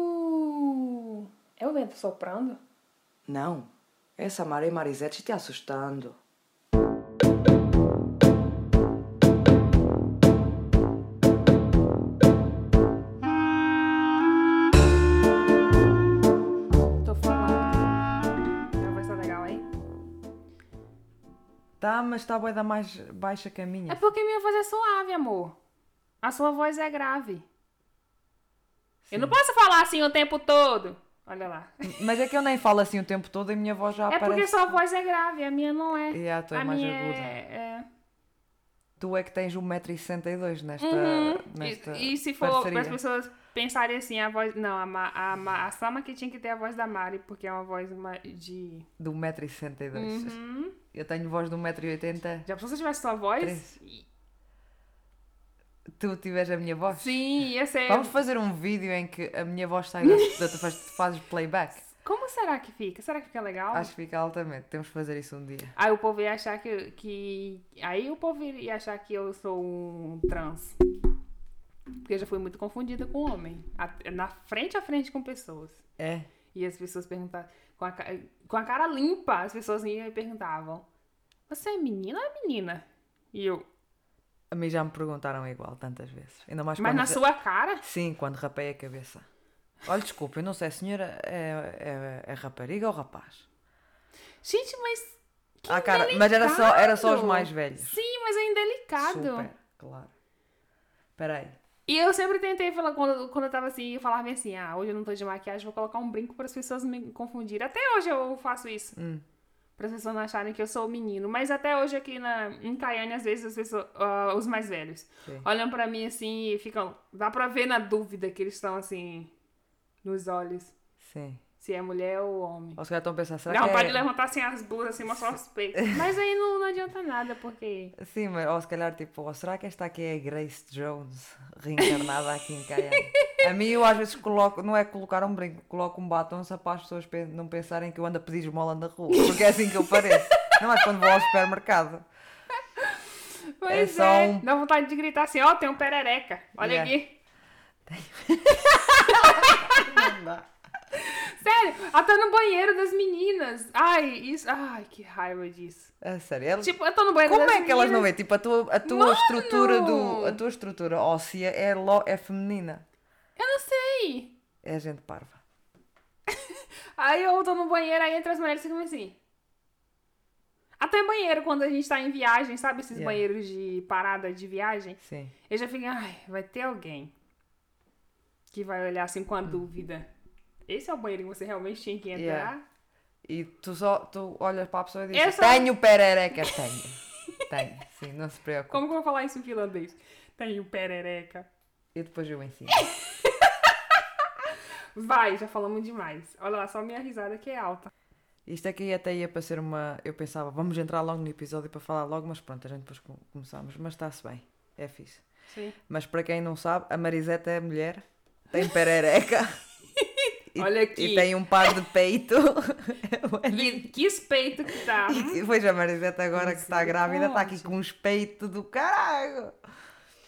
Uh, é o vento soprando? Não, essa Maria Marisete te assustando. Tô falando. A voz tá legal, hein? Tá, mas está a da mais baixa que a É minha. porque minha voz é suave, amor. A sua voz é grave. Eu não posso falar assim o tempo todo. Olha lá. Mas é que eu nem falo assim o tempo todo e a minha voz já É aparece. porque sua voz é grave, a minha não é. E a tua é a mais minha aguda. é, é... Tu é que tens 1,62m nesta, Uhum. nesta E, e se for parceria. para as pessoas pensarem assim, a voz. Não, a, Ma- a, Ma- a Sama que tinha que ter a voz da Mari, porque é uma voz de. De 1,62m. Uhum. Eu tenho voz de 1,80m. Já pensou se eu tivesse sua voz? Três. Tu tiveres a minha voz? Sim, ia ser. Vamos fazer um vídeo em que a minha voz sai da. tu fazes, playback. Como será que fica? Será que fica legal? Acho que fica altamente. Temos que fazer isso um dia. Aí o povo ia achar que, que. Aí o povo ia achar que eu sou um trans. Porque eu já fui muito confundida com homem. Na frente a frente com pessoas. É? E as pessoas perguntavam. Com a, com a cara limpa, as pessoas iam e perguntavam: Você é menina ou é menina? E eu. A mim já me perguntaram igual tantas vezes. Ainda mais Mas quando na ra- sua cara? Sim, quando rapei a cabeça. Olha, desculpa, eu não sei, a senhora é, é, é rapariga ou rapaz? Gente, mas. Que ah, cara, mas era só, era só os mais velhos. Sim, mas é indelicado. Super, claro. Espera aí. E eu sempre tentei falar, quando, quando eu tava assim, eu falava assim, ah, hoje eu não tô de maquiagem, vou colocar um brinco para as pessoas me confundirem. Até hoje eu faço isso. Hum. Para as pessoas não acharem que eu sou o menino. Mas até hoje aqui na, em Caiane, às vezes, as pessoas, ah, os mais velhos Sim. olham pra mim assim e ficam. Dá pra ver na dúvida que eles estão assim, nos olhos, Sim. Se é mulher ou homem. Os caras estão a pensar, será Dá que vontade é... de levantar assim as blusas, assim, mostrar os peitos. Mas aí não, não adianta nada, porque. Sim, mas ou se calhar tipo, será que esta aqui é Grace Jones reencarnada aqui em Caiane? A mim eu às vezes coloco, não é colocar um brinco, coloco um batom só para as pessoas pe- não pensarem que eu ando a pedir esmola na rua, porque é assim que eu pareço. Não é quando vou ao supermercado. Pois só é, um- dá vontade de gritar assim, ó, tem um perereca. Olha Yeah. aqui. Não dá. Sério, até no banheiro das meninas. Ai, isso. Ai, que raiva disso. É sério. ela- Tipo, eu tô no banheiro Como das é que elas não meninas. veem? Tipo, a tua, a tua Mano! estrutura do. A tua estrutura óssea é, lo, é feminina. Eu não sei. É gente parva. Aí eu tô no banheiro, aí entra as mulheres e ficam assim. Até banheiro, quando a gente tá em viagem, sabe esses Yeah. banheiros de parada de viagem? Sim. Eu já fico, ai, vai ter alguém que vai olhar assim com a Hum. dúvida. Esse é o banheiro que você realmente tinha que entrar? Yeah. E tu só tu olhas para a pessoa e dizes: só- Tenho perereca. Tenho. Tenho. Sim, não se preocupe. Como que eu vou falar isso em finlandês? Tenho perereca. E depois eu ensino. Vai, já falamos demais. Olha lá, só minha risada que é alta. Isto aqui até ia para ser uma. Eu pensava, vamos entrar logo no episódio para falar logo, mas pronto, a gente depois com- começamos. Mas está-se bem. É fixe. Sim. Mas para quem não sabe, a Mariseta é mulher, tem perereca. e, Olha aqui. E tem um par de peito. E que espeito que tá. E depois a Mariseta agora que está grávida está aqui com uns peitos do caralho.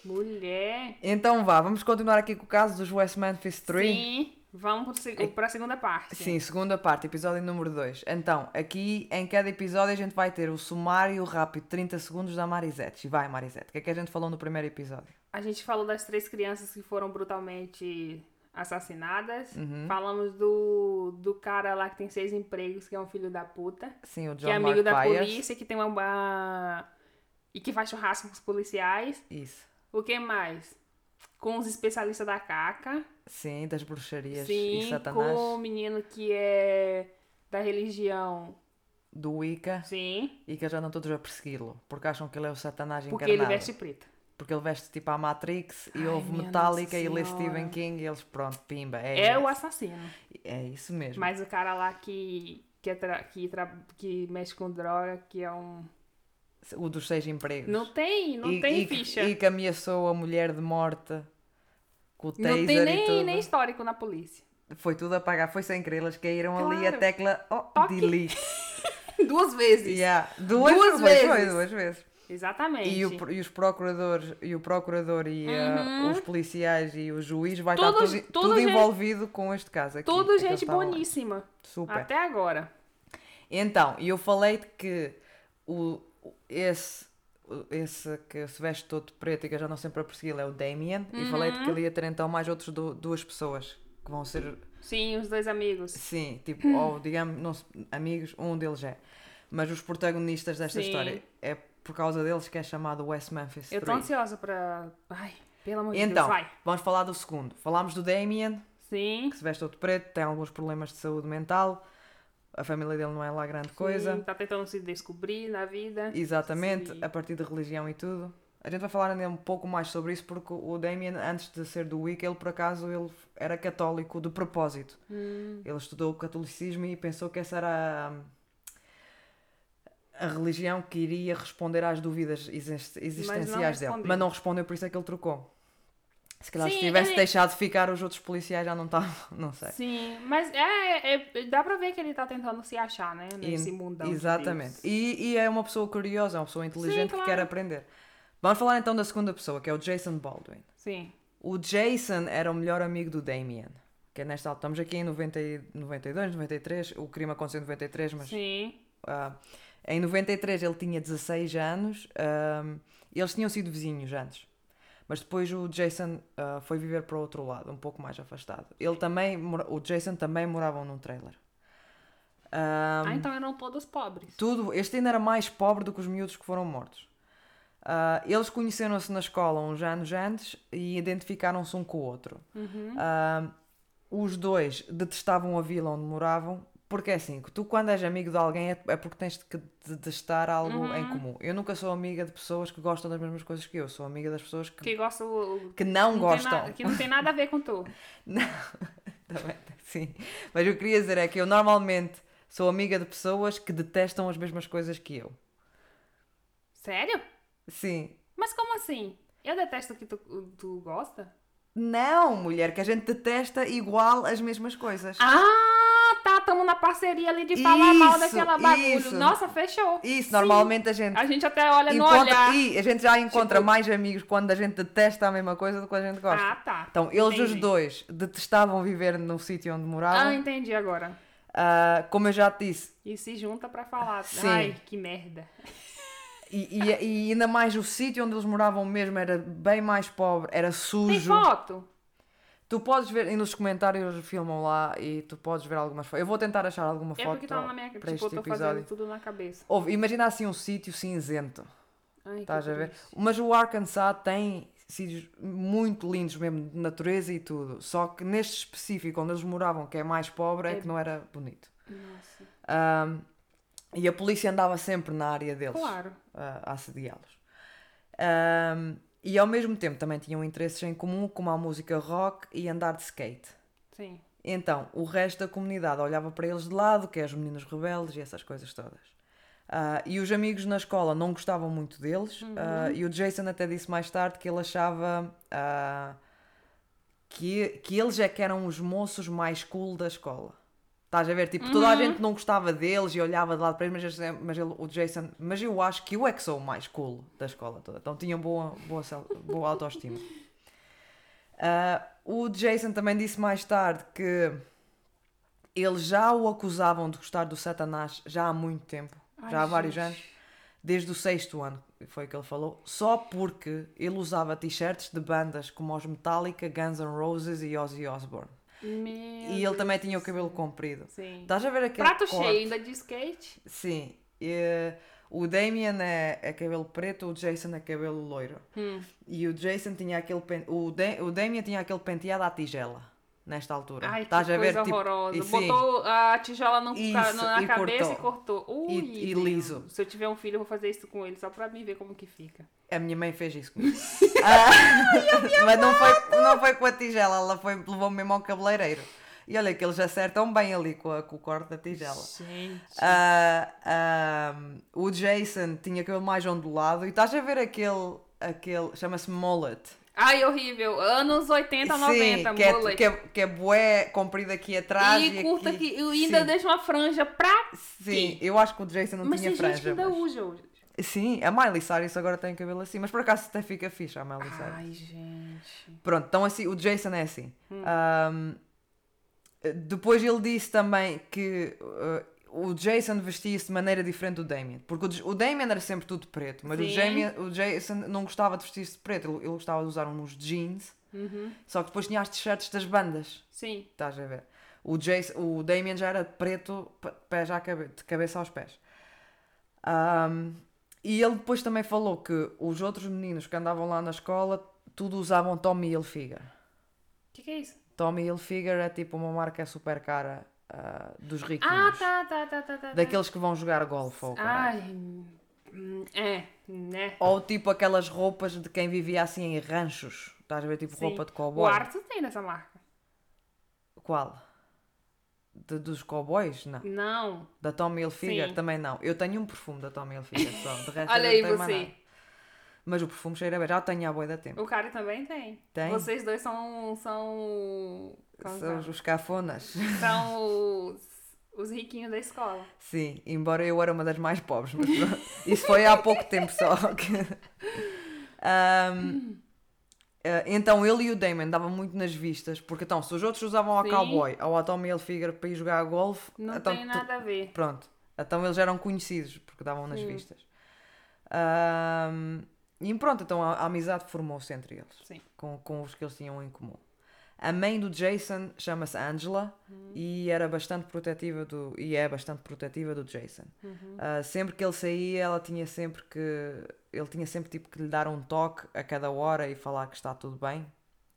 Mulher. Então vá, vamos continuar aqui com o caso dos West Memphis 3. Sim. Vamos para a segunda parte. Sim, segunda parte, episódio número 2. Então, aqui em cada episódio a gente vai ter o sumário rápido, 30 segundos da Marisete. E vai, Marisete, o que é que a gente falou no primeiro episódio? A gente falou das três crianças que foram brutalmente assassinadas. Uhum. Falamos do, do cara lá que tem seis empregos, que é um filho da puta. Sim, o John que é amigo Mark da Byers. polícia, que tem uma, uma. e que faz churrasco com os policiais. Isso. O que mais? Com os especialistas da caca. Sim, das bruxarias Sim, e Satanás. com o menino que é da religião. Do Wicca. Sim. E que eles andam todos a persegui-lo. Porque acham que ele é o Satanás Porque encarnado. ele veste preto. Porque ele veste tipo a Matrix e Ai, houve Metallica e lê. Stephen King e eles, pronto, pimba. É, É o assassino. é isso mesmo. Mas o cara lá que, que, é tra- que, tra- que mexe com droga, que é um. O dos seis empregos. Não tem, não e, tem e, ficha. E que ameaçou a mulher de morte com o taser não tem nem, nem histórico na polícia. Foi tudo a pagar, foi sem querer, eles caíram ali a Claro. tecla oh, delete. Duas vezes. Yeah. Duas, Duas foi, Foi, vezes. duas vezes. Exatamente. E, o e os procuradores e o procurador e uh, Uhum. os policiais e o juiz vai estar tudo, tudo gente- envolvido com este caso aqui. Eles gente estavam lá. boníssima. Super. Até agora. Então, e eu falei-te que o, esse, esse que se veste todo de preto e que eu já não sempre a persegui é o Damien. E falei-te Uhum. que ele ia ter então mais outros du- duas pessoas que vão ser, Sim, os dois amigos. sim, tipo, ou digamos, não amigos, um deles é. Mas os protagonistas desta Sim. história é por causa deles que é chamado West Memphis Eu 3. ansiosa pra. Ai, pelo amor de Então, Deus, vai. vamos falar do segundo. Falámos do Damien, Sim. que se veste todo preto, tem alguns problemas de saúde mental. A família dele não é lá grande coisa. Sim, tá tentando se descobrir na vida. Exatamente, Sim. a partir de religião e tudo. A gente vai falar ainda um pouco mais sobre isso porque o Damien, antes de ser do Wicca, ele por acaso ele era católico de propósito. Hum, Ele estudou o catolicismo e pensou que essa era a, a religião que iria responder às dúvidas exist- existenciais dele. respondeu. Mas não respondeu, por isso é que ele trocou. Se calhar se Sim, tivesse ele- deixado ficar, os outros policiais já não estavam, não sei. Sim, mas é, é- dá pra ver que ele tá tentando se achar, né? Nesse E- mundão. de Exatamente. Deus. E, e é uma pessoa curiosa, é uma pessoa inteligente que claro. quer aprender. Vamos falar então da segunda pessoa, que é o Jason Baldwin. Sim. O Jason era o melhor amigo do Damien. Que é nesta altura. Estamos aqui em 90, e- 92, 93. O crime aconteceu em 93, mas Sim. ah, em 93 ele tinha 16 anos. e eles tinham sido vizinhos antes. Mas depois o Jason ah, foi viver para o outro lado, um pouco mais afastado. Ele também, o Jason também morava num trailer. Ah, Ah, então eram todos pobres. tudo, este ainda era mais pobre do que os miúdos que foram mortos. Ah, eles conheceram-se na escola uns anos antes e identificaram-se um com o outro. Uhum. Ah, os dois detestavam a vila onde moravam, porque é assim, que tu quando és amigo de alguém é, é porque tens que detestar algo Uhum. em comum. Eu nunca sou amiga de pessoas que gostam das mesmas coisas que eu, sou amiga das pessoas que, Que gosta o- que não, tem gostam. que não tem nada a ver com tu. Também, sim. Mas eu queria dizer é que eu normalmente sou amiga de pessoas que detestam as mesmas coisas que eu. Sério? Sim. Mas como assim? Eu detesto o que tu, tu gosta? Não, mulher, que a gente detesta igual as mesmas coisas. Ah, tá. Estamos na parceria ali de falar mal Isso, daquela bagulho. isso. Nossa, fechou. Isso, Sim. normalmente a gente A gente até olha no encontra. olhar. E a gente já encontra Tipo- mais amigos quando a gente detesta a mesma coisa do que a gente gosta. Ah, tá. Então, eles os Entendi. dois detestavam viver no sítio onde Ah, moravam. entendi agora. Ah, como eu já te disse, E se junta pra falar. Sim. Ai, que merda. e, e- e ainda mais o sítio onde eles moravam mesmo era bem mais pobre, era Tem sujo. foto? Tu podes ver, e nos comentários filmam lá e tu podes ver algumas fotos. Eu vou tentar achar alguma É foto porque tá na minha... para Tipo, eu este tô episódio. fazendo tudo na cabeça. Ouve, imagina assim um sítio cinzento. Ai, Estás a ver? Mas o Arkansas tem sítios muito lindos mesmo, de natureza e tudo. Só que neste específico, onde eles moravam, que é mais pobre, é, É- que não era bonito. Nossa. Ahm, e a polícia andava sempre na área deles, Claro. ah, a assediá-los. Ahm, e ao mesmo tempo também tinham interesses em comum, como a música rock e andar de skate. Sim. Então, o resto da comunidade olhava para eles de lado, que é os meninos rebeldes e essas coisas todas. Ah, e os amigos na escola não gostavam muito deles, ah, e o Jason até disse mais tarde que ele achava ah, que, que eles é que eram os moços mais cool da escola. Estás a ver? Tipo, toda a gente não gostava deles e olhava de lado para eles, mas, mas ele- o Jason, mas eu acho que eu é que sou o mais cool da escola toda. Então tinham boa, boa, boa autoestima. Ah, o Jason também disse mais tarde que eles já o acusavam de gostar do Satanás já há muito tempo, Ai, já há vários gente. anos, desde o sexto ano, foi o que ele falou, só porque ele usava t-shirts de bandas como os Metallica, Guns N' Roses e Ozzy Osbourne. Meu E ele também Deus tinha o cabelo comprido. Sim. Estás a ver aquele Prato corte? cheio, ainda de skate. Sim. E, o Damien é, é cabelo preto, o Jason é cabelo loiro. Hum. E o Jason tinha aquele pen... o, Da- o Damien tinha aquele penteado à tigela nesta altura. Ai, Estás que a ver coisa tipo, e sim, Botou a tigela no, Isso, na e cabeça cortou. e cortou. Ui, E- e liso. Se eu tiver um filho, eu vou fazer isso com ele, só pra mim ver como que fica. A minha mãe fez isso comigo. Ah, mas não foi, não foi com a tigela, ela foi, levou-me mesmo ao cabeleireiro. E olha que eles acertam bem ali com, a- com o corte da tigela. Gente. Ah, ah, o Jason tinha cabelo mais ondulado e estás a ver aquele, aquele chama-se mullet. Ai, horrível. Anos 80, 90, que é, que, é, que é bué comprido aqui atrás e, e curta aqui. que e ainda Sim. deixa uma franja pra Sim, eu acho que o Jason não Mas tinha tem gente que franja. ainda mas- usa hoje. Sim, a Miley Cyrus agora tem cabelo assim, mas por acaso até fica fixe a Miley Cyrus. Ai, gente. Pronto, então assim, o Jason é assim. Um, depois ele disse também que uh, o Jason vestia-se de maneira diferente do Damien. Porque o, Damien era sempre tudo preto, mas o. Jamie- o Jason não gostava de vestir-se de preto, ele, ele gostava de usar uns jeans, Uhum. só que depois tinha as t-shirts das bandas. Sim. Estás a ver? O, Jason, o Damien já era preto p- pés à cabe de cabeça aos pés. Um, e ele depois também falou que os outros meninos que andavam lá na escola tudo usavam Tommy Hilfiger. O que, que é isso? Tommy Hilfiger é tipo uma marca super cara ah, dos Ah, riquinhos. tá, tá, tá, tá, tá. Daqueles que vão jogar golfe ou. Ai. É, né? Ou tipo aquelas roupas de quem vivia assim em ranchos. Estás a ver tipo Sim. roupa de O cowboy. Arthur tem dessa marca. Qual? De- dos cowboys? Não. Não. Da Tommy Hilfiger Sim. também não. Eu tenho um perfume da Tommy Hilfiger só. De resto Olha aí você. Mas o perfume cheira bem. Já tenho há boi da tempo. O cara também tem. Tem? Vocês dois são. São. São os, cafonas. São os, os riquinhos da escola. Sim, embora eu era uma das mais pobres. Mas pronto. isso foi há pouco tempo só. Ahm, eh, então ele e o Damon davam muito nas vistas, porque então se os outros usavam ao Sim. cowboy ou ao Tommy Hilfiger para ir jogar a golfe, Não então tem tu- nada a ver. Pronto. Então eles eram conhecidos porque davam nas Sim. vistas. Ahm, e pronto, então a, a amizade formou-se entre eles, Sim. com, com os que eles tinham em comum. A mãe do Jason chama-se Angela e era bastante protetiva do e é bastante protetiva do Jason. Ah, sempre que ele saía, ela tinha sempre que ele tinha sempre tipo que lhe dar um toque a cada hora e falar que está tudo bem,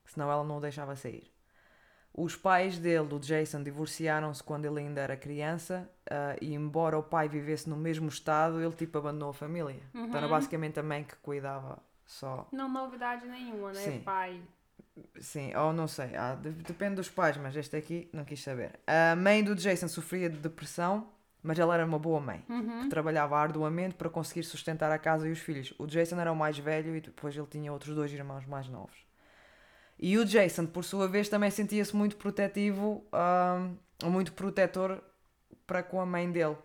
senão ela não o deixava sair. Os pais dele, do Jason, divorciaram-se quando ele ainda era criança ah, e embora o pai vivesse no mesmo estado, ele tipo abandonou a família. Então era basicamente a mãe que cuidava só. Não novidade nenhuma, né, Sim. pai? Sim, ou não sei, ah, de- depende dos pais, mas este aqui não quis saber. A mãe do Jason sofria de depressão, mas ela era uma boa mãe, que trabalhava arduamente para conseguir sustentar a casa e os filhos. O Jason era o mais velho e depois ele tinha outros dois irmãos mais novos. E o Jason, por sua vez, também sentia-se muito protetivo, ah, muito protetor para com a mãe dele.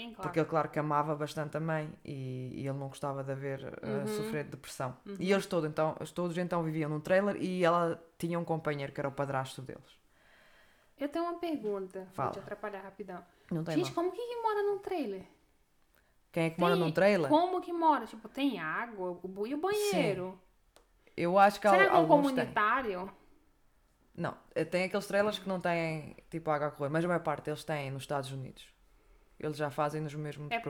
Sim, claro. Porque ele, claro, que amava bastante a mãe e, e ele não gostava de a ver uh, sofrer de depressão. E eles todos então, eles todos então viviam num trailer e ela tinha um companheiro que era o padrasto deles. Eu tenho uma pergunta. Fala. Vou te atrapalhar rapidão. Não tem Gente, mal. como que, que mora num trailer? Quem é que mora Tem- num trailer? Como que mora? Tipo, tem água e o banheiro? Eu acho que Será que é um alguns têm. comunitário? Não, eh, tem aqueles trailers que não têm tipo água a correr, mas a maior parte eles têm nos Estados Unidos. Eles já fazem nos mesmos É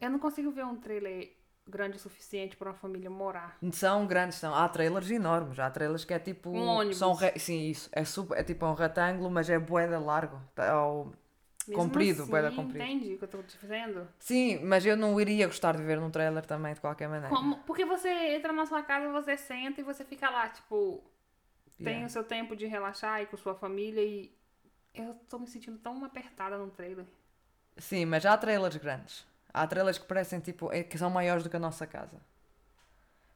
eu não consigo ver um trailer grande o suficiente para uma família morar. São grandes, são. Há trailers enormes. Há trailers que é tipo. Um ônibus. São re- Sim, isso. É, super, é tipo um retângulo, mas é boeda largo. Tá, ou- Mesmo Comprido, assim, bué da comprido. Entende o que eu tô te dizendo? Sim, mas eu não iria gostar de ver num trailer também, de qualquer maneira. Como- porque você entra na sua casa, você senta e você fica lá, tipo, tem Yeah. o seu tempo de relaxar aí com sua família e eu tô me sentindo tão apertada no trailer. Sim, mas há trailers grandes. Há trailers que parecem tipo. é- que são maiores do que a nossa casa.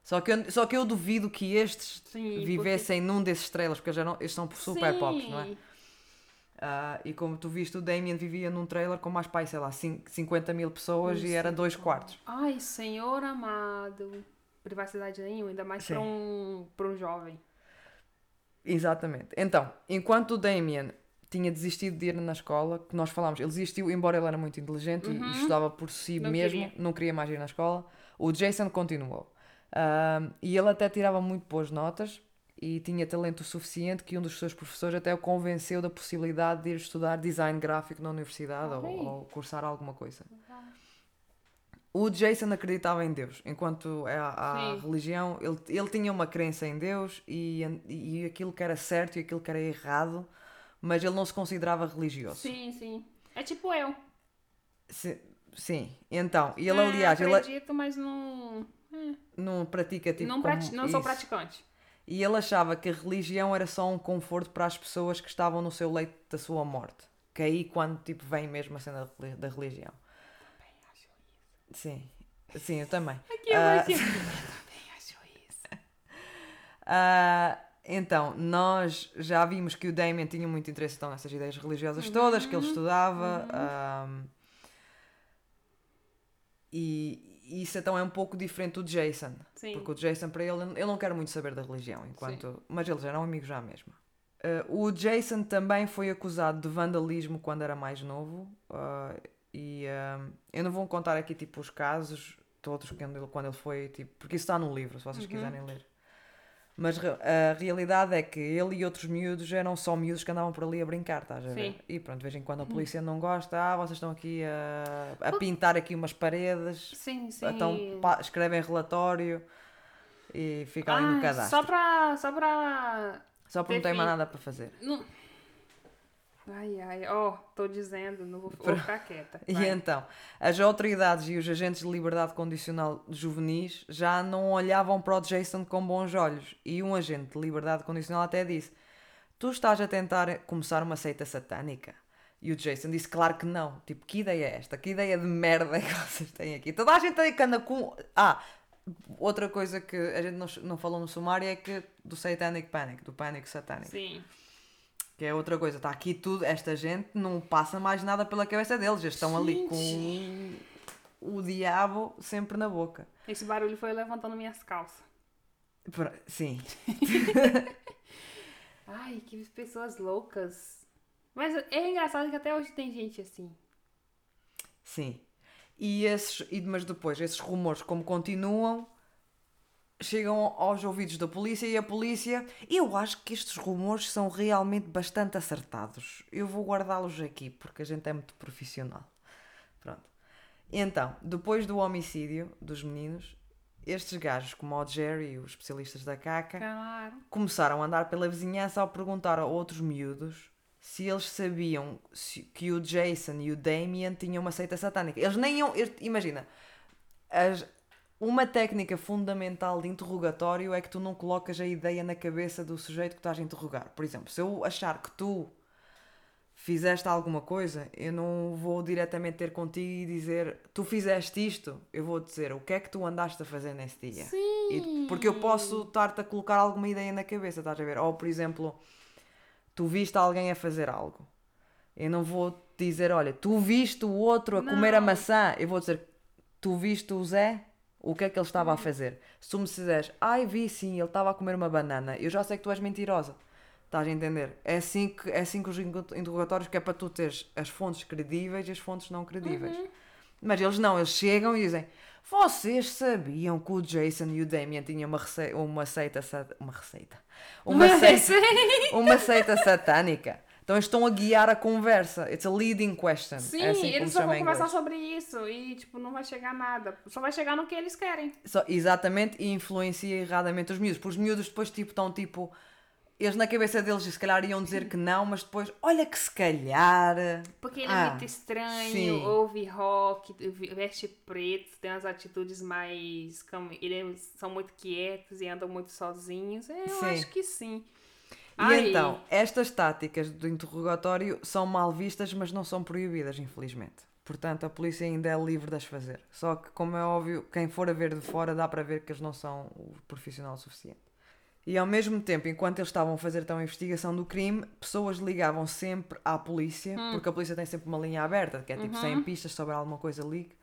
Só que eu, só que eu duvido que estes Sim, vivessem num desses trailers, porque eles, eram, eles são super Sim. pobres, não é? Ah, e como tu viste, o Damien vivia num trailer com mais pai, sei lá, cin- 50 mil pessoas e era dois quartos. Ai, senhor amado. Privacidade nenhuma, ainda mais Sim. pra um, pra um jovem. Exatamente. Então, enquanto o Damien tinha desistido de ir na escola, que nós falámos, ele desistiu, embora ele era muito inteligente e- e estudava por si Uhum. Não mesmo, queria. não queria mais ir na escola, o Jason continuou. Ahm, e ele até tirava muito boas notas e tinha talento suficiente que um dos seus professores até o convenceu da possibilidade de ir estudar design gráfico na universidade ou, ou cursar alguma coisa. O Jason acreditava em Deus, enquanto a, a Sim. religião, ele, ele tinha uma crença em Deus e, e aquilo que era certo e aquilo que era errado, mas ele não se considerava religioso. Sim, sim. É tipo eu. Se- sim, então, e ele É, aliás, ele acredito, mas não. é, não pratica tipo não prati- não sou isso. praticante. E ele achava que a religião era só um conforto para as pessoas que estavam no seu leito da sua morte. Que é aí quando tipo vem mesmo a cena da reli- da religião. Sim, sim, eu também. Aqui eu. Eu também acho isso. Ah, então, nós já vimos que o Damien tinha muito interesse então, nessas ideias religiosas todas, que ele estudava. ahm, e, e isso então é um pouco diferente do Jason. Sim. Porque o Jason, para ele, ele não quer muito saber da religião, enquanto... mas eles eram amigos já mesmo. Uh, o Jason também foi acusado de vandalismo quando era mais novo. uh, e uh, eu não vou contar aqui tipo os casos todos quando ele, quando ele foi, tipo, porque isso está no livro, se vocês quiserem ler. Mas a realidade é que ele e outros miúdos eram só miúdos que andavam por ali a brincar, estás a ver? Sim. E pronto, de vez em quando a polícia não gosta, ah, vocês estão aqui a, a pintar aqui umas paredes, Sim, sim. então escrevem relatório e ficam ali no Ah, cadastro. só pra. Só pra. Só porque não tem mais nada para fazer. Não... Ai, ai, ó, tô dizendo, não vou, vou ficar quieta. E vai. então, as autoridades e os agentes de liberdade condicional juvenis já não olhavam para o Jason com bons olhos. E um agente de liberdade condicional até disse: Tu estás a tentar começar uma seita satânica? E o Jason disse: Claro que não. Tipo, que ideia é esta? Que ideia de merda é que vocês têm aqui? Toda a gente aí que anda com. Ah, outra coisa que a gente não, não falou no sumário é que do Satanic Panic, do pânico satânico. Sim. Que é outra coisa, está aqui tudo, esta gente não passa mais nada pela cabeça deles, eles estão ali com o diabo sempre na boca. Esse barulho foi levantando minhas calças. Pra- Sim, Ai, que pessoas loucas. Mas é engraçado que até hoje tem gente assim. sim. E esses, e, mas depois, esses rumores, como continuam, chegam aos ouvidos da polícia e a polícia. Eu acho que estes rumores são realmente bastante acertados. Eu vou guardá-los aqui porque a gente é muito profissional. Pronto. Então, depois do homicídio dos meninos, estes gajos, como o Jerry e os especialistas da caca, Claro. começaram a andar pela vizinhança ao perguntar a outros miúdos se eles sabiam que o Jason e o Damien tinham uma seita satânica. Eles nem iam. Imagina, as- uma técnica fundamental de interrogatório é que tu não colocas a ideia na cabeça do sujeito que estás a interrogar. Por exemplo, se eu achar que tu fizeste alguma coisa, eu não vou diretamente ter contigo e dizer tu fizeste isto. Eu vou dizer o que é que tu andaste a fazer nesse dia. E- porque eu posso estar-te a colocar alguma ideia na cabeça, estás a ver? Ou, por exemplo, tu viste alguém a fazer algo. Eu não vou dizer, olha, tu viste o outro a comer a Não. maçã. Eu vou dizer, tu viste o Zé? O que é que ele estava a fazer? Se tu me disseres, ai, vi sim, ele estava a comer uma banana, eu já sei que tu és mentirosa. Estás a entender? É assim que, é assim que os interrogatórios, que é para tu teres as fontes credíveis e as fontes não credíveis. Mas eles não, eles chegam e dizem: Vocês sabiam que o Jason e o Damien tinham uma, rece uma seita. Uma receita. Uma seita, uma seita satânica. Então eles estão a guiar a conversa. It's a leading question. Sim, é assim eles só vão conversar sobre isso e, tipo, não vai chegar nada. Só vai chegar no que eles querem. Só- exatamente, e influencia erradamente os miúdos. Porque os miúdos depois tipo, estão tipo. Eles na cabeça deles se calhar iam dizer que não, mas depois, olha que se calhar. Porque ele Ah, é muito estranho, sim. ouve rock, veste preto, tem umas atitudes mais. Eles são muito quietos e andam muito sozinhos. Eu Sim. acho que sim. E Ai, então, estas táticas do interrogatório são mal vistas, mas não são proibidas, infelizmente. Portanto, a polícia ainda é livre de as fazer. Só que, como é óbvio, quem for a ver de fora dá para ver que eles não são o profissional suficiente. E ao mesmo tempo, enquanto eles estavam a fazer então a investigação do crime, pessoas ligavam sempre à polícia, porque a polícia tem sempre uma linha aberta, que é tipo sem pistas sobre alguma coisa ligue.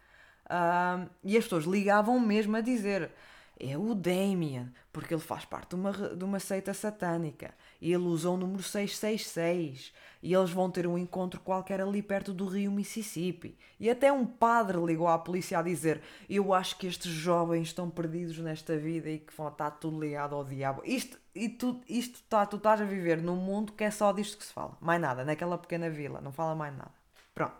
Ahm, e as pessoas ligavam mesmo a dizer: é o Damien, porque ele faz parte de uma, de uma seita satânica. E ele usa o número 666. E eles vão ter um encontro qualquer ali perto do rio Mississippi. E até um padre ligou à polícia a dizer: Eu acho que estes jovens estão perdidos nesta vida e que vão estar tudo ligado ao diabo. Isto, e tu, isto tá, tu estás a viver num mundo que é só disto que se fala. Mais nada, naquela pequena vila. Não fala mais nada. Pronto.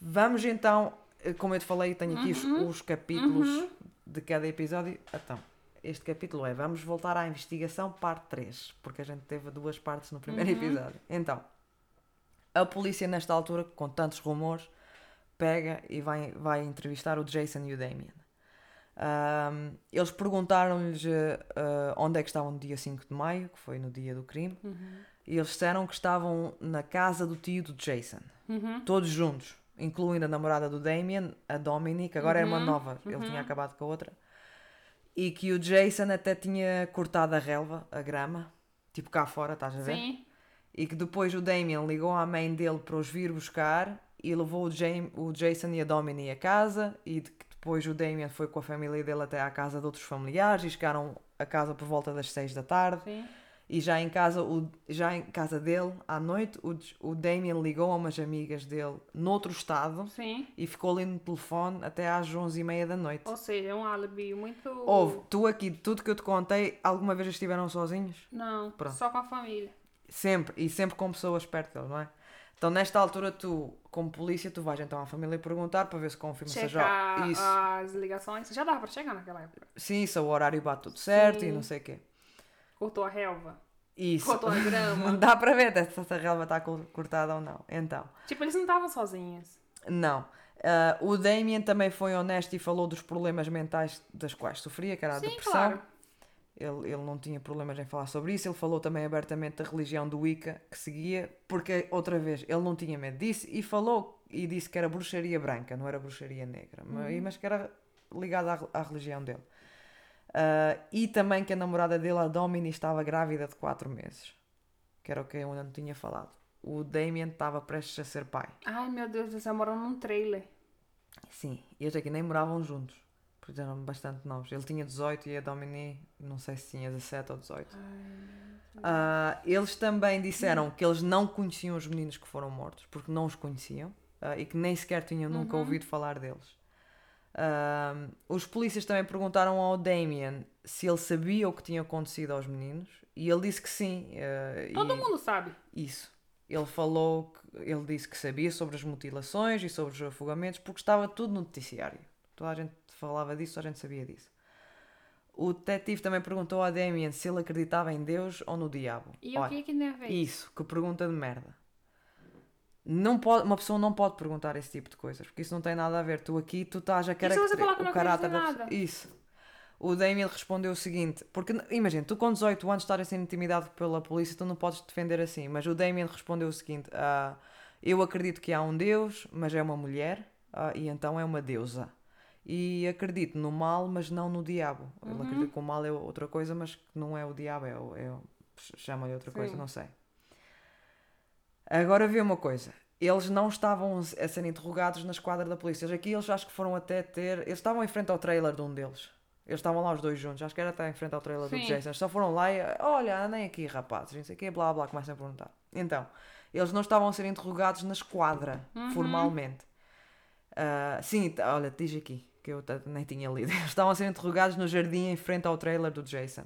Vamos então, eh, como eu te falei, tenho aqui os, os capítulos de cada episódio. Então, este capítulo é Vamos voltar à investigação, parte 3, porque a gente teve duas partes no primeiro episódio. Então, a polícia, nesta altura, com tantos rumores, pega e vai, vai entrevistar o Jason e o Damien. Ahm, eles perguntaram-lhes eh, onde é que estavam no dia 5 de maio, que foi no dia do crime, e eles disseram que estavam na casa do tio do Jason, todos juntos, incluindo a namorada do Damien, a Dominic, agora é uma nova, ele tinha acabado com a outra, e que o Jason até tinha cortado a relva, a grama, tipo cá fora, estás a ver? Sim. E que depois o Damien ligou à mãe dele para os vir buscar e levou o, Jam- o Jason e a Domini a casa e de que depois o Damien foi com a família dele até à casa de outros familiares e chegaram a casa por volta das 6 da tarde. Sim. E já em casa, o, já em casa dele, à noite, o, o Damien ligou a umas amigas dele noutro estado Sim. e ficou ali no telefone até às 11h30 da noite. Ou seja, é um álibi muito. Houve, tu aqui, tudo que eu te contei, alguma vez estiveram sozinhos? Não, Pronto. só com a família. Sempre, e sempre com pessoas perto deles, não é? Então, nesta altura, tu, como polícia, tu vais então à família perguntar para ver se confirma se já. Isso. as ligações. Já dava para chegar naquela época. Sim, se o horário bate tudo certo e Sim. não sei o quê. Cortou a relva. Isso. Cortou a grama. Dá para ver se essa relva está cor- cortada ou não. Então, tipo, eles não estavam sozinhos. não. Ah, o Damien também foi honesto e falou dos problemas mentais das quais sofria, que era a Sim, depressão. claro. Ele, ele não tinha problemas em falar sobre isso. Ele falou também abertamente da religião do Wicca que seguia, porque, outra vez, ele não tinha medo disso e falou e disse que era bruxaria branca, não era bruxaria negra, mas- mas que era ligada à, à religião dele. Ah, e também que a namorada dele, a Domini, estava grávida de 4 meses, que era o que eu ainda não tinha falado. O Damien estava prestes a ser pai. Ai, meu Deus, eles moram num trailer. Sim, e eles aqui nem moravam juntos, porque eram bastante novos. Ele tinha 18 e a Domini, não sei se tinha 17 ou 18. Ah, eles também disseram que eles não conheciam os meninos que foram mortos, porque não os conheciam ah, e que nem sequer tinham nunca ouvido falar deles. Os polícias também perguntaram ao Damien se ele sabia o que tinha acontecido aos meninos e ele disse que sim. ah, Todo e- mundo sabe. isso. Ele falou, que, ele disse que sabia sobre as mutilações e sobre os afogamentos porque estava tudo no noticiário. Toda a gente falava disso, toda a gente sabia disso. O detetive também perguntou a Damien se ele acreditava em Deus ou no diabo. E o que é que tem a ver? Isso, que pergunta de merda. Não pode, uma pessoa não pode perguntar esse tipo de coisas, porque isso não tem nada a ver. Tu aqui, tu estás a você falar que o caráter da pessoa. Isso. O Damien respondeu o seguinte, porque imagina, tu com 18 anos estás a ser intimidado pela polícia, tu não podes te defender assim, mas o Damien respondeu o seguinte, ah, eu acredito que há um Deus, mas é uma mulher, ah, e então é uma deusa. E acredito no mal, mas não no diabo. Ele Uhum. acredita que o mal é outra coisa, mas que não é o diabo, é, é chama-lhe outra coisa, Sim. não sei. Agora vê uma coisa. Eles não estavam a ser interrogados na esquadra da polícia. Eles Aqui eles acho que foram até ter. Eles estavam em frente ao trailer de um deles. Eles estavam lá os dois juntos. Acho que era até em frente ao trailer do Sim. Jason. Eles só foram lá e. Olha, andem aqui, rapazes. Não sei o quê, blá blá. Começam a perguntar. Então, eles não estavam a ser interrogados na esquadra, formalmente. Ah, sim, olha, diz aqui. Que eu nem tinha lido. Eles estavam a ser interrogados no jardim em frente ao trailer do Jason.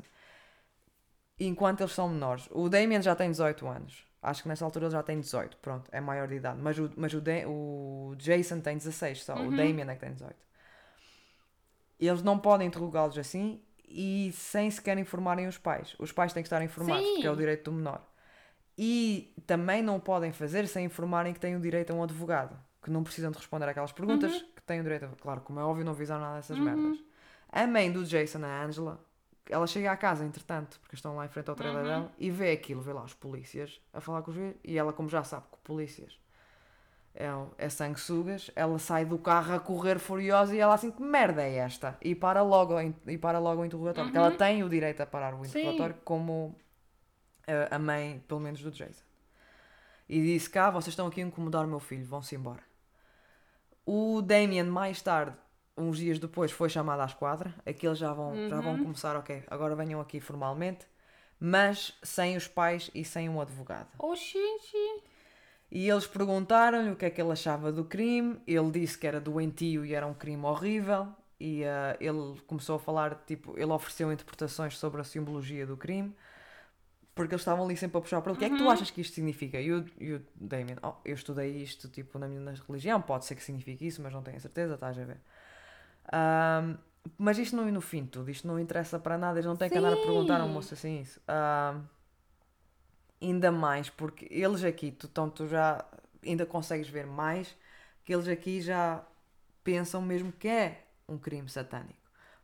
Enquanto eles são menores. O Damien já tem 18 anos. Acho que nessa altura ele já tem 18. Pronto, é maior de idade. Mas o, mas o, o Jason tem 16 só. O Damien é que tem 18. Eles não podem interrogá-los assim e sem sequer informarem os pais. Os pais têm que estar informados, Sim. porque é o direito do menor. E também não podem fazer sem informarem que têm o direito a um advogado. Que não precisam de responder aquelas perguntas, que têm o direito a... Claro, como é óbvio, não avisaram nada dessas merdas. A mãe do Jason, a Angela, ela chega à casa, entretanto, porque estão lá em frente ao trailer dela, e vê aquilo, vê lá os polícias a falar com os juízes, e ela, como já sabe que polícias é, é sanguessugas, ela sai do carro a correr furiosa e ela assim, que merda é esta? E para logo, e para logo o interrogatório, porque ela tem o direito a parar o Sim. interrogatório, como eh, a mãe, pelo menos, do Jason. E disse, cá, vocês estão aqui a incomodar o meu filho, vão-se embora. O Damien, mais tarde, uns dias depois, foi chamado à esquadra. Aqui eles já vão, já vão começar, ok, agora venham aqui formalmente, mas sem os pais e sem um advogado. Oxente. E eles perguntaram-lhe o que é que ele achava do crime. Ele disse que era doentio e era um crime horrível. E ah, ele começou a falar, tipo, ele ofereceu interpretações sobre a simbologia do crime. Porque eles estavam ali sempre a puxar para ele. O que é que tu achas que isto significa? E o, Damien, oh, eu estudei isto, tipo, na minha religião. Pode ser que signifique isso, mas não tenho certeza, estás a ver? Ahm, mas isto não, no fim de tudo, isto não interessa para nada. Eles não têm que andar a perguntar a um Sim. moço assim isso. Ainda mais, porque eles aqui, tu, então, tu já ainda consegues ver mais que eles aqui já pensam mesmo que é um crime satânico.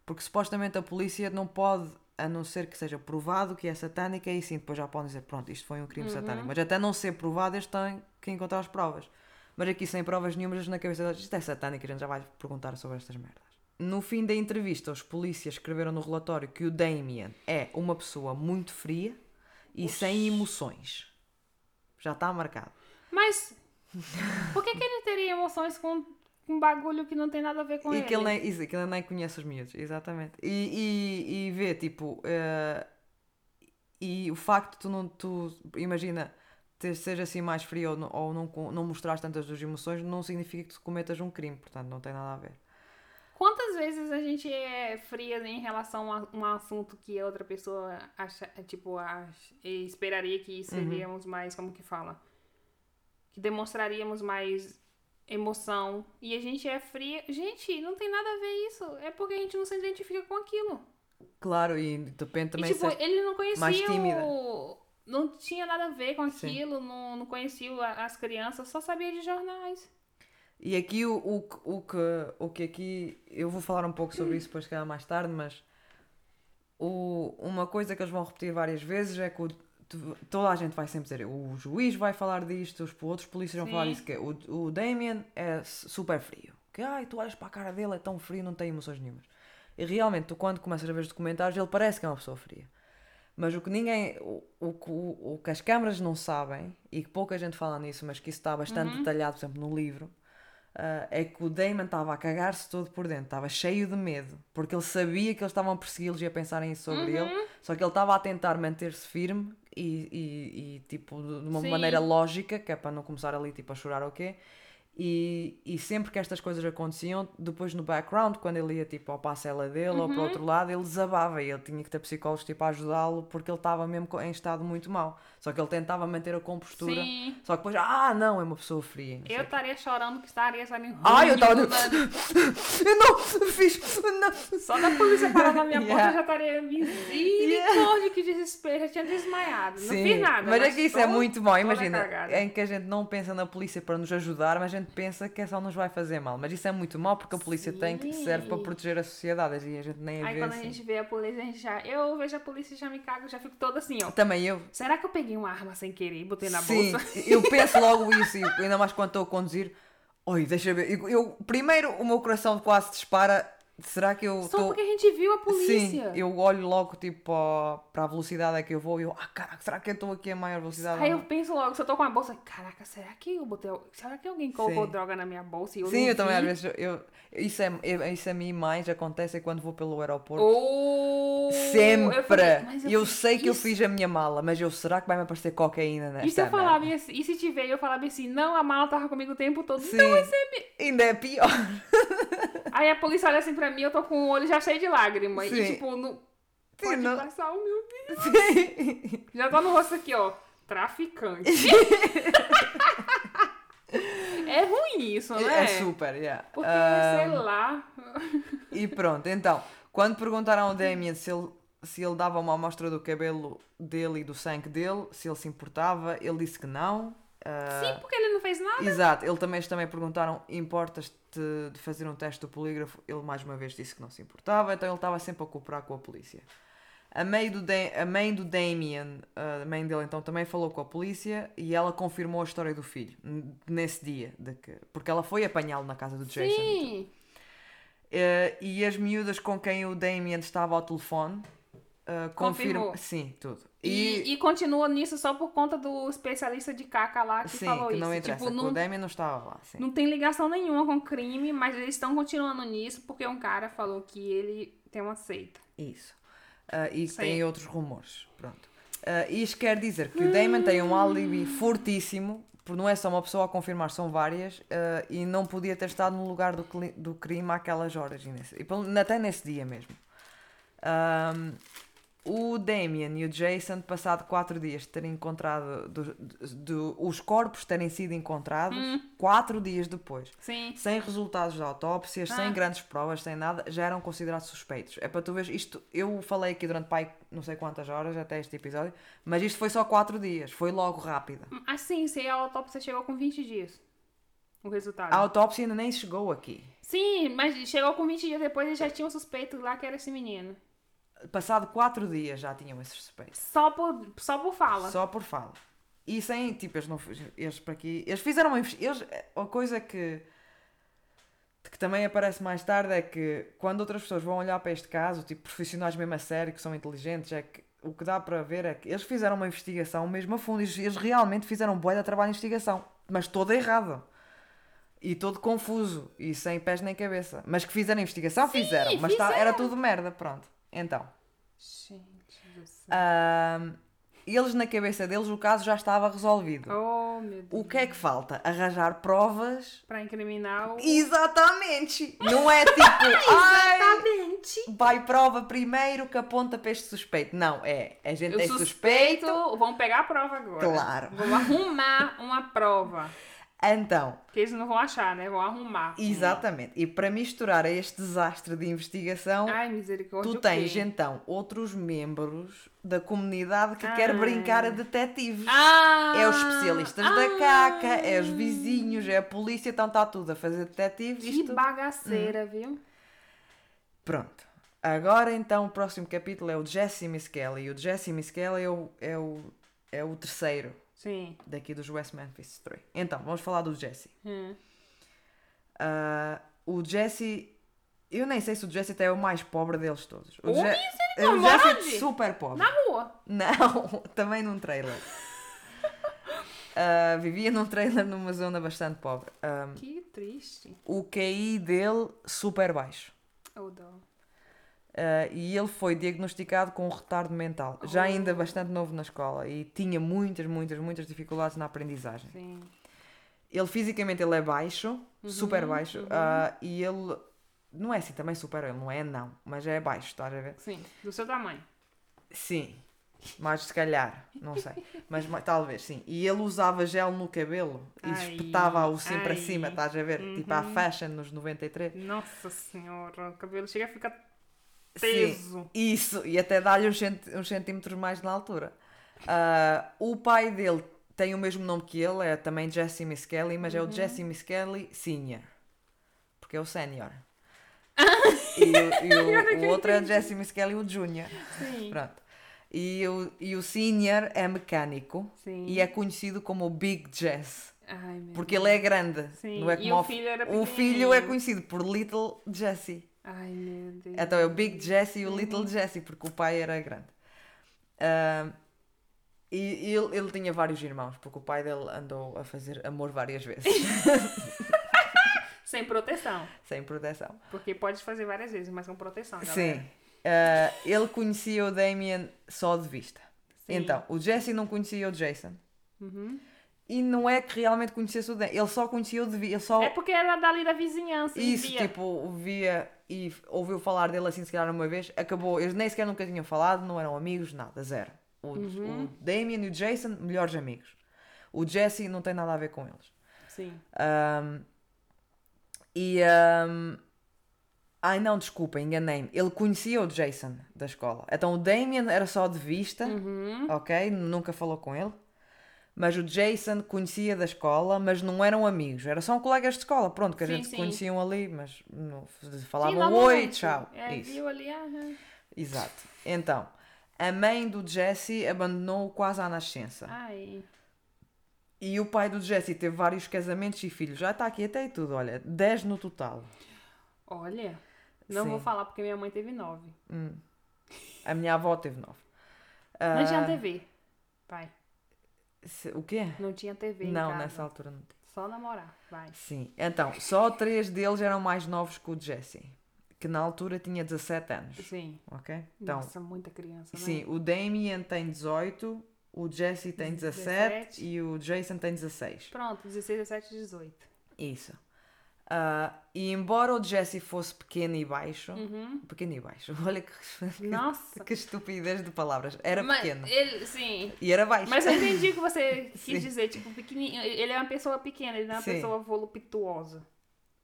Porque supostamente a polícia não pode, a não ser que seja provado que é satânico, aí sim depois já podem dizer, pronto, isto foi um crime satânico. Mas até não ser provado, eles têm que encontrar as provas. Mas aqui sem provas nenhumas na cabeça deles, isto é satânico, a gente já vai perguntar sobre estas merdas. No fim da entrevista, os polícias escreveram no relatório que o Damien é uma pessoa muito fria e sem emoções. Já está marcado. Mas por que, que ele teria emoções com um bagulho que não tem nada a ver com e ele. que ele nem, isso, que ele nem conhece os miúdos, exatamente. E, e, e vê, tipo, eh, e o facto de tu não, tu, imagina, ter, seja assim mais frio ou, não, ou não, não mostrar tantas das emoções, não significa que tu cometas um crime, portanto não tem nada a ver. Quantas vezes a gente é fria em relação a um assunto que a outra pessoa acha, tipo, ach- esperaria que seríamos mais, como que fala? Que demonstraríamos mais emoção. E a gente é fria. Gente, não tem nada a ver isso. É porque a gente não se identifica com aquilo. Claro, e depende também e, tipo, é- ele não conhecia o... Não tinha nada a ver com Sim. aquilo, não, não conhecia as crianças, só sabia de jornais. E aqui o, o, que- o, que, o que aqui. Eu vou falar um pouco sobre isso depois, se calhar mais tarde, mas o, uma coisa que eles vão repetir várias vezes é que o- toda a gente vai sempre dizer o juiz vai falar disto, os outros polícias vão Sim. falar disso, que é, o, o Damien é super frio. Que ai, tu olhas para a cara dele, é tão frio, não tem emoções nenhumas. E realmente, tu quando começas a ver os documentários, ele parece que é uma pessoa fria. Mas o que ninguém. O, o, o, o que as câmaras não sabem, e que pouca gente fala nisso, mas que isso está bastante detalhado, por exemplo, no livro, ah, é que o Damon estava a cagar-se todo por dentro, estava cheio de medo, porque ele sabia que eles estavam a persegui-los e a pensarem sobre ele, só que ele estava a tentar manter-se firme e, e, e, tipo de uma Sim. maneira lógica, que é para não começar ali tipo a chorar ou quê. E, e sempre que estas coisas aconteciam, depois no background, quando ele ia tipo ao passela dele ou para o Uhum. outro lado, ele desabava e ele tinha que ter psicólogos tipo a ajudá-lo porque ele estava mesmo em estado muito mau. Só que ele tentava manter a compostura. Sim. Só que depois, ah, não, é uma pessoa fria. Eu estaria chorando que estaria saindo Ai, eu tava- ranho Eu não fiz. Não. Só da polícia parar na minha porta Yeah. eu já estaria misericórdia, que desespero, já tinha desmaiado. Não fiz nada. Mas é que isso é muito toda Imagina, em que a gente não pensa na polícia para nos ajudar, mas a gente pensa que é só nos vai fazer mal. Mas isso é muito mau porque a polícia tem que serve para Sim. proteger a sociedade e a gente nem a Aí vê quando a assim. gente vê a polícia, a gente já. Eu vejo a polícia e já me cago, já fico toda assim, ó. Também eu. Será que eu peguei uma arma sem querer e botei na Sim, bolsa? eu penso logo isso, e ainda mais quando estou a conduzir. Oi, deixa eu ver. Eu, eu- primeiro o meu coração quase dispara. Será que eu Só estou. porque a gente viu a Sim, polícia. eu olho logo tipo para para a velocidade a que eu vou e eu, ah caraca, será que eu estou aqui a maior velocidade? Aí eu não?" penso logo, se eu tô com a bolsa, caraca, será que eu botei. Será que alguém colocou Sim. droga na minha bolsa e eu Sim, eu também às vi? vezes eu, isso, é, eu- isso a mim mais acontece é quando vou pelo aeroporto. Oh, Sempre! eu falei, eu fiz sei que eu isso. fiz a minha mala, mas eu será que vai me aparecer cocaína nesta E se eu falava assim, e se tiver, eu falava assim, não, a mala tava comigo o tempo todo. Sim, Então vai ser. ainda é pior. Aí a polícia olha assim pra mim, eu tô com o olho já cheio de lágrimas. Sim. E tipo, no... Sim, pode não- passar o meu Deus. Sim. Já tá no rosto aqui, ó. Traficante. é ruim isso, né? É super, yeah. Porque, Ah, sei lá. E pronto, então, quando perguntaram ao Damien se ele, se ele dava uma amostra do cabelo dele e do sangue dele, se ele se importava, ele disse que não. Ah, Sim, porque ele não fez nada. Exato, ele também, eles também perguntaram: importas-te de fazer um teste do polígrafo? Ele mais uma vez disse que não se importava, então ele estava sempre a cooperar com a polícia. A mãe do, Da- a mãe do Damien, a mãe dele então também falou com a polícia e ela confirmou a história do filho nesse dia, de que, porque ela foi apanhá-lo na casa do Jason. Sim. Eh, e as miúdas com quem o Damien estava ao telefone confirmam. Confirmou. Sim, tudo. E, e continua nisso só por conta do especialista de caca lá que sim, falou que isso. não interessa, tipo, não, o Damien não estava lá. Sim. não tem ligação nenhuma com crime, mas eles estão continuando nisso porque um cara falou que ele tem uma seita. Isso. Ah, e Sei. tem outros rumores. Pronto. Ah, isto quer dizer que o Damon tem um álibi fortíssimo, porque não é só uma pessoa a confirmar, são várias, ah, e não podia ter estado no lugar do, do crime àquelas horas, e, nesse- e até nesse dia mesmo. Ahm, o Damien e o Jason, passado quatro dias de terem encontrado do- do- os corpos terem sido encontrados, quatro dias depois, Sim. sem resultados de autópsias, Ah. sem grandes provas, sem nada, já eram considerados suspeitos. É para tu ver isto. Eu falei aqui durante pai, não sei quantas horas até este episódio, mas isto foi só 4 dias, foi logo rápida. Assim, se a autópsia chegou com 20 dias. O resultado. A autópsia ainda nem chegou aqui. Sim, mas chegou com 20 dias depois e já tinha um suspeito lá que era esse menino. Passado 4 dias já tinham esses suspeitos. Só por, só por fala. Só por fala. E sem, tipo, eles não eles para aqui, eles fizeram uma eles A coisa que que também aparece mais tarde é que quando outras pessoas vão olhar para este caso, tipo profissionais mesmo a sério, que são inteligentes, é que o que dá para ver é que eles fizeram uma investigação mesmo a fundo, eles, eles realmente fizeram um bué de trabalho de investigação, mas toda errada. e todo confuso e sem pés nem cabeça. Mas que fizeram a investigação, fizeram. Mas tá- fizeram. era tudo merda, pronto. Então, Gente do céu. eles na cabeça deles o caso já estava resolvido. Oh, meu Deus. O que é que falta? Arranjar provas. Pra incriminar o... Exatamente! Não é tipo, ai, Exatamente. vai prova primeiro que aponta para este suspeito. Não, é, a gente tem suspeito, suspeito. vamos pegar a prova agora. Claro. Vamos arrumar uma prova. Então, Que eles não vão achar, né? Vão arrumar. exatamente. E para misturar a este desastre de investigação, Ai, misericórdia. tu tens então outros membros da comunidade que quer Ah. brincar a detetives. Ah, É os especialistas da ah, caca, é os vizinhos, é a polícia, então está tudo a fazer detetives. Que Isto... Hum. bagaceira, viu? Pronto. Agora então o próximo capítulo é o Jesse Miskelly. E o Jesse Miskelly é o, é o, é o terceiro Sim. daqui dos West Memphis 3. Então, vamos falar do Jesse. Hum. Ah, o Jesse. Eu nem sei se o Jesse até é o mais pobre deles todos. O, Ui, Je- misericórdia, o Jesse é super pobre. Na rua. Não, também num trailer. Ah, vivia num trailer numa zona bastante pobre. Ah, Que triste. o QI dele super baixo. Oh, dó. Ah, e ele foi diagnosticado com um retardo mental, já ainda bastante novo na escola e tinha muitas, muitas, muitas dificuldades na aprendizagem. Sim. Ele fisicamente ele é baixo, Uhum, super baixo, ah, e ele não é assim também super, ele não é não, mas é baixo, estás a ver? Sim. Do seu tamanho. Sim, mas se calhar, não sei, mas ma- talvez sim. E ele usava gel no cabelo e Ai, espetava-o assim para cima, estás a ver? Tipo a fashion nos 93. Nossa senhora. O cabelo chega a ficar Sim, teso. isso, e até dá-lhe uns, cent- uns centímetros mais na altura. Ah, o pai dele tem o mesmo nome que ele, é também Jesse Miskelly, mas é o Jesse Miskelly Senior, porque é o Senior. e o, e o- o outro é o Jesse Miskelly, o Junior. Sim. Pronto. E o, e o Senior é mecânico Sim. e é conhecido como o Big Jess. Ai, Porque ele é grande. Sim, Não é e como o o, filho era o filho é conhecido por Little Jesse. Ai, meu Deus. Então é o Big Jesse e o Uhum. Little Jesse, porque o pai era grande. Ah, e ele, ele tinha vários irmãos, porque o pai dele andou a fazer amor várias vezes, Sem proteção. sem proteção. Porque pode fazer várias vezes, mas com proteção. galera. Sim. Ah, ele conhecia o Damien só de vista. Sim. Então, o Jesse não conhecia o Jason. Uhum. E não é que realmente conhecesse o Damien. Ele só conhecia o de vista. Ele só... É porque era dali da vizinhança. Isso, via. tipo, via e ouviu falar dele assim, se calhar uma vez, acabou. Eles nem sequer nunca tinham falado, não eram amigos, nada, zero. O, Uhum. o Damien e o Jason, melhores amigos. O Jesse não tem nada a ver com eles. Sim. Ahm, e. ahm, ai não, desculpa, enganei-me. Ele conhecia o Jason da escola. Então o Damien era só de vista, Uhum. ok? Nunca falou com ele. Mas o Jason conhecia da escola, mas não eram amigos, eram só colegas de escola, pronto, que a Sim, gente sim. conheciam ali, mas não, Sim, falavam oi, normalmente. tchau. É, Isso, viu ali, ah, exato. Então, a mãe do Jesse abandonou-o quase à nascença. ai. E o pai do Jesse teve vários casamentos e filhos. Já está aqui até e tudo, olha, 10 no total. Olha. Não Sim. vou falar porque minha mãe teve nove. A minha avó teve 9. Não tinha TV. Pai, O quê? não tinha TV. Não, nessa altura não teve. Só namorar. Vai. Sim, então, só três deles eram mais novos que o Jesse, que na altura tinha 17 anos, Sim. ok? Então, Nossa, muita criança, né? sim, o Damien tem 18, o Jesse tem 17, 17. e o Jason tem 16. Pronto, 16, 17, 18. Isso. Ah, e embora o Jesse fosse pequeno e baixo, Uhum. pequeno e baixo, olha que, Nossa. que estupidez de palavras, era Mas pequeno ele, sim. e era baixo. Mas eu entendi o que você Sim. quis dizer. Tipo, pequenininho. Ele é uma pessoa pequena, ele não é uma Sim. pessoa voluptuosa.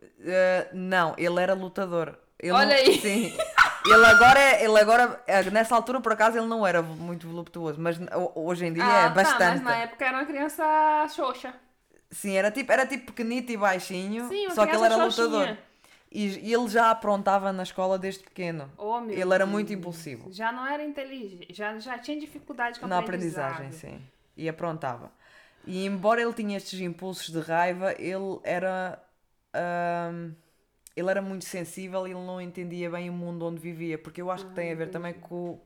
Uh, não, ele era lutador. Ele Olha não- aí. Sim. Ele agora, é- ele agora, eh, nessa altura por acaso ele não era muito voluptuoso, mas ho- hoje em dia ah, é bastante. Tá, mas na época era uma criança xoxa. Sim, era tipo, era tipo pequenito e baixinho, Sim, só que ele era lutador. xoxinha. E, e ele já aprontava na escola desde pequeno. Oh, Ele era Deus. muito impulsivo. Já não era inteligente, já, já tinha dificuldade com a Na aprendizagem, sim. E aprontava. E embora ele tinha estes impulsos de raiva, ele era. ele era muito sensível e ele não entendia bem o mundo onde vivia, porque eu acho que tem a ver também com,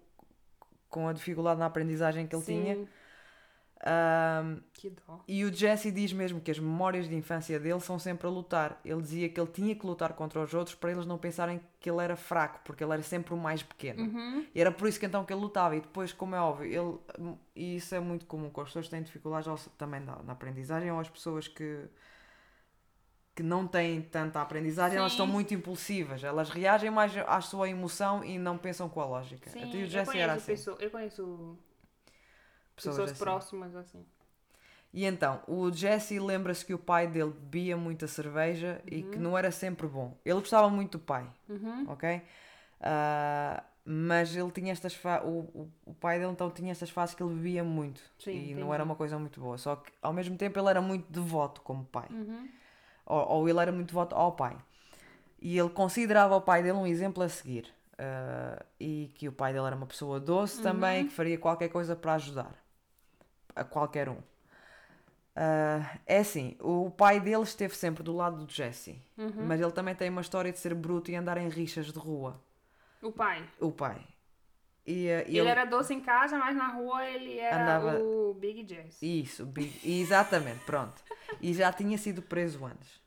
com a dificuldade na aprendizagem que ele tinha. Ahm, Que dó. e o Jesse diz mesmo que as memórias de infância dele são sempre a lutar. Ele dizia que ele tinha que lutar contra os outros para eles não pensarem que ele era fraco, porque ele era sempre o mais pequeno. Uhum. E era por isso que então que ele lutava. E depois, como é óbvio, ele, e isso é muito comum com as pessoas que têm dificuldades ao- também na, na aprendizagem ou as pessoas que, que não têm tanta aprendizagem, elas Sim. estão muito impulsivas. Elas reagem mais à sua emoção e não pensam com a lógica. Sim, e o eu Jesse conheço, era assim. pessoa- eu conheço Pessoas pessoas, assim. próximas assim. E então, o Jesse lembra-se que o pai dele bebia muita cerveja e que não era sempre bom. Ele gostava muito do pai, Uhum. ok? Ah, mas ele tinha estas fa... o, o, o pai dele então tinha estas fases que ele bebia muito Sim, e não entendi. era uma coisa muito boa. Só que ao mesmo tempo ele era muito devoto como pai. Uhum. Ou, ou ele era muito devoto ao pai. E ele considerava o pai dele um exemplo a seguir. Ah, e que o pai dele era uma pessoa doce Uhum. também, que faria qualquer coisa para ajudar a qualquer um. Ah, é assim, o pai dele esteve sempre do lado do Jesse, Uhum. mas ele também tem uma história de ser bruto e andar em rixas de rua. O pai. O pai. E, ah, e Ele, era doce em casa, mas na rua ele era Andava- o Big Jazz. Isso, Big- exatamente, pronto. E já tinha sido preso antes.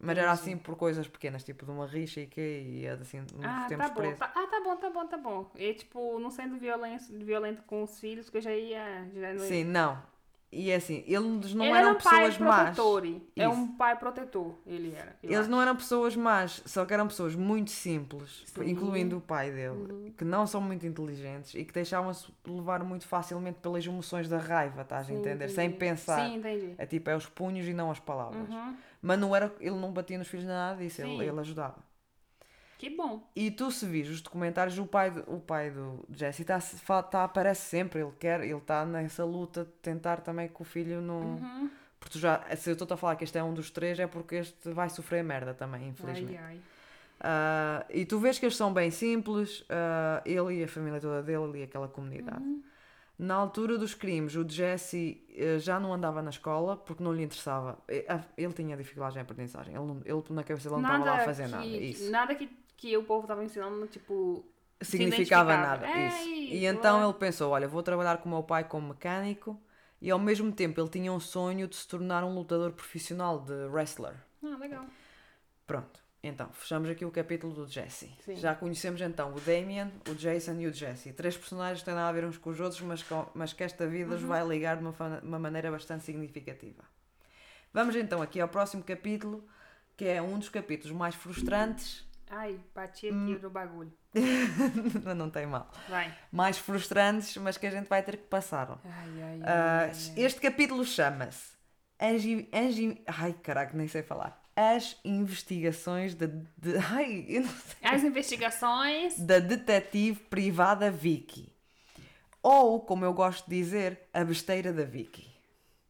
Mas era assim por coisas pequenas, tipo de uma rixa e que e ia assim uns Ah, tempos tá bom. Tá, ah, tá bom, tá bom, tá bom. E tipo, não sendo violento, violento com os filhos, que eu já ia. Já não ia- Sim, não. E é assim, eles não ele eram era um pessoas más. É um pai protetor, ele era. eu Eles acho. não eram pessoas más, só que eram pessoas muito simples, Sim. Uhum. incluindo o pai dele, que não são muito inteligentes e que deixavam-se levar muito facilmente pelas emoções da raiva, estás a entender? Sem pensar. Sim, entendi. É tipo, é os punhos e não as palavras. Uhum. Mas não era, ele não batia nos filhos nada disso, ele, ele ajudava. Que bom. E tu se vires os documentários, o pai, do- o pai do Jesse tá, tá, aparece sempre, ele quer, ele está nessa luta de tentar também que o filho não. Uhum. Porque tu já, se eu estou a falar que este é um dos três, é porque este vai sofrer merda também, Ai, infelizmente. ai. Ah, e tu vês que eles são bem simples, ah, ele e a família toda dele e aquela comunidade. Uhum. Na altura dos crimes, o Jesse eh, já não andava na escola porque não lhe interessava. Ah, Ele tinha dificuldades em aprendizagem, ele, não- ele na cabeça dele não estava lá a fazer que, nada. Isso. Nada que, que o povo tava ensinando, tipo. significava nada. É isso. E então é. ele pensou: olha, vou trabalhar com o meu pai como mecânico e ao mesmo tempo ele tinha um sonho de se tornar um lutador profissional de wrestler. Ah, legal. Pronto, então fechamos aqui o capítulo do Jesse. Sim. Já conhecemos então o Damien, o Jason e o Jesse. Três personagens que têm nada a ver uns com os outros, mas, com- mas que esta vida os Uhum. vai ligar de uma, uma maneira bastante significativa. Vamos então aqui ao próximo capítulo, que é um dos capítulos mais frustrantes. Ai, bati aqui Hum. no bagulho. não tem mal. Vai. Mais frustrantes, mas que a gente vai ter que passar. Ai, ai. Ah, ai, ai. este capítulo chama-se Angi... Angi... Ai, caraca, nem sei falar. As investigações da... De... Ai, eu não sei. As investigações. Da detetive privada Vicky. Ou, como eu gosto de dizer, a besteira da Vicky.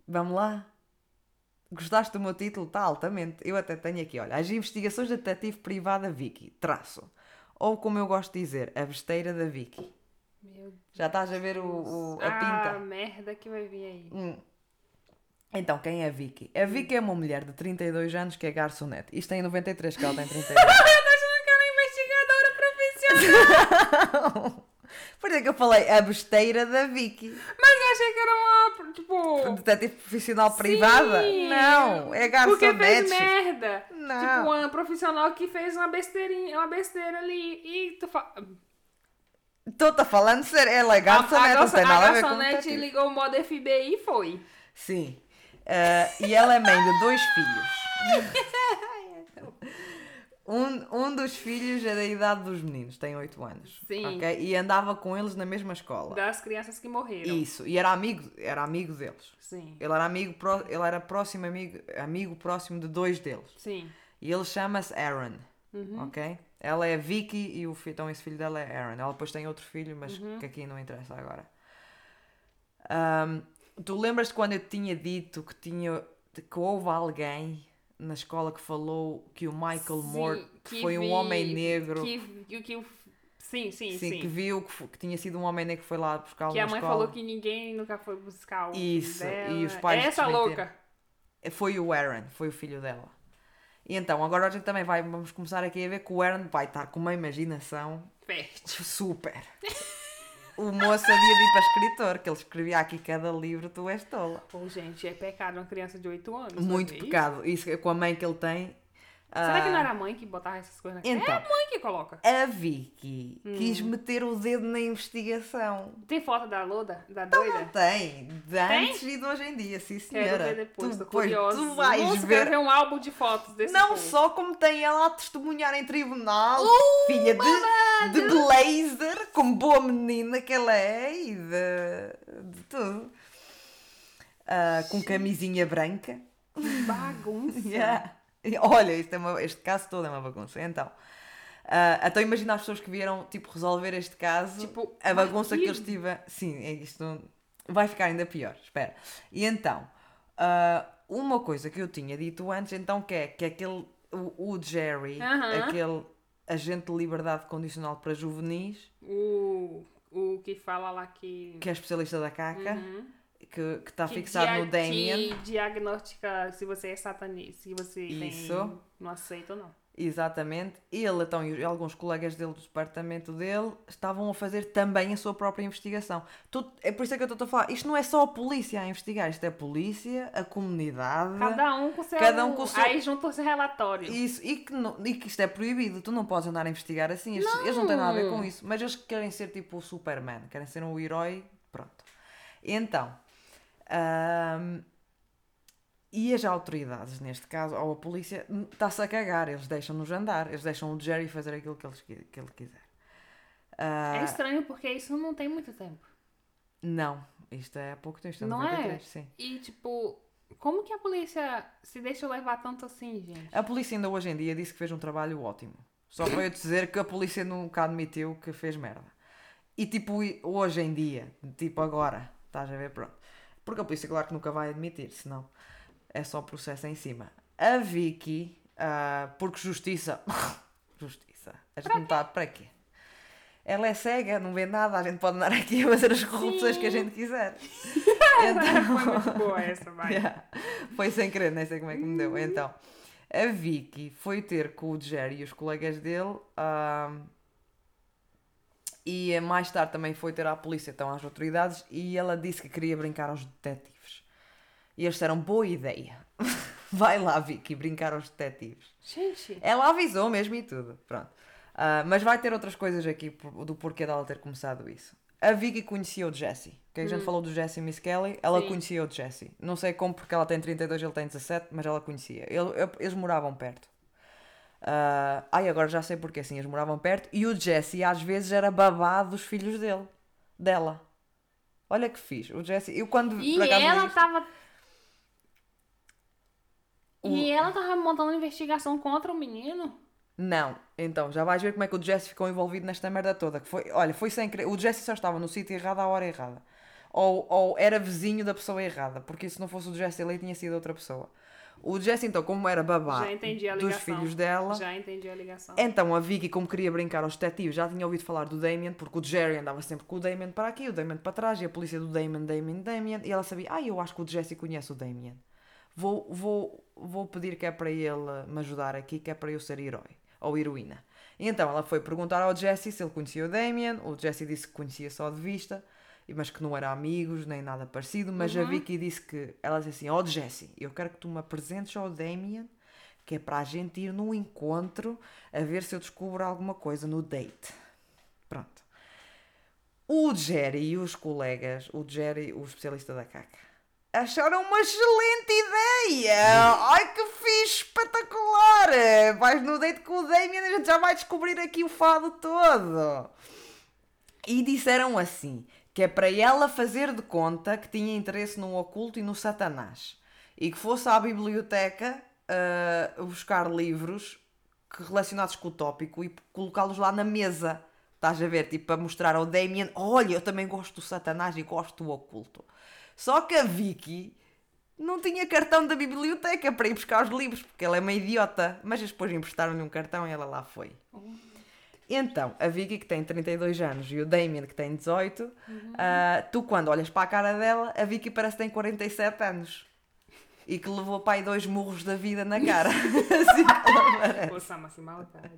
Vamos lá? Gostaste do meu título? Está altamente. Eu até tenho aqui, olha. As investigações da detetive privada Vicky. Traço. Ou, como eu gosto de dizer, a besteira da Vicky. Meu Já estás a ver o, o- a ah, pinta? merda que vai vir aí. Hum. Então, quem é a Vicky? A Vicky é uma mulher de 32 anos que é garçonete. Isto é em 93 que ela tem 32. Eu tô achando que ela é investigadora profissional. Por isso é que eu falei a besteira da Vicky. Mas eu achei que era uma, tipo... Detetive profissional privada? Sim. Não, é Porque garçonete. fez merda. Não. Tipo, uma profissional que fez uma besteirinha, uma besteira ali. E tu fala... Estou-te a falando sério. Ela é A, garçonete, a, não tem nada a ver com garçonete detetive. ligou o modo FBI e foi. Sim. Ah, e ela é mãe de dois filhos. Um, um dos filhos é da idade dos meninos, tem 8 anos. Sim. ok? E andava com eles na mesma escola. Das crianças que morreram. Isso, e era amigo, era amigo deles. Sim. Ele era amigo, ele era próximo amigo, amigo próximo de dois deles. Sim. E ele chama-se Aaron, Uhum. ok? Ela é Vicky e o filho, então esse filho dela é Aaron. Ela depois tem outro filho, mas Uhum. que aqui não interessa agora. Ahm, tu lembras-te quando eu tinha dito que, tinha, que houve alguém na escola que falou que o Michael Sim, Moore foi um vi- homem negro Que, que, que, sim, sim, sim, sim. que viu que, que tinha sido um homem negro que foi lá buscar Que a mãe escola. falou que ninguém nunca foi buscar o Isso, dela. e os pais Essa louca. Foi o Aaron, foi o filho dela. E então, agora a gente também vai, vamos começar aqui a ver que o Aaron vai estar com uma imaginação Fértil. super. o moço havia de ir para escritor, que ele escrevia aqui cada livro, tu és tola. Pô, gente, é pecado uma criança de 8 anos. Muito isso? pecado. Isso com a mãe que ele tem. Será que não ah, era a mãe que botava essas coisas na Então. É a mãe que coloca. A Vicky Hum. quis meter o dedo na investigação. Tem foto da Loda, da Não doida? tem. De antes e de hoje em dia, sim Quero senhora. ver depois, tu, tô curiosa. tu vais Nossa, ver. quero um álbum de fotos desse Não povo. só como tem ela a testemunhar em tribunal, Uh, filha de, de blazer, como boa menina que ela é e de, de tudo. Ah, com camisinha branca. Que bagunça. Yeah. Olha, isto é uma- este caso todo é uma bagunça. Então, ah, então imagina as pessoas que vieram tipo, resolver este caso, Tipo, a bagunça que eles tiveram. Sim, é isto vai ficar ainda pior. Espera. E então, ah, uma coisa que eu tinha dito antes, então, que é que aquele, o, o Jerry, Aham. aquele agente de liberdade condicional para juvenis, O, o que fala lá que... que é especialista da caca, Uhum. Que está fixado no Damien. Que diagnostica se você é satanista, se você Isso. tem, não aceita ou não. Exatamente. Ele então, e alguns colegas dele do departamento dele estavam a fazer também a sua própria investigação. Tu- é por isso é que eu estou a falar. Isto não é só a polícia a investigar, isto é a polícia, a comunidade. Cada um com seu... Cada um com o seu- Aí junta os relatórios. Isso, e que, não- e que isto é proibido, tu não podes andar a investigar assim, eles não, eles não têm nada a ver com isso, mas eles querem ser tipo o Superman, querem ser um herói, pronto. Então, ahm, e as autoridades, neste caso, ou a polícia, está-se a cagar, eles deixam-nos andar, eles deixam o Jerry fazer aquilo que, eles, que ele quiser. Ah, É estranho porque isso não tem muito tempo. não, isto é há pouco tempo, isto é Não 93, é? sim. E, tipo, como que a polícia se deixa levar tanto assim, gente? A polícia ainda hoje em dia disse que fez um trabalho ótimo. Só foi eu dizer que a polícia nunca admitiu que fez merda. E tipo, hoje em dia, tipo agora, estás a ver, pronto. Porque a polícia, claro que nunca vai admitir, senão é só processo em cima. A Vicky, ah, porque justiça. justiça. A gente não está. Para quê? Ela é cega, não vê nada, a gente pode andar aqui a fazer as corrupções que a gente quiser. Foi muito boa essa, vai. Yeah. Foi sem querer, nem sei como é que me deu. Então, a Vicky foi ter com o Jerry e os colegas dele ahm, e mais tarde também foi ter à polícia, então às autoridades, e ela disse que queria brincar aos detetives. E eles disseram, boa ideia. Vai lá, Vicky, brincar aos detetives. Gente, Ela avisou mesmo e tudo, pronto. Ah, mas vai ter outras coisas aqui do porquê dela ter começado isso. A Vicky conhecia o Jesse. Que a gente falou do Jesse Miss Kelly, ela Hum. Sim. conhecia o Jesse. Não sei como, porque ela tem 32 ele tem 17, mas ela conhecia. Ele- eles moravam perto. Ah, ai, agora já sei porque assim, eles moravam perto. E o Jesse às vezes era babado dos filhos dele, dela. Olha que fixe. O Jesse, eu quando. e ela isto- tava... O- E ela tava montando investigação contra o menino? Não, então já vais ver como é que o Jesse ficou envolvido nesta merda toda. Que foi, olha, foi sem querer. O Jesse só estava no sítio errado à hora errada. Ou, ou era vizinho da pessoa errada, porque se não fosse o Jesse ele tinha sido outra pessoa. O Jesse, então, como era babá dos filhos dela, Já entendi a ligação. então a Vicky, como queria brincar aos detetives, já tinha ouvido falar do Damien, porque o Jerry andava sempre com o Damien para aqui, o Damien para trás, e a polícia do Damien, Damien, Damien, e ela sabia, ah, eu acho que o Jesse conhece o Damien. Vou, vou, vou pedir que é para ele me ajudar aqui, que é para eu ser herói, ou heroína. E então ela foi perguntar ao Jesse se ele conhecia o Damien, o Jesse disse que conhecia só de vista, mas que não eram amigos, nem nada parecido, mas a Vicky disse que, ela disse assim, ó Jesse, eu quero que tu me apresentes ao Damien, que é para a gente ir num encontro a ver se eu descubro alguma coisa no date. Pronto. O Jerry e os colegas, o Jerry, o especialista da caca, acharam uma excelente ideia! Ai que fixe, espetacular! Vais no date com o Damien e a gente já vai descobrir aqui o fado todo. E disseram assim: que é para ela fazer de conta que tinha interesse no oculto e no Satanás. E que fosse à biblioteca ah, buscar livros relacionados com o tópico e colocá-los lá na mesa. Estás a ver? Tipo, para mostrar ao Damien: olha, eu também gosto do Satanás e gosto do oculto. Só que a Vicky não tinha cartão da biblioteca para ir buscar os livros, porque ela é uma idiota. Mas depois emprestaram-lhe um cartão e ela lá foi. Então, a Vicky que tem 32 anos e o Damien que tem 18, ah, tu quando olhas para a cara dela, a Vicky parece que tem 47 anos. e que levou pai dois murros da vida na cara. assim. Poxa, mas que maldade.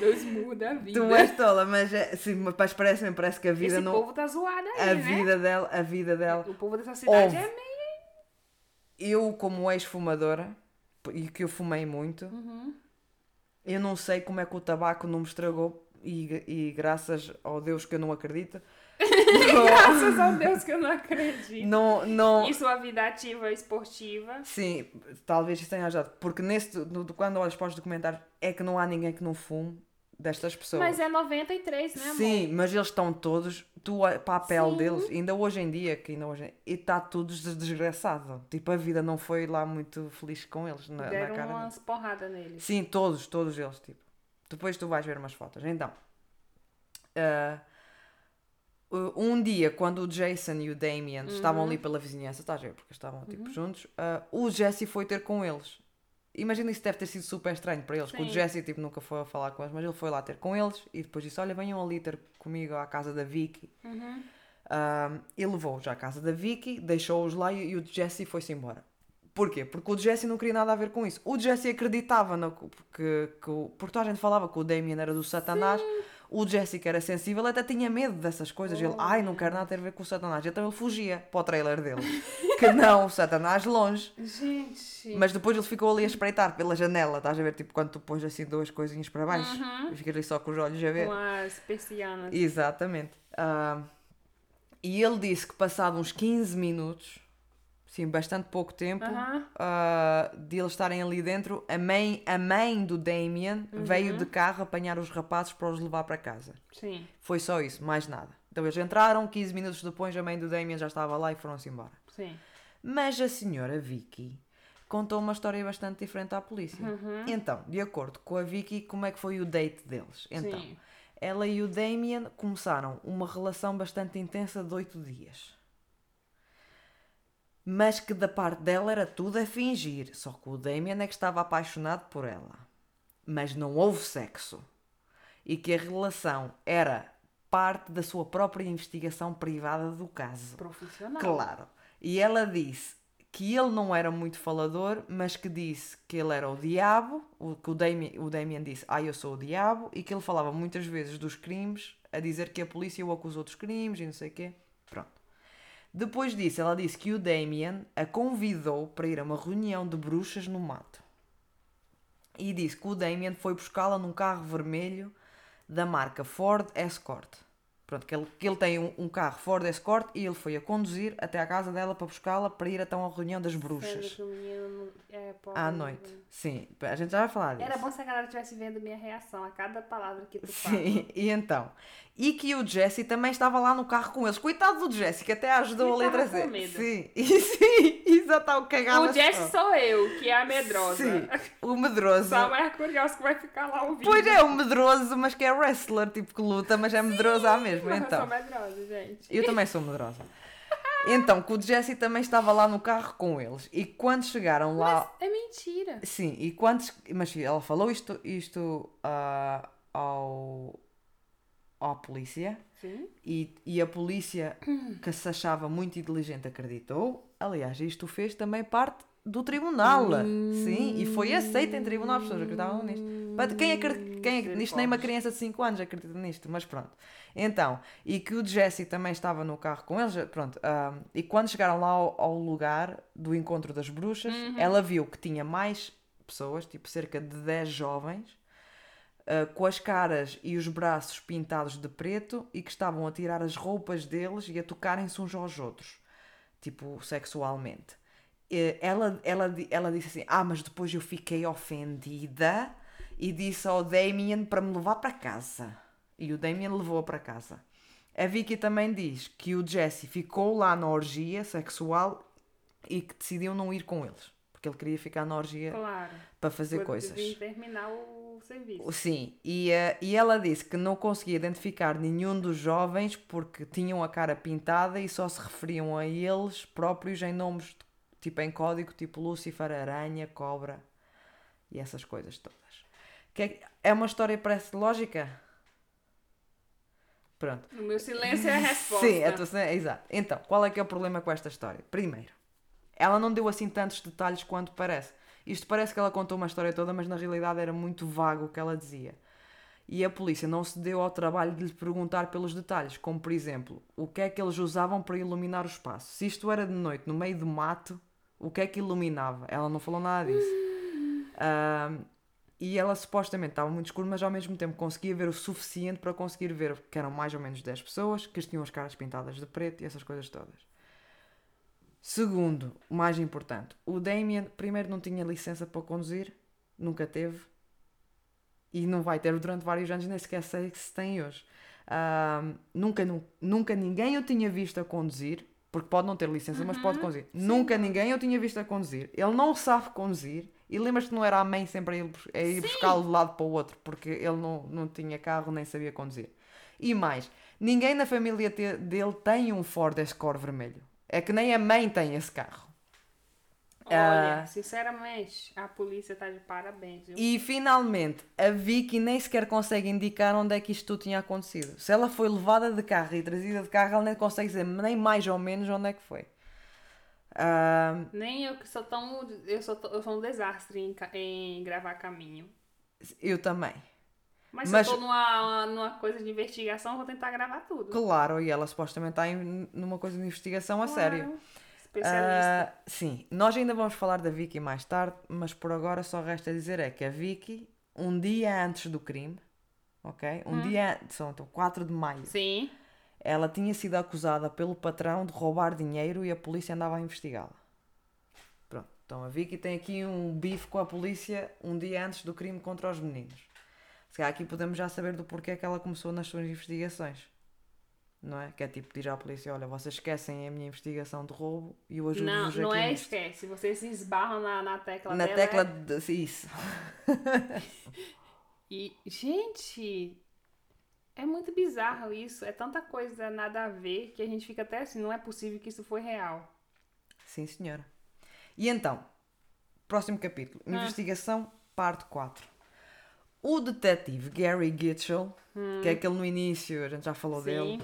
Dois murros da vida. Tu és tola, mas, é, sim, mas parece, parece que a vida Esse não. povo tá zoado aí, A né? vida dela, a vida dela. O povo dessa cidade Ouve. é meio... Eu, como ex-fumadora, e que eu fumei muito, Uhum. eu não sei como é que o tabaco não me estragou, e, e graças ao Deus que eu não acredito, Graças a Deus que eu não acredito. não, não, E sua vida ativa esportiva. Sim, talvez isso tenha ajudado. Porque nesse, no- quando olhas para os documentários, é que não há ninguém que não fume destas pessoas. Mas é 93, né, amor? Sim, mas eles estão todos, tu para a pele Sim. deles, ainda hoje em dia, que ainda hoje e está tudo des- desgraçado. Tipo, a vida não foi lá muito feliz com eles na, na Deram cara. umas porradas neles. Sim, todos, todos eles, tipo. Depois tu vais ver umas fotos. Então, ah, um dia, quando o Jason e o Damien estavam Uhum. ali pela vizinhança, estás a ver, porque estavam tipo juntos, ah, o Jesse foi ter com eles. Imagina isso deve ter sido super estranho para eles, que o Sim. Jesse tipo, nunca foi a falar com eles, mas ele foi lá ter com eles e depois disse: Olha, venham ali ter comigo à casa da Vicky. Uhum. Um, e levou-os à casa da Vicky, deixou-os lá e, e o Jesse foi-se embora. Porquê? Porque o Jesse não queria nada a ver com isso. O Jesse acreditava no, que, que porque toda a gente falava que o Damien era do Satanás. O Jesse, que era sensível, até tinha medo dessas coisas. Ele, ai, não quero nada ter a ver com o Satanás. Então ele fugia para o trailer dele. que não, o Satanás longe. Gente. Mas depois ele ficou ali a espreitar pela janela. Estás a ver, tipo, quando tu pões assim duas coisinhas para baixo Uhum. e ficas ali só com os olhos a ver. Com as persianas. Exatamente. Ah, e ele disse que passado uns 15 minutos, sim, bastante pouco tempo, ah, de eles estarem ali dentro, a mãe, a mãe do Damien veio de carro apanhar os rapazes para os levar para casa. Sim, Foi só isso, mais nada. Então eles entraram, 15 minutos depois a mãe do Damien já estava lá e foram-se embora. sim. Mas a senhora Vicky contou uma história bastante diferente à polícia. Uhum. Então, de acordo com a Vicky, como é que foi o date deles? Então, Sim. ela e o Damien começaram uma relação bastante intensa de oito dias. Mas que da parte dela era tudo a fingir. Só que o Damien é que estava apaixonado por ela. Mas não houve sexo. E que a relação era parte da sua própria investigação privada do caso. Profissional. Claro. E ela disse que ele não era muito falador, mas que disse que ele era o diabo, o, que o Damien, o Damien disse, ah, eu sou o diabo, e que ele falava muitas vezes dos crimes, a dizer que a polícia o acusou dos crimes e não sei o quê. Depois disso, ela disse que o Damien a convidou para ir a uma reunião de bruxas no mato. E disse que o Damien foi buscá-la num carro vermelho da marca Ford Escort. Pronto, que ele, que ele tem um, um carro Ford Escort e ele foi a conduzir até à casa dela para buscá-la para ir então à reunião das bruxas. é À né? noite. Sim, a gente já vai falar disso. Era bom se a galera estivesse vendo minha reação a cada palavra que tu fala. Sim, e então. E que o Jesse também estava lá no carro com eles. Coitado do Jesse, que até ajudou Ele a com medo. Sim, e sim, exato, cagado. O Jess sou eu, que é a medrosa. Sim, o medroso. Só a mais curiosa que vai ficar lá ouvindo. Pois é, o medroso, mas que é wrestler, tipo que luta, mas é medroso à mesma. Mas eu Então. sou medrosa, gente. Eu também sou medrosa. Então, que o Jesse também estava lá no carro com eles. E quando chegaram lá. É mentira. Sim, e quando. Mas ela falou isto, isto ah, ao. À polícia. Sim. E, e a polícia, que se achava muito inteligente, acreditou. Aliás, isto fez também parte do tribunal. Sim, e foi aceito em tribunal, as pessoas acreditavam nisto. Mas quem acredita, quem, isto nem uma criança de 5 anos acredita nisto, mas pronto. Então, e que o Jesse também estava no carro com eles, pronto. ah, e quando chegaram lá ao, ao lugar do encontro das bruxas, ela viu que tinha mais pessoas, tipo cerca de 10 jovens, ah, com as caras e os braços pintados de preto e que estavam a tirar as roupas deles e a tocarem-se uns aos outros, tipo sexualmente. Eh, Ela, ela, ela disse assim: Ah, mas depois eu fiquei ofendida e disse ao Damien para me levar para casa. E o Damien levou-a para casa. A Vicky também diz que o Jesse ficou lá na orgia sexual e que decidiu não ir com eles, porque ele queria ficar na orgia Claro. para fazer coisas. Terminar o serviço. Sim, e, eh, e ela disse que não conseguia identificar nenhum dos jovens porque tinham a cara pintada e só se referiam a eles próprios em nomes tipo em código, tipo Lúcifer, Aranha, Cobra e essas coisas todas. Que é, é uma história parece lógica? Pronto. O meu silêncio é a resposta. Sim, é, tu- é, exato. Então, qual é que é o problema com esta história? Primeiro, ela não deu assim tantos detalhes quanto parece. Isto parece que ela contou uma história toda, mas na realidade era muito vago o que ela dizia. E a polícia não se deu ao trabalho de lhe perguntar pelos detalhes, como por exemplo, o que é que eles usavam para iluminar o espaço. Se isto era de noite, no meio do mato, o que é que iluminava? Ela não falou nada disso. E ela supostamente estava muito escuro, mas ao mesmo tempo conseguia ver o suficiente para conseguir ver que eram mais ou menos 10 pessoas, que tinham as caras pintadas de preto e essas coisas todas. Segundo, o mais importante, o Damien primeiro não tinha licença para conduzir, nunca teve, e não vai ter durante vários anos, nem sequer sei se tem hoje. Nunca, nu- nunca ninguém o tinha visto a conduzir, porque pode não ter licença, mas pode conduzir. Nunca ninguém o tinha visto a conduzir. Ele não sabe conduzir. E lembras-te que não era a mãe sempre a ir, a ir buscá-lo de um lado para o outro, porque ele não, não tinha carro nem sabia conduzir. E mais, ninguém na família te- dele tem um Ford Escort vermelho. É que nem a mãe tem esse carro. Olha, Ah. sinceramente, a polícia tá de parabéns, viu? E finalmente, a Vicky nem sequer consegue indicar onde é que isto tudo tinha acontecido. Se ela foi levada de carro e trazida de carro, ela nem consegue dizer nem mais ou menos onde é que foi. Ah, Nem eu que sou tão. Eu sou, eu sou um desastre em, em gravar caminho. eu também. Mas, Mas- se eu tô numa, numa coisa de investigação, eu vou tentar gravar tudo. Claro, e ela supostamente está em, numa coisa de investigação a sério. Claro. Especialista. Ah, sim, nós ainda vamos falar da Vicky mais tarde, mas por agora só resta dizer é que a Vicky, um dia antes do crime, ok? Um dia antes, são então 4 de maio, Sim. ela tinha sido acusada pelo patrão de roubar dinheiro e a polícia andava a investigá-la. Pronto, então a Vicky tem aqui um bife com a polícia um dia antes do crime contra os meninos. Se calhar aqui podemos já saber do porquê que ela começou nas suas investigações. Não é? Que é tipo dizer à polícia: olha, vocês esquecem a minha investigação de roubo e eu Não, ajudo-vos não aqui é nisto." esquece. Vocês se esbarram na, na tecla Na dela. tecla é- de. Isso. E, gente, é muito bizarro isso. É tanta coisa nada a ver que a gente fica até assim, não é possível que isso foi real. Sim, senhora. E então, próximo capítulo: Ah. Investigação, parte 4. O detetive Gary Gitchell, que é aquele no início, a gente já falou Hum. Sim. dele,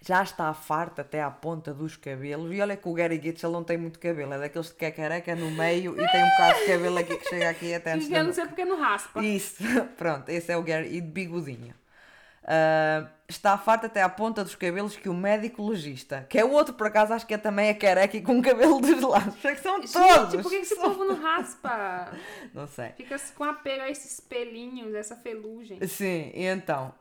já está farto até à ponta dos cabelos. E olha que o Gary Gitchell não tem muito cabelo, é daqueles que é careca no meio e tem um bocado de cabelo aqui que chega aqui até antes sei porque não raspa. Isso, pronto, esse é o Gary, e de bigodinho. Ah, está farto até à ponta dos cabelos que o médico legista, que é o outro por acaso, acho que é também a careca e com cabelo dos lados. É que são Gente, todos. por que esse povo não raspa? Não sei. Fica com apego a esses pelinhos, essa felugem. Sim, e então,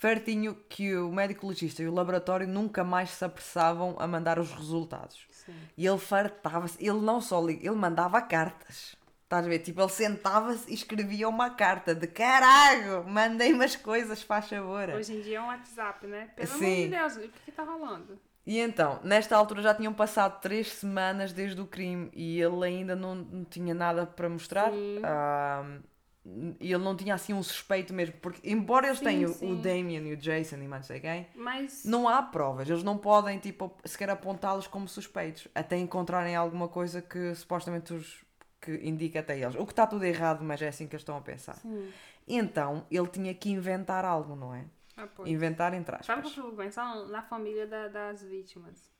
certinho que o médico legista e o laboratório nunca mais se apressavam a mandar os resultados. Sim. E ele fartava-se, ele não só li- ele mandava cartas. Estás a ver? Tipo, ele sentava-se e escrevia uma carta de caralho, mandei-me as coisas, faz favor. Hoje em dia é um WhatsApp, né? Pelo amor Sim. de Deus, o que que tá rolando? E então, nesta altura já tinham passado três semanas desde o crime e ele ainda não, não tinha nada para mostrar. Sim. Ah, e ele não tinha assim um suspeito mesmo, porque embora eles Sim, tenham sim. o Damien e o Jason e mais não sei quem, Mas não há provas, eles não podem tipo, sequer apontá-los como suspeitos, até encontrarem alguma coisa que supostamente os que indica até eles. O que está tudo errado, mas é assim que eles estão a pensar. Sim. Então ele tinha que inventar algo, não é? Ah. Inventar entre aspas. O que eu pensando? Na família da- das vítimas.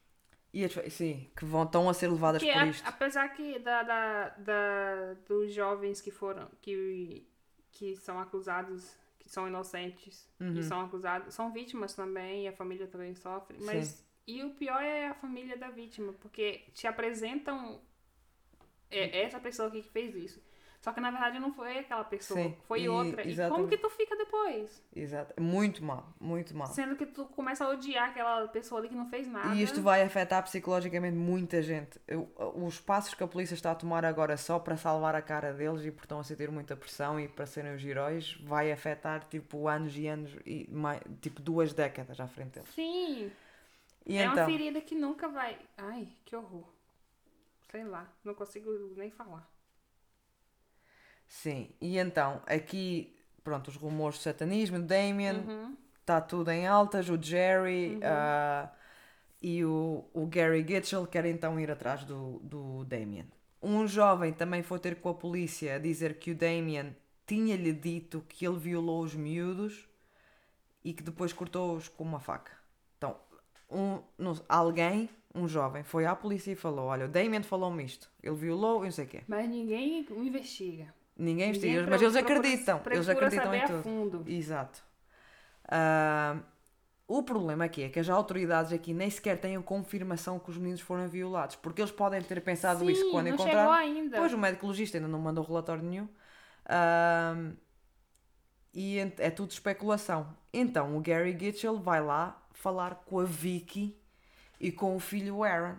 E as- sim, que vão, estão a ser levadas Que por a- isto. apesar que da, da, da- dos jovens que foram que, que são acusados que são inocentes Uhum. e são acusados são vítimas também e a família também sofre mas e o pior é a família da vítima porque te apresentam é, essa pessoa aqui que fez isso só que na verdade não foi aquela pessoa Sim, foi e- outra e como exatamente. que tu fica depois Exato. Muito mal, muito mal. sendo que tu começa a odiar aquela pessoa ali que não fez nada E isto vai afetar psicologicamente muita gente. Eu- Os passos que a polícia está a tomar agora só para salvar a cara deles e portanto a sentir muita pressão e para serem os heróis vai afetar tipo anos e anos e mais, tipo duas décadas à frente deles. sim E é então, uma ferida que nunca vai. Ai, que horror. Sei lá, não consigo nem falar. sim, e então aqui, pronto, os rumores de satanismo, Damien, Uhum. está tudo em altas, o Jerry ah, e o, o Gary Gitchell querem então ir atrás do, do Damien. Um jovem também foi ter com a polícia a dizer que o Damien tinha-lhe dito que ele violou os miúdos e que depois cortou-os com uma faca. Então, um, não- alguém um jovem, foi à polícia e falou: Olha, o Damien falou-me isto. Ele violou e não sei o quê. Mas ninguém investiga. Ninguém investiga, mas eles acreditam. Eles acreditam em tudo. fundo. Exato. Ah, o problema aqui é que as autoridades aqui nem sequer têm confirmação que os meninos foram violados, porque eles podem ter pensado Sim, isso quando não encontraram. ainda. Pois o médico legista ainda não mandou relatório nenhum. Ahm, e é tudo especulação. Então o Gary Gitchell vai lá falar com a Vicky e com o filho Aaron.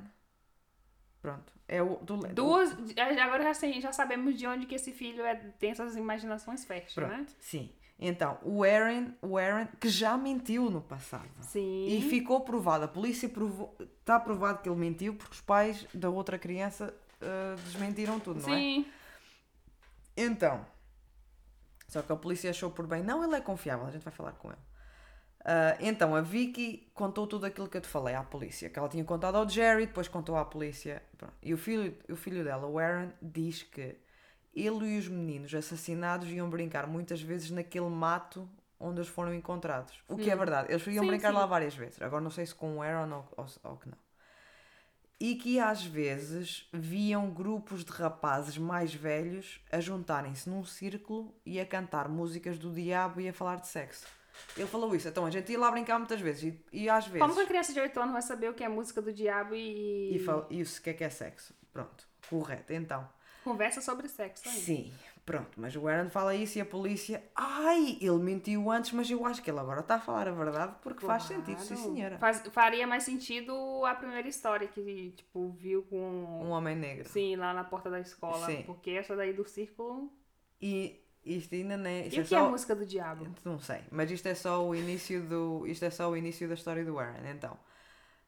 Pronto. É o, do, Duas. Agora já, sei- já sabemos de onde que esse filho é, tem essas imaginações férteis, Pronto. né? Sim. Então, o Aaron, o Aaron, que já mentiu no passado. Sim. E ficou provado, a polícia provou, está provado que ele mentiu porque os pais da outra criança ah, desmentiram tudo, não é? Sim. Então, só que a polícia achou por bem, não, ele é confiável, a gente vai falar com ele. Ah, então, a Vicky contou tudo aquilo que eu te falei à polícia, que ela tinha contado ao Jerry, depois contou à polícia. Pronto. E o filho, o filho dela, o Aaron, diz que ele e os meninos assassinados iam brincar muitas vezes naquele mato onde eles foram encontrados. O que é verdade, eles iam Sim, brincar sim. lá várias vezes. Agora não sei se com o Aaron ou, ou, ou que não. E que às vezes viam grupos de rapazes mais velhos a juntarem-se num círculo e a cantar músicas do diabo e a falar de sexo. Ele falou isso, então a gente ia lá brincar muitas vezes e, e às vezes. Como que uma criança de 8 anos vai saber o que é música do diabo e, E fala, isso que é que é sexo. Pronto, correto. Então, conversa sobre sexo ainda? sim, pronto. Mas o Aaron fala isso e a polícia. Ai, ele mentiu antes, mas eu acho que ele agora está a falar a verdade porque faz sentido, sim, Claro. senhora. Faz- faria mais sentido a primeira história que, tipo, viu com. Um homem negro. Sim, lá na porta da escola. Sim. Porque essa daí do círculo. E isto ainda não é. E isto o que é só- a música do diabo? Não sei, mas isto é só o início do isto é só o início da história do Aaron. Então,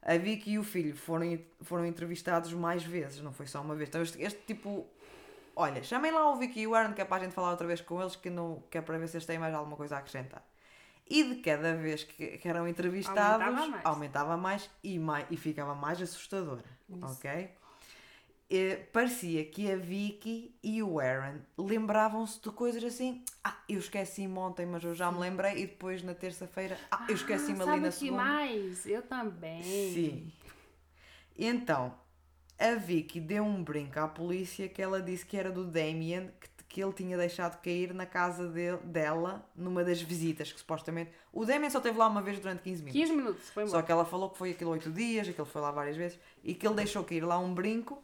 a Vicky e o filho foram foram entrevistados mais vezes, não foi só uma vez. Então este, este tipo, olha, chamem lá o Vicky e o Aaron que é para a gente falar outra vez com eles que não que é para ver se eles têm mais alguma coisa a acrescentar. E de cada vez que, que eram entrevistados, Aumentava mais. aumentava mais e, mais, e ficava mais assustadora. Ok? Eh, parecia que a Vicky e o Aaron lembravam-se de coisas assim. Ah, eu esqueci-me ontem, mas eu já me lembrei. E depois na terça-feira, ah, eu esqueci-me Ah, ali na segunda. mais? Eu também. Sim. Então, a Vicky deu um brinco à polícia que ela disse que era do Damien, que, que ele tinha deixado cair na casa de- dela numa das visitas, que supostamente. O Damien só esteve lá uma vez durante 15 minutos. 15 minutos, foi Só embora. que ela falou que foi aquilo oito dias que ele foi lá várias vezes e que ele deixou cair lá um brinco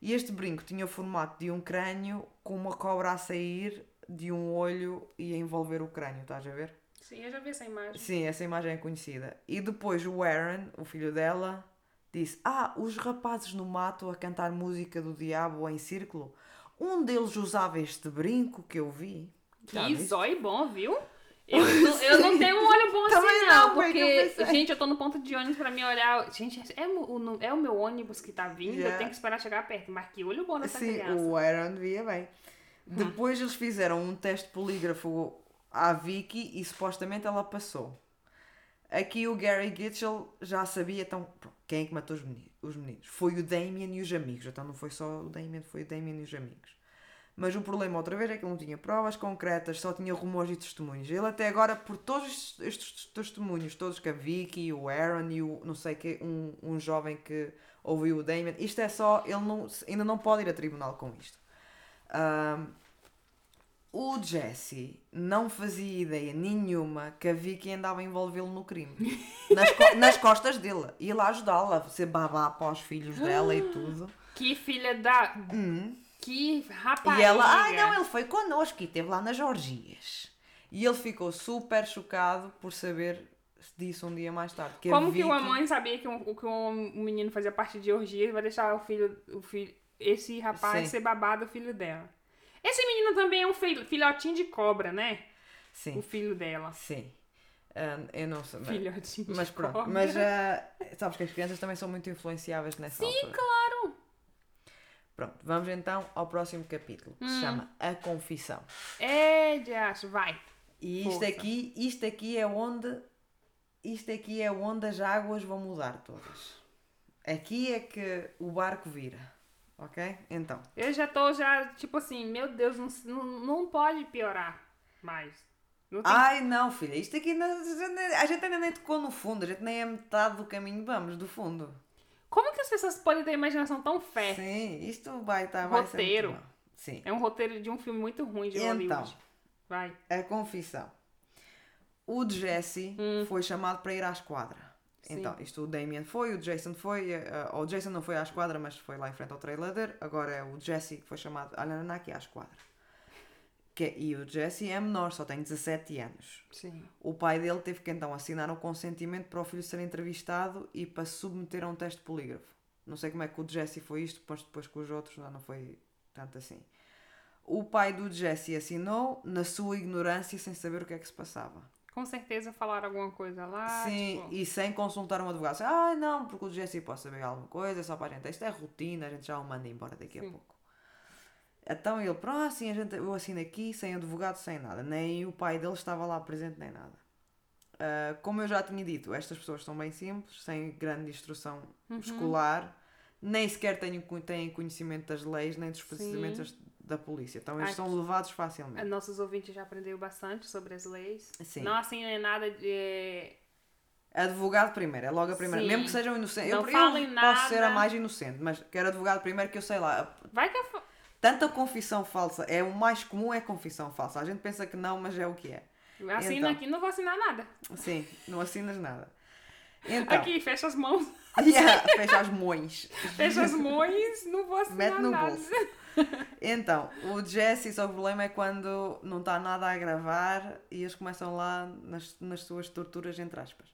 e este brinco tinha o formato de um crânio com uma cobra a sair de um olho e a envolver o crânio, estás a ver? Sim, eu já vi essa imagem. Sim, essa imagem é conhecida. E depois o Aaron, o filho dela, disse: Ah, os rapazes no mato a cantar música do diabo em círculo. Um deles usava este brinco que eu vi. Que zóio bom, viu? Eu, não- eu não tenho um olho bom assim, não, não. eu Porque, pensei. gente, eu tô no ponto de ônibus pra me olhar. Gente, é o, é o meu ônibus que tá vindo, Yeah. eu tenho que esperar chegar perto. Mas que olho bom nessa Sim, criança. o Aaron via bem. Depois eles fizeram um teste polígrafo à Vicky e supostamente ela passou. Aqui o Gary Gitchell já sabia, então, quem é que matou os meni- os meninos? Foi o Damien e os amigos. Então não foi só o Damien, foi o Damien e os amigos. Mas o problema, outra vez, é que ele não tinha provas concretas, só tinha rumores e testemunhos. Ele até agora, por todos estes- testemunhos, todos que a Vicky, o Aaron e o, não sei que, um, um jovem que ouviu o Damien, isto é só, ele não, ainda não pode ir a tribunal com isto. Ahm, o Jesse não fazia ideia nenhuma que a Vicky andava a envolvê-lo no crime. Nas, co- nas costas dele. Ia lá ajudá-la, a ser babá para os filhos dela e tudo. Que filha da. Que rapaz. E ela, ai não, ele foi connosco e esteve lá nas orgias. E ele ficou super chocado por saber disso um dia mais tarde. Que Como que uma mãe sabia que um, que um menino fazia parte de orgia e vai deixar o filho, o filho esse rapaz Sim. ser babado do filho dela? Esse menino também é um filho, filhotinho de cobra, né? O Sim, filho dela. sim. Ah, eu não sei. mas- Filhotinho Mas de pronto, cobra. mas ah, sabes que as crianças também são muito influenciáveis nessa Sim, altura. claro. Pronto, vamos então ao próximo capítulo, que Hum. se chama A Confissão. É, Jacho, vai. E isto Força. aqui, isto aqui é onde isto aqui é onde as águas vão mudar todas. Aqui é que o barco vira. Ok? Então, Eu já tô já, tipo assim, meu Deus, não, não, não pode piorar mais. Não tem Ai não, filha, isto aqui não- a gente ainda nem tocou no fundo, a gente nem é metade do caminho vamos, do fundo. Como que as pessoas podem ter imaginação tão fé? Sim, isto vai estar vai ser muito Roteiro. Sim. É um roteiro de um filme muito ruim de Então. Hollywood. Vai. A confissão. O Jesse foi chamado para ir à esquadra. Hum. Sim. Então, isto o Damien foi, o Jason foi, ou o Jason não foi à esquadra, mas foi lá em frente ao trailer. Agora é o Jesse que foi chamado olha, aqui à esquadra. Que, é- e o Jesse é menor, só tem 17 anos. Sim. O pai dele teve que então assinar um consentimento para o filho ser entrevistado e para submeter a um teste polígrafo. Não sei como é que o Jesse foi isto, mas depois com os outros já não foi tanto assim. O pai do Jesse assinou na sua ignorância sem saber o que é que se passava. Com certeza falaram alguma coisa lá. Sim, tipo, e sem consultar um advogado. Ah, não, porque o Jesse pode saber alguma coisa, é só para a gente. Isto é rotina, a gente já o manda embora daqui a Sim. pouco. Então ele, pronto, assim, a gente, eu assino aqui, sem advogado, sem nada. Nem o pai dele estava lá presente, nem nada. Ah, como eu já tinha dito, estas pessoas são bem simples, sem grande instrução Uhum. escolar, nem sequer têm, têm conhecimento das leis, nem dos procedimentos da polícia. Então eles Ai, são levados facilmente. Nossos ouvintes já aprenderam bastante sobre as leis. Sim. Não assim é nada de. Advogado primeiro, é logo a primeira. Sim. Mesmo que sejam inocentes. Não eu, falem eu posso ser a nada. mais inocente, mas quero advogado primeiro que eu sei lá. Vai que eu. Fa- Tanta confissão falsa. É o mais comum é confissão falsa. A gente pensa que não, mas é o que é. Assina Então. aqui, não vou assinar nada. Sim, não assinas nada. Então, Aqui, fecha as mãos, yeah, fecha as mões. fecha as mãos, não vou assinar Mete no nada. bolso. Então, o Jesse, só o problema é quando não está nada a gravar e eles começam lá nas, nas suas torturas, entre aspas.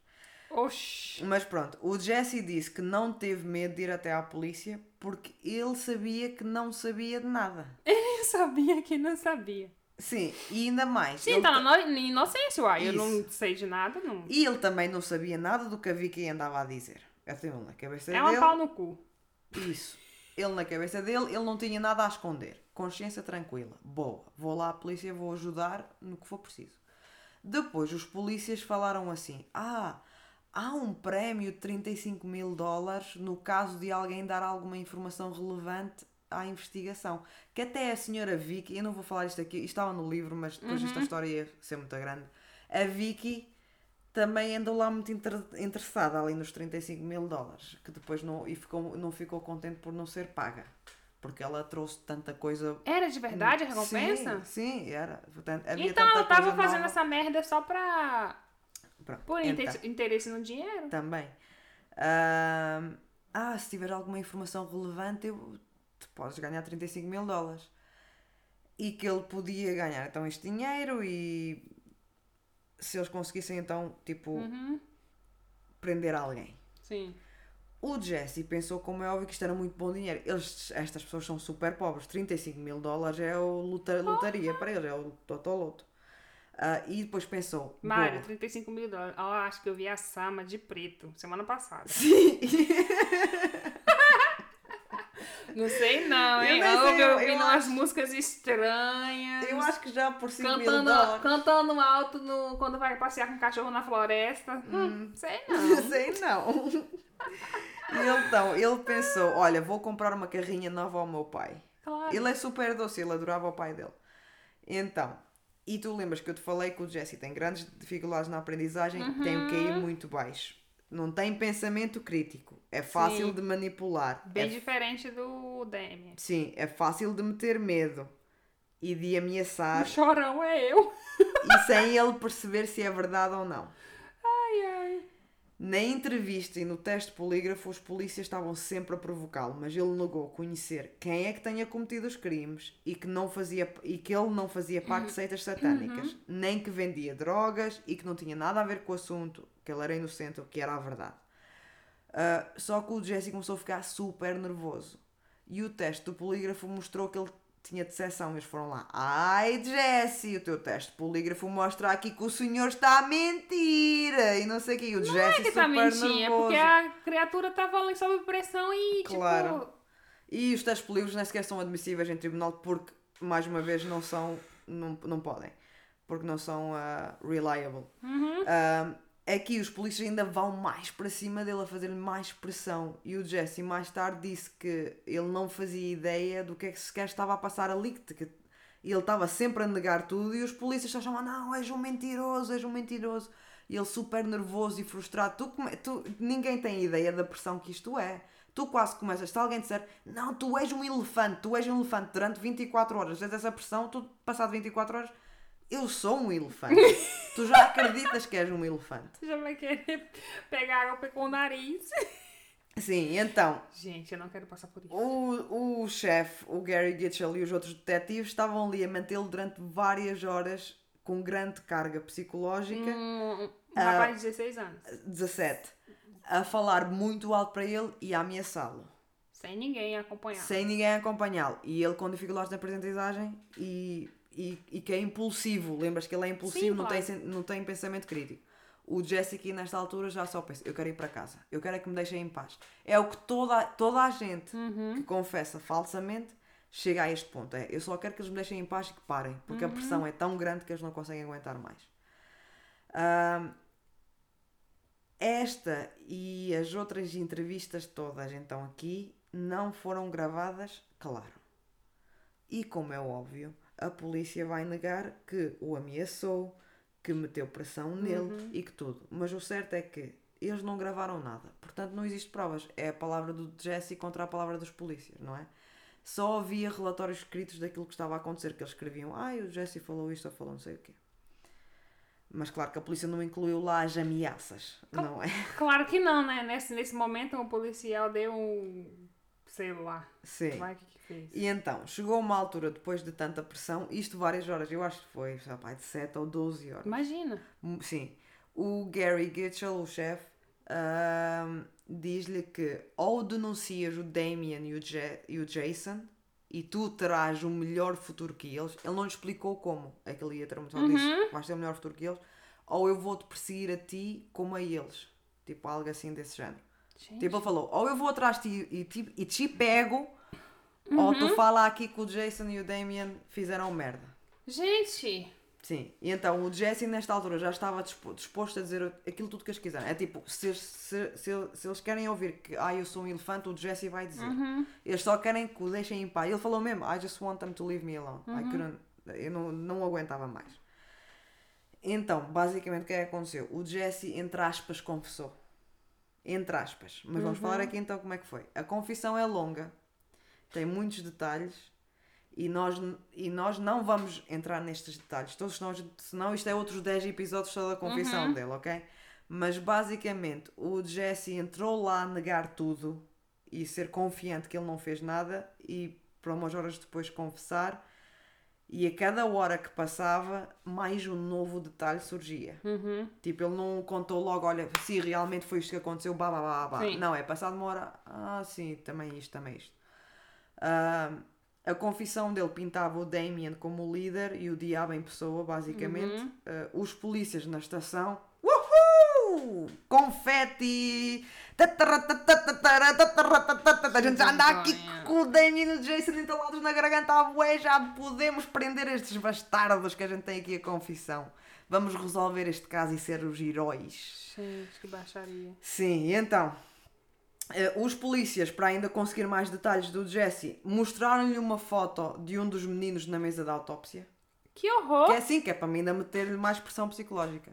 Oxi. Mas pronto, o Jesse disse que não teve medo de ir até à polícia porque ele sabia que não sabia de nada. Eu sabia que não sabia. Sim, e ainda mais. Sim, ele tá ta- na no- inocência, uai. Eu não sei de nada, não. E ele também não sabia nada do que a Vicky andava a dizer. Aquilo na cabeça É uma dele. pau no cu. Isso. Ele na cabeça dele, ele não tinha nada a esconder. Consciência tranquila. Boa. Vou lá à polícia, vou ajudar no que for preciso. Depois os polícias falaram assim: Ah, há um prémio de 35 mil dólares no caso de alguém dar alguma informação relevante à investigação. Que até a senhora Vicky, eu não vou falar isto aqui, isto estava no livro, mas depois esta história ia ser muito grande. A Vicky também andou lá muito inter- interessada ali nos 35 mil dólares, que depois não, e ficou, não ficou contente por não ser paga. Porque ela trouxe tanta coisa. Era de verdade a recompensa? Sim, sim, era. Havia Então ela tava coisa fazendo nova. essa merda só pra. Pronto, por então, inter- interesse no dinheiro. Também. Ahm, ah, se tiver alguma informação relevante, eu, tu podes ganhar 35 mil dólares. E que ele podia ganhar então este dinheiro e se eles conseguissem então, tipo, Uhum. prender alguém. Sim. O Jesse pensou, como é óbvio, que isto era muito bom dinheiro. Eles, estas pessoas são super pobres. 35 mil dólares é o luta, lotaria para eles, é o totoloto. Ah, e depois pensou, Mário, boa. 35 mil dólares. Ó, acho que eu vi a Sama de preto semana passada. Sim. Não sei não, hein? Eu, sei, eu, eu- umas acho- músicas estranhas. Eu acho que já por 5 mil Cantando, dólares. cantando alto no, quando vai passear com o cachorro na floresta. Hum, sei não. Sei não. E então, ele pensou, olha, vou comprar uma carrinha nova ao meu pai. Claro. Ele é super doce, ele adorava o pai dele. Então, e tu lembras que eu te falei que o Jesse tem grandes dificuldades na aprendizagem, tem o QI muito baixo. Não tem pensamento crítico. É fácil Sim. de manipular. Bem é, diferente do Demi. sim, é fácil de meter medo e de ameaçar O chorão é eu. e sem ele perceber se é verdade ou não. Na entrevista e no teste polígrafo, os polícias estavam sempre a provocá-lo, mas ele negou conhecer quem é que tenha cometido os crimes e que, não fazia, e que ele não fazia parte de seitas satânicas, nem que vendia drogas e que não tinha nada a ver com o assunto, que ele era inocente, o que era a verdade. Ah, só que o Jesse começou a ficar super nervoso. E o teste do polígrafo mostrou que ele tinha decepção. Eles foram lá. Ai, Jesse, o teu teste polígrafo mostra aqui que o senhor está a mentir. E não sei o que. O Não Jesse é que tá super mentindo, é porque a criatura tava ali sob pressão e, Claro. tipo... E os testes polígrafos nem sequer são admissíveis em tribunal porque, mais uma vez, não são. Não, não podem. Porque não são ah, reliable. Uhum. Ah, aqui os polícias ainda vão mais para cima dele a fazer-lhe mais pressão. E o Jesse mais tarde disse que ele não fazia ideia do que é que sequer estava a passar ali. Que, ele estava sempre a negar tudo e os polícias só chamavam: Não, és um mentiroso, és um mentiroso. E ele super nervoso e frustrado. Tu, tu- ninguém tem ideia da pressão que isto é. Tu quase começas, se alguém disser, não, tu és um elefante, tu és um elefante durante 24 horas, tens essa pressão, tu, passado 24 horas, eu sou um elefante. tu já acreditas que és um elefante. Já vai querer pegar água com o nariz. Sim, então, Gente, eu não quero passar por isso. o, o chefe, o Gary Gitchell e os outros detetives estavam ali a mantê-lo durante várias horas com grande carga psicológica. Um, um Ah. rapaz de 16 anos. 17. A falar muito alto para ele e a ameaçá-lo. Sem ninguém acompanhar. Sem ninguém acompanhá-lo. E ele com dificuldades na aprendizagem e, e, e que é impulsivo. Lembras que ele é impulsivo, Sim, não, claro. tem, não tem pensamento crítico. O aqui nesta altura já só pensa, eu quero ir para casa, eu quero é que me deixem em paz. É o que toda, toda a gente Uhum. que confessa falsamente chega a este ponto. É, eu só quero que eles me deixem em paz e que parem, porque Uhum. a pressão é tão grande que eles não conseguem aguentar mais. Ahm, esta e as outras entrevistas todas, então, aqui, não foram gravadas, claro. E como é óbvio, a polícia vai negar que o ameaçou, que meteu pressão nele e que tudo. Mas o certo é que eles não gravaram nada. Portanto, não existe provas. É a palavra do Jesse contra a palavra dos polícias, não é? Só havia relatórios escritos daquilo que estava a acontecer, que eles escreviam, ah, o Jesse falou isto ou falou não sei o quê. Mas claro que a polícia não incluiu lá as ameaças, não é? Claro que não, né? Nesse, nesse momento o policial deu um. Sei lá. Sim. Que que fez. E então, chegou uma altura, depois de tanta pressão, isto várias horas, eu acho que foi, lá, de 7 ou 12 horas. Imagina. Hum, Sim. O Gary Gitchell, o chefe, ahm, diz-lhe que ou denuncias o Damien e o, Ja- e o Jason e tu terás o melhor futuro que eles. Ele não lhe explicou como é que ele ia ter um só disse, vais ter o melhor futuro que eles, ou eu vou-te perseguir a ti como a eles. Tipo, algo assim desse género. Gente. Tipo, ele falou, ou eu vou atrás de ti e te, e te pego, ou tu fala aqui que o Jason e o Damien fizeram merda. Gente. Sim, e então o Jesse nesta altura já estava dispo- disposto a dizer aquilo tudo que eles quiserem. É tipo, se, se, se, se eles querem ouvir que ah, eu sou um elefante, o Jesse vai dizer. Eles só querem que o deixem em paz. Ele falou mesmo, I just want them to leave me alone. I couldn't, eu não, não aguentava mais. Então, basicamente o que é que aconteceu? O Jesse, entre aspas, confessou. Entre aspas. Mas vamos falar aqui então como é que foi. A confissão é longa, tem muitos detalhes e nós, e nós não vamos entrar nestes detalhes. Todos nós, senão isto é outros 10 episódios só da confissão dele, ok? Mas basicamente o Jesse entrou lá a negar tudo e ser confiante que ele não fez nada e para umas horas depois confessar. E a cada hora que passava, mais um novo detalhe surgia. Uhum. Tipo, ele não contou logo, olha, se realmente foi isto que aconteceu, blá blá blá blá. Sim. Não, é passado uma hora, ah, sim, também isto, também isto. Ah, a confissão dele pintava o Damien como o líder e o diabo em pessoa, basicamente. Ah, os polícias na estação, uhul! Confeti! A gente já anda aqui com o Damien e o Jason entalados na garganta à bué, já podemos prender estes bastardos que a gente tem aqui a confissão. Vamos resolver este caso e ser os heróis. Gente, que baixaria. Sim, então, eh, os polícias, para ainda conseguir mais detalhes do Jesse, mostraram-lhe uma foto de um dos meninos na mesa da autópsia. Que horror! Que é assim, que é para mim ainda meter-lhe mais pressão psicológica.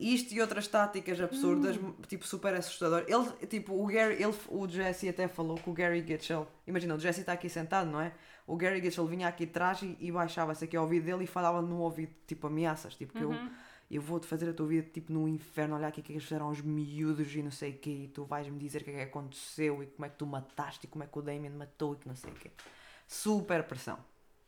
Isto e outras táticas absurdas, tipo super assustador. Ele, tipo, o Gary, ele, o Jesse até falou que o Gary Gitchell, imagina, o Jesse está aqui sentado, não é? O Gary Gitchell vinha aqui atrás e, e baixava-se aqui ao ouvido dele e falava no ouvido, tipo, ameaças, tipo, que eu, eu vou-te fazer a tua vida, tipo, no inferno, olha aqui o que é que eles fizeram aos miúdos e não sei o quê, e tu vais-me dizer o que é que aconteceu e como é que tu mataste e como é que o Damien matou e que não sei o quê. Super pressão.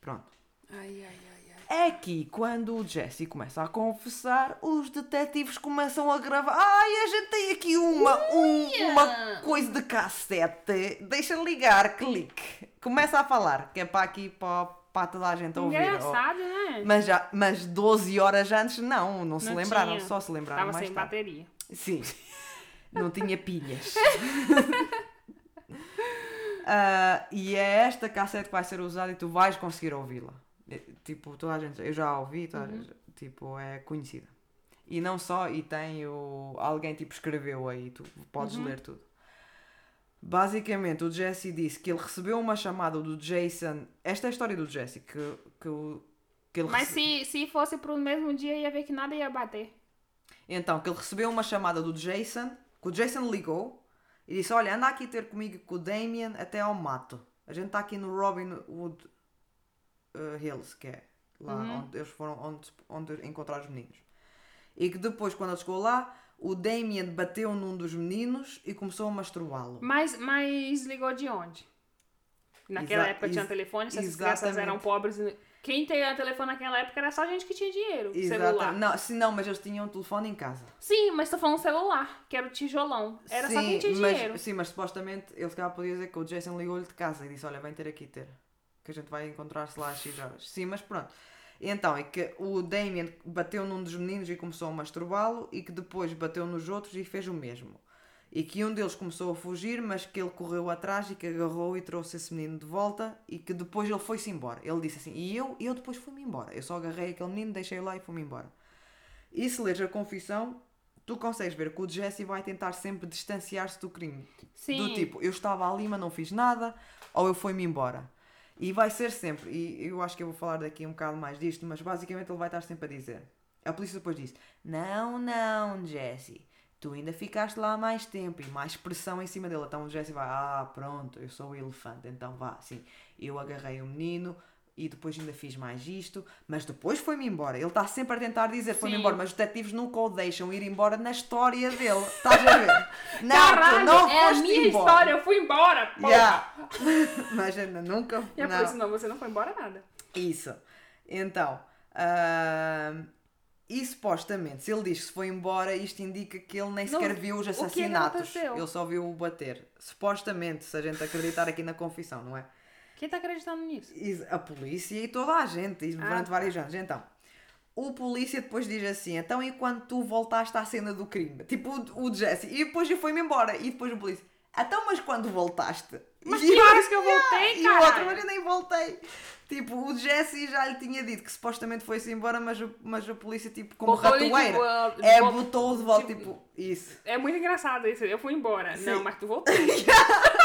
Pronto. Ai, ai, ai. É aqui, quando o Jesse começa a confessar, os detetives começam a gravar. Ai, a gente tem aqui uma, um- uma coisa de cassete. Deixa ligar, clique. Começa a falar, que é para aqui, para, para toda a gente ouvir. Engraçado, né? Mas, já, mas 12 horas antes, não, não se Não lembraram, tinha. só se lembraram Tava mais sem tarde. bateria. Sim, não tinha pilhas. Ah, e é esta cassete que vai ser usada e tu vais conseguir ouvi-la. É, Tipo, toda a gente, eu já a ouvi, toda Uhum. gente, tipo, é conhecida. E não só, e tem o. Alguém tipo escreveu aí, tu podes Uhum. ler tudo. Basicamente, o Jesse disse que ele recebeu uma chamada do Jason. Esta é a história do Jesse, que, que, o- que ele Mas rece- se, se fosse pro mesmo dia, ia ver que nada ia bater. Então, que ele recebeu uma chamada do Jason, que o Jason ligou E disse: Olha, anda aqui ter comigo com o Damien até ao mato. A gente está aqui no Robin Wood uh, Hills, que é lá onde eles foram, onde, onde encontraram os meninos. E que depois, quando ele chegou lá, o Damien bateu num dos meninos e começou a masturbá-lo. Mas, mas ligou de onde? Naquela Exa- época tinha telefone, se as crianças exatamente. eram pobres. Quem tinha telefone naquela época era só gente que tinha dinheiro. Exata- Celular. Não, se não, mas eles tinham um telefone em casa. Sim, mas tô falando celular, que era o tijolão. Era só quem tinha mas, dinheiro. Sim, mas supostamente ele calhar podia dizer que o Jason ligou-lhe de casa e disse: Olha, vem ter aqui ter. Que a gente vai encontrar-se lá às X horas. Sim, mas pronto. Então, é que o Damien bateu num dos meninos e começou a masturbá-lo e que depois bateu nos outros e fez o mesmo. E que um deles começou a fugir, mas que ele correu atrás e que agarrou e trouxe esse menino de volta e que depois ele foi-se embora. Ele disse assim: E eu, eu depois fui-me embora. Eu só agarrei aquele menino, deixei-o lá e fui-me embora. E se leres a confissão, tu consegues ver que o Jesse vai tentar sempre distanciar-se do crime. Sim. Do tipo, eu estava ali, mas não fiz nada, ou eu fui-me embora. E vai ser sempre, e eu acho que eu vou falar daqui um bocado mais disto, mas basicamente ele vai estar sempre a dizer. A polícia depois disse: Não, não, Jesse, tu ainda ficaste lá mais tempo e mais pressão em cima dele. Então o Jesse vai: Ah, pronto, eu sou o elefante, então vá, sim. Eu agarrei o menino e depois ainda fiz mais isto, mas depois foi-me embora. Ele está sempre a tentar dizer foi-me embora, mas os detetives nunca o deixam ir embora na história dele. Estás a ver? Não, Caralho, não é a minha embora. história, eu fui embora. porra. Yeah. Mas ainda nunca. E a não. polícia, não, você não foi embora nada. Isso. Então. ahm, e supostamente, se ele diz que se foi embora, isto indica que ele nem Não, sequer viu os é assassinatos. ele só viu o bater. Supostamente, se a gente acreditar aqui na confissão, não é? Quem tá acreditando nisso? A polícia e toda a gente, e durante tá. vários anos. Então, o polícia depois diz assim: então, e quando tu voltaste à cena do crime? Tipo o, o Jesse. E depois eu fui-me embora. E depois o polícia: então, mas quando voltaste? Mas E que horas que eu voltei, E o outro, mas eu nem voltei. Tipo, o Jesse já lhe tinha dito que supostamente foi-se embora, mas, o- mas a polícia, tipo, como Botou-lhe, ratoeira, tipo, ah, é, bot- botou de volta, tipo- tipo, isso. É muito engraçado isso. Eu fui embora. Sim. Não, mas tu voltou.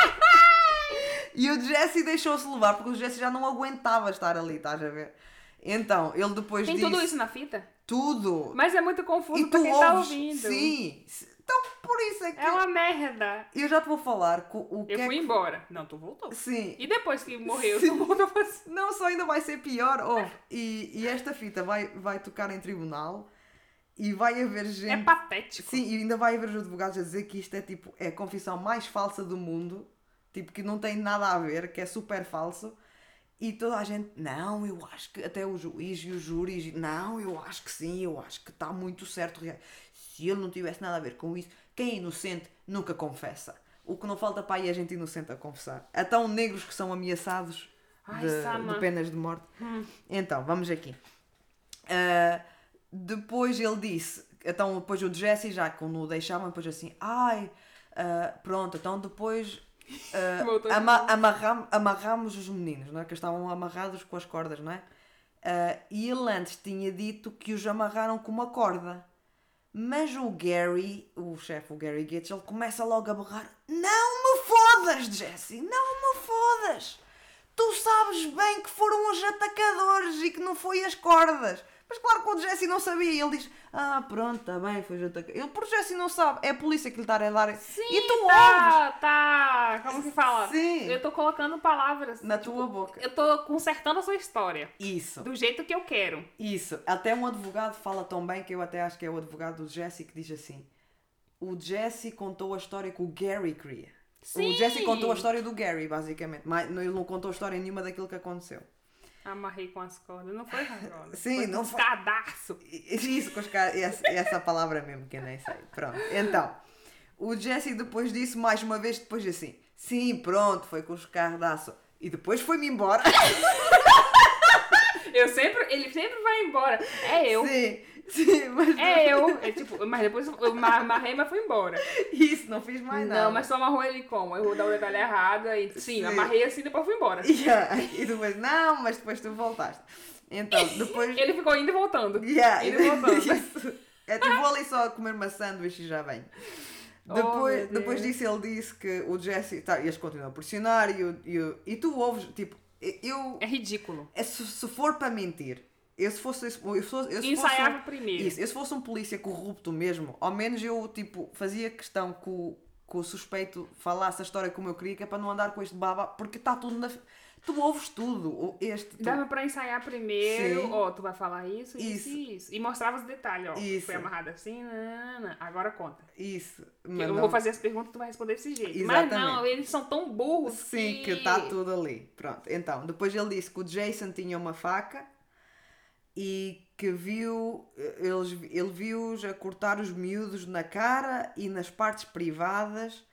E o Jesse deixou-se levar, porque o Jesse já não aguentava estar ali, estás a ver? Então, ele depois Tem disse... tudo isso na fita? Tudo. Mas é muito confuso e tu quem tá ouves, ouvindo. sim. Então, por isso é que... É uma merda. Eu já te vou falar co- o que Eu é fui que... embora. Não, tu voltou. Sim. E depois que morreu, Sim. tu voltou pra. Não, só ainda vai ser pior. ouve. E, e esta fita vai, vai tocar em tribunal e vai haver gente... É patético. Sim, e ainda vai haver os advogados a dizer que isto é tipo, é a confissão mais falsa do mundo, tipo, que não tem nada a ver, que é super falso. E toda a gente, não, eu acho que até o juiz e os júris, não, eu acho que sim, eu acho que está muito certo. Se ele não tivesse nada a ver com isso, quem é inocente nunca confessa. O que não falta para aí é gente inocente a confessar. Até negros que são ameaçados Ai, de, de penas de morte. Então, vamos aqui. Ah, depois ele disse, então depois o Jesse já quando o deixavam, depois assim, ai, ah, pronto, então depois de ama- amarram- amarramos os meninos, não é? Que estavam amarrados com as cordas, não é? Ah, e ele antes tinha dito que os amarraram com uma corda. Mas o Gary, o chefe, o Gary Gates, ele começa logo a berrar: Não me fodas, Jesse, não me fodas! Tu sabes bem que foram os atacadores e que não foi as cordas. Mas claro que o Jesse não sabia. Ele diz: Ah, pronto, está bem, foi os atacadores. Ele, por Jesse, não sabe. É a polícia que lhe está a dar. Sim, e tu ouves tá, tá. Como que fala? Sim. Eu tô colocando palavras. na tua boca. Eu tô consertando a sua história. Isso. Do jeito que eu quero. Isso. Até um advogado fala tão bem que eu até acho que é o advogado do Jesse que diz assim: O Jesse contou a história que o Gary queria. Sim. O Jesse contou a história do Gary, basicamente. Mas ele não contou a história nenhuma daquilo que aconteceu. Amarrei com as cordas. Não foi cordas. Sim, foi não com os foi- cadastros. Isso, com os caras. Essa, essa palavra mesmo que eu nem sei. Pronto. Então, o Jesse depois disse mais uma vez, depois assim: Sim, pronto, foi com os aço. E depois foi-me embora. Eu sempre. Ele sempre vai embora. É eu. Sim, sim, mas. É eu. É tipo, mas depois eu ma- amarrei, mas fui embora. Isso, não fiz mais nada. Não, mas tu amarrou ele como? Eu vou dar o detalhe errado. E, sim, Sim. amarrei assim e depois fui embora. Yeah. E depois, não, mas depois tu voltaste. Então, depois. Ele ficou indo e voltando. Yeah, Indo e voltando. Isso. É tipo, vou ali só comer uma sanduíche e já vem. Oh, Depois, meu depois disso ele disse que o Jesse, tá, eles continuam a pressionar e, o- e, o- e tu ouves, tipo, eu, É ridículo. é, se, se for para mentir, eu se fosse, fosse, eu se Ensaiava fosse um- primeiro. Isso, eu se fosse um polícia corrupto mesmo, ao menos eu, tipo, fazia questão que o, que o suspeito falasse a história como eu queria, que é para não andar com este baba, porque está tudo na. Tu ouves tudo. Este. tu- Dava pra ensaiar primeiro, ó, tu vai falar isso, isso, Isso. isso. E mostrava os detalhes, ó. Isso. Foi amarrado assim, nanana. agora conta. Isso. Mas eu não- vou fazer as perguntas, tu vai responder desse jeito. Mas não, Exatamente. eles são tão burros Sim, que que está tudo ali. Pronto. Então, depois ele disse que o Jason tinha uma faca e que viu. Eles, ele viu-os a cortar os miúdos na cara e nas partes privadas,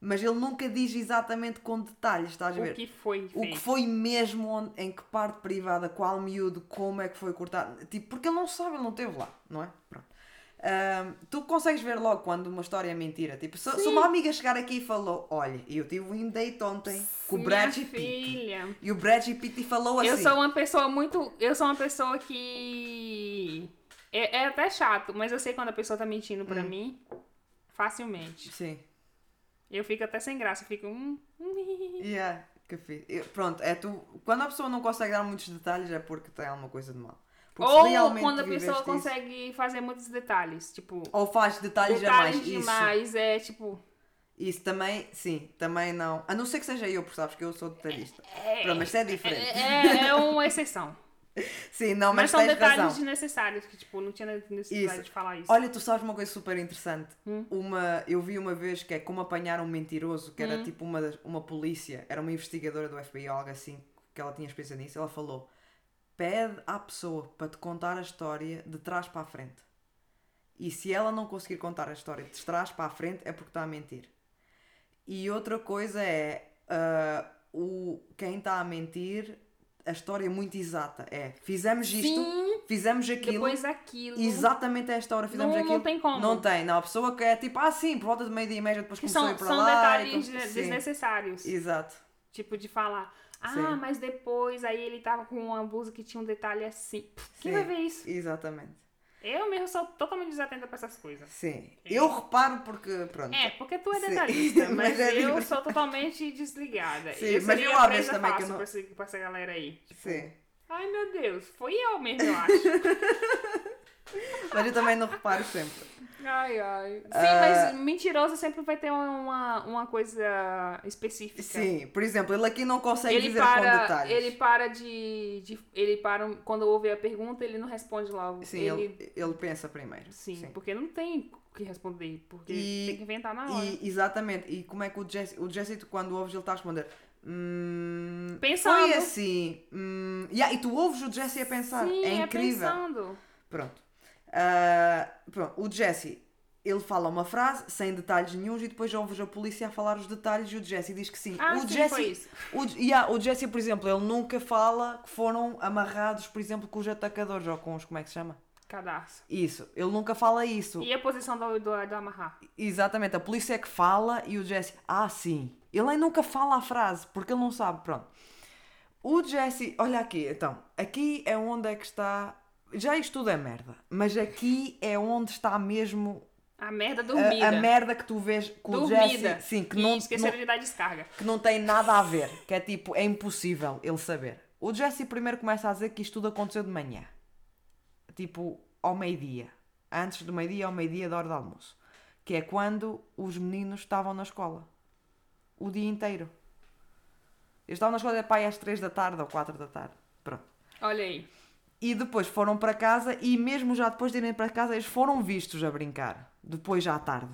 mas ele nunca diz exatamente com detalhes, estás a ver? O que foi O que foi mesmo onde- em que parte privada, qual miúdo, como é que foi cortado. Tipo, porque ele não sabe, ele não esteve lá, não é? Pronto. Tu consegues ver logo quando uma história é mentira. Tipo, se, se uma amiga chegar aqui e falou: Olha, eu tive um date ontem com o Brad Pitt. E o Brad Pitt falou assim. Eu sou uma pessoa muito. Eu sou uma pessoa que. É, é até chato, mas eu sei quando a pessoa tá mentindo pra Hum. mim facilmente. Sim. Eu fico até sem graça, eu fico. Hum, hum. Yeah, que. Eu- Pronto, é tu. Quando a pessoa não consegue dar muitos detalhes é porque tem alguma coisa de mal. Porque Ou quando a pessoa isso- consegue fazer muitos detalhes. Tipo, Ou faz detalhes, detalhes a mais. Isso. demais. É tipo. Isso também, sim, também não. A não ser que seja eu, porque sabes que eu sou detalhista. É, Pronto, mas isso é diferente. é, é uma exceção. Sim, não, Mas, mas, são detalhes razão. desnecessários, que tipo, não tinha necessidade Isso. de falar isso. Olha, tu sabes uma coisa super interessante. Hum. Uma, eu vi uma vez que é como apanhar um mentiroso, que era Hum. tipo uma, uma polícia, era uma investigadora do FBI ou algo assim, que ela tinha experiência nisso. Ela falou: pede à pessoa para te contar a história de trás para a frente. E se ela não conseguir contar a história de trás para a frente, é porque está a mentir. E outra coisa é ah, o, quem está a mentir, a história é muito exata. É, fizemos isto, Sim, fizemos aquilo. depois aquilo. Exatamente a esta hora fizemos Não- não aquilo. tem como. Não tem, não. A pessoa que é tipo, ah sim, por volta de meio dia e meia depois Que começou a são, ir para são lá. e detalhes com- de- Sim, desnecessários. Exato. Tipo, de falar, ah, Sim. mas depois aí ele tava com uma blusa que tinha um detalhe assim. Quem Sim. vai ver isso? Exatamente. Eu mesmo sou totalmente desatenta pra essas coisas. Sim. Eu reparo porque, pronto. É, porque tu é Sim. detalhista, mas, Mas é eu sou totalmente desligada. Sim, eu mas eu presa também que eu não- pra, esse- pra essa galera aí. Tipo, Sim. Ai, meu Deus, foi eu mesmo, eu acho. Mas eu também não reparo sempre. Ai, ai. Sim, Ah. mas mentiroso sempre vai ter uma, uma coisa específica. Sim, por exemplo, ele aqui não consegue Ele dizer com para, detalhes. ele para de, de- Ele para. Quando ouve a pergunta, ele não responde logo. Sim, ele, ele... Ele, pensa primeiro. Sim, porque não tem o que responder. Porque E- tem que inventar na hora. E, exatamente. E como é que o Jesse, o Jesse quando ouves, ele está a responder. Hum, Pensando. Foi assim. Hum, yeah, e tu ouves o Jesse a pensar. Sim, é incrível. pensando. Pronto. Ah, pronto. O Jesse, ele fala uma frase sem detalhes nenhums e depois ouves a polícia a falar os detalhes e o Jesse diz que sim. Ah, o sim, Jesse, foi isso. O, yeah, o Jesse, por exemplo, ele nunca fala que foram amarrados, por exemplo, com os atacadores ou com os. Como é que se chama? Cadastro. Isso. Ele nunca fala isso. E a posição do, do, do amarrar? Exatamente. A polícia é que fala e o Jesse. Ah, sim. Ele nem nunca fala a frase porque ele não sabe. Pronto. O Jesse. Olha aqui, então. Aqui é onde é que está. Já isto tudo é merda. Mas aqui é onde está mesmo A merda a, dormida. a merda que tu vês com o dormida. Jesse. Sim, que e não, de dar descarga. que não tem nada a ver. Que é tipo, é impossível ele saber. O Jesse primeiro começa a dizer que isto tudo aconteceu de manhã. Tipo, ao meio-dia. Antes do meio-dia ao meio-dia da hora do almoço. Que é quando os meninos estavam na escola. O dia inteiro. Eles estavam na escola pai às 3 da tarde ou 4 da tarde. Pronto. Olha aí. E depois foram para casa e mesmo já depois de irem para casa eles foram vistos a brincar. Depois já à tarde.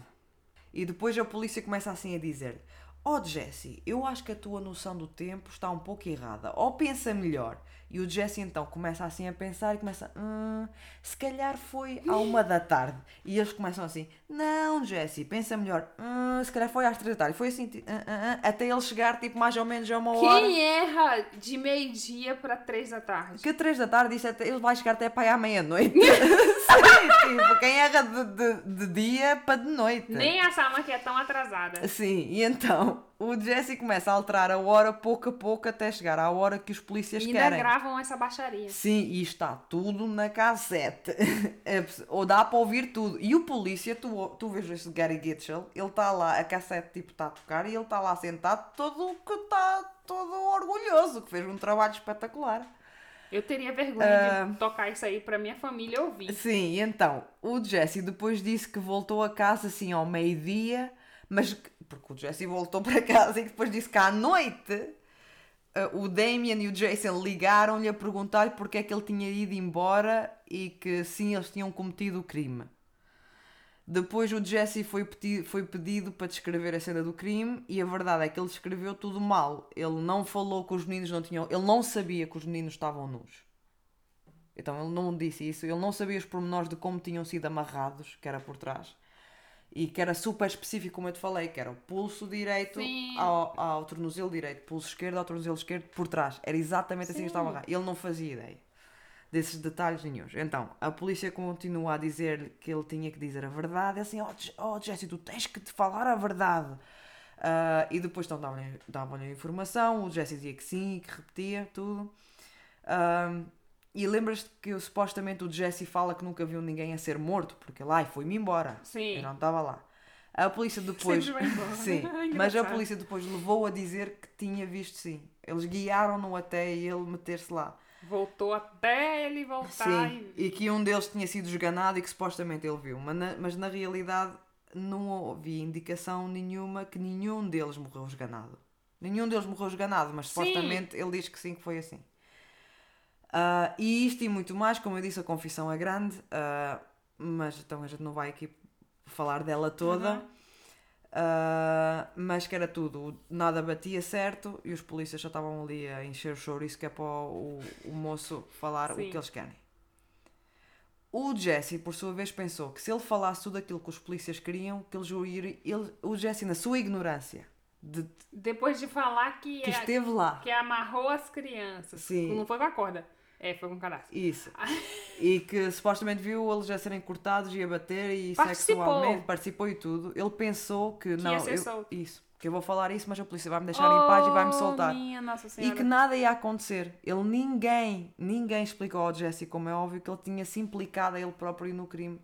E depois a polícia começa assim a dizer Oh Jesse, eu acho que a tua noção do tempo está um pouco errada. Ou pensa melhor. E o Jesse então começa assim a pensar e começa hum, se calhar foi à uma da tarde. E eles começam assim Não Jesse, pensa melhor. Hum, se calhar foi às três da tarde. Foi assim hum, hum, hum", até ele chegar tipo mais ou menos a uma hora. Quem erra de meio-dia pra três da tarde? Que 3 da tarde, isso até, ele vai chegar até para aí à meia-noite. Sim, tipo, quem erra de, de, de dia para de noite. Nem a Sama que é tão atrasada. Sim, e então o Jesse começa a alterar a hora pouco a pouco até chegar à hora que os polícias E ainda querem. gravam essa baixaria. Sim, e está tudo na cassete. É Ou dá para ouvir tudo. E o polícia, tu, tu vês esse Gary Gitchell, ele está lá, a cassete tipo está a tocar e ele está lá sentado todo que está todo orgulhoso, que fez um trabalho espetacular. Eu teria vergonha Ah. de tocar isso aí pra minha família ouvir. Sim, e então, o Jesse depois disse que voltou a casa assim ao meio-dia, Mas que- porque o Jesse voltou para casa e depois disse que à noite eh, o Damien e o Jason ligaram-lhe a perguntar-lhe porque é que ele tinha ido embora e que sim, eles tinham cometido o crime. Depois o Jesse foi pedido, foi pedido para descrever a cena do crime e a verdade é que ele descreveu tudo mal. Ele não falou que os meninos não tinham. Ele não sabia que os meninos estavam nus. Então ele não disse isso. Ele não sabia os pormenores de como tinham sido amarrados, que era por trás. E que era super específico, como eu te falei, que era o pulso direito Sim. ao, ao tornozelo direito, pulso esquerdo ao tornozelo esquerdo por trás. Era exatamente assim que estava amarrado. Ele não fazia ideia desses detalhes nenhums. Então, a polícia continua a dizer que ele tinha que dizer a verdade. É assim, oh, oh Jesse, tu tens que te falar a verdade. Ah, e depois então, davam-lhe a informação, o Jesse dizia que sim, que repetia tudo. Ah, e lembras-te que supostamente o Jesse fala que nunca viu ninguém a ser morto, porque lá e foi-me embora. Sim. Eu não estava lá. A polícia depois. Sim, mas a polícia depois levou a dizer que tinha visto sim. Eles guiaram-no até ele meter-se lá. Voltou até ele voltar Sim, e... e que um deles tinha sido esganado e que supostamente ele viu. Mas na, mas na realidade não havia indicação nenhuma que nenhum deles morreu esganado. Nenhum deles morreu esganado, mas Sim. supostamente ele diz que sim, que foi assim. Ah, e isto e muito mais, como eu disse, a confissão é grande, ah, mas então a gente não vai aqui falar dela toda. Uhum. Ah, mas que era tudo, o- nada batia certo e os polícias já estavam ali a encher o chouriço que é para o, o moço falar o Sim. que eles querem. O Jesse, por sua vez, pensou que se ele falasse tudo aquilo que os polícias queriam, que eles o iriam. Ele, o Jesse, na sua ignorância, de, Depois de falar que, que é- esteve lá, que amarrou as crianças. Sim. Não foi com a corda. É, foi com cadastro. isso, e que supostamente viu eles a serem cortados e a bater e Participou. sexualmente, participou e tudo, ele pensou que, não, ia ser eu- solto. isso, que eu vou falar isso, mas a polícia vai me deixar em paz e vai me Oh, soltar. E que nada ia acontecer. Ele ninguém, ninguém explicou ao Jesse, como é óbvio, que ele tinha se implicado a ele próprio no crime.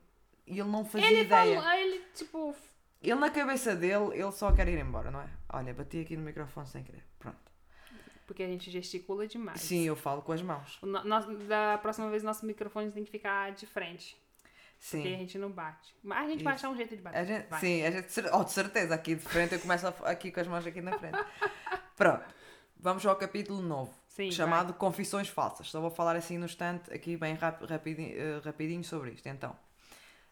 E ele não fazia Ele ideia. falou, ele, tipo, Ele na cabeça dele, ele só quer ir embora, não é? Olha, bati aqui no microfone sem querer. Pronto. Porque a gente gesticula demais. Sim, eu falo com as mãos. No- da próxima vez, nossos microfones tem que ficar de frente. Porque a Sim. gente não bate. Mas a gente vai Isso. achar um jeito de bater. A gente, Vai. sim, a gente, oh, de certeza, aqui de frente, eu começo aqui com as mãos aqui na frente. Pronto. Vamos ao capítulo novo, Sim, chamado Confissões Falsas. Só vou falar assim no instante, aqui bem rap, rapidinho, eh, rapidinho sobre isto. Então,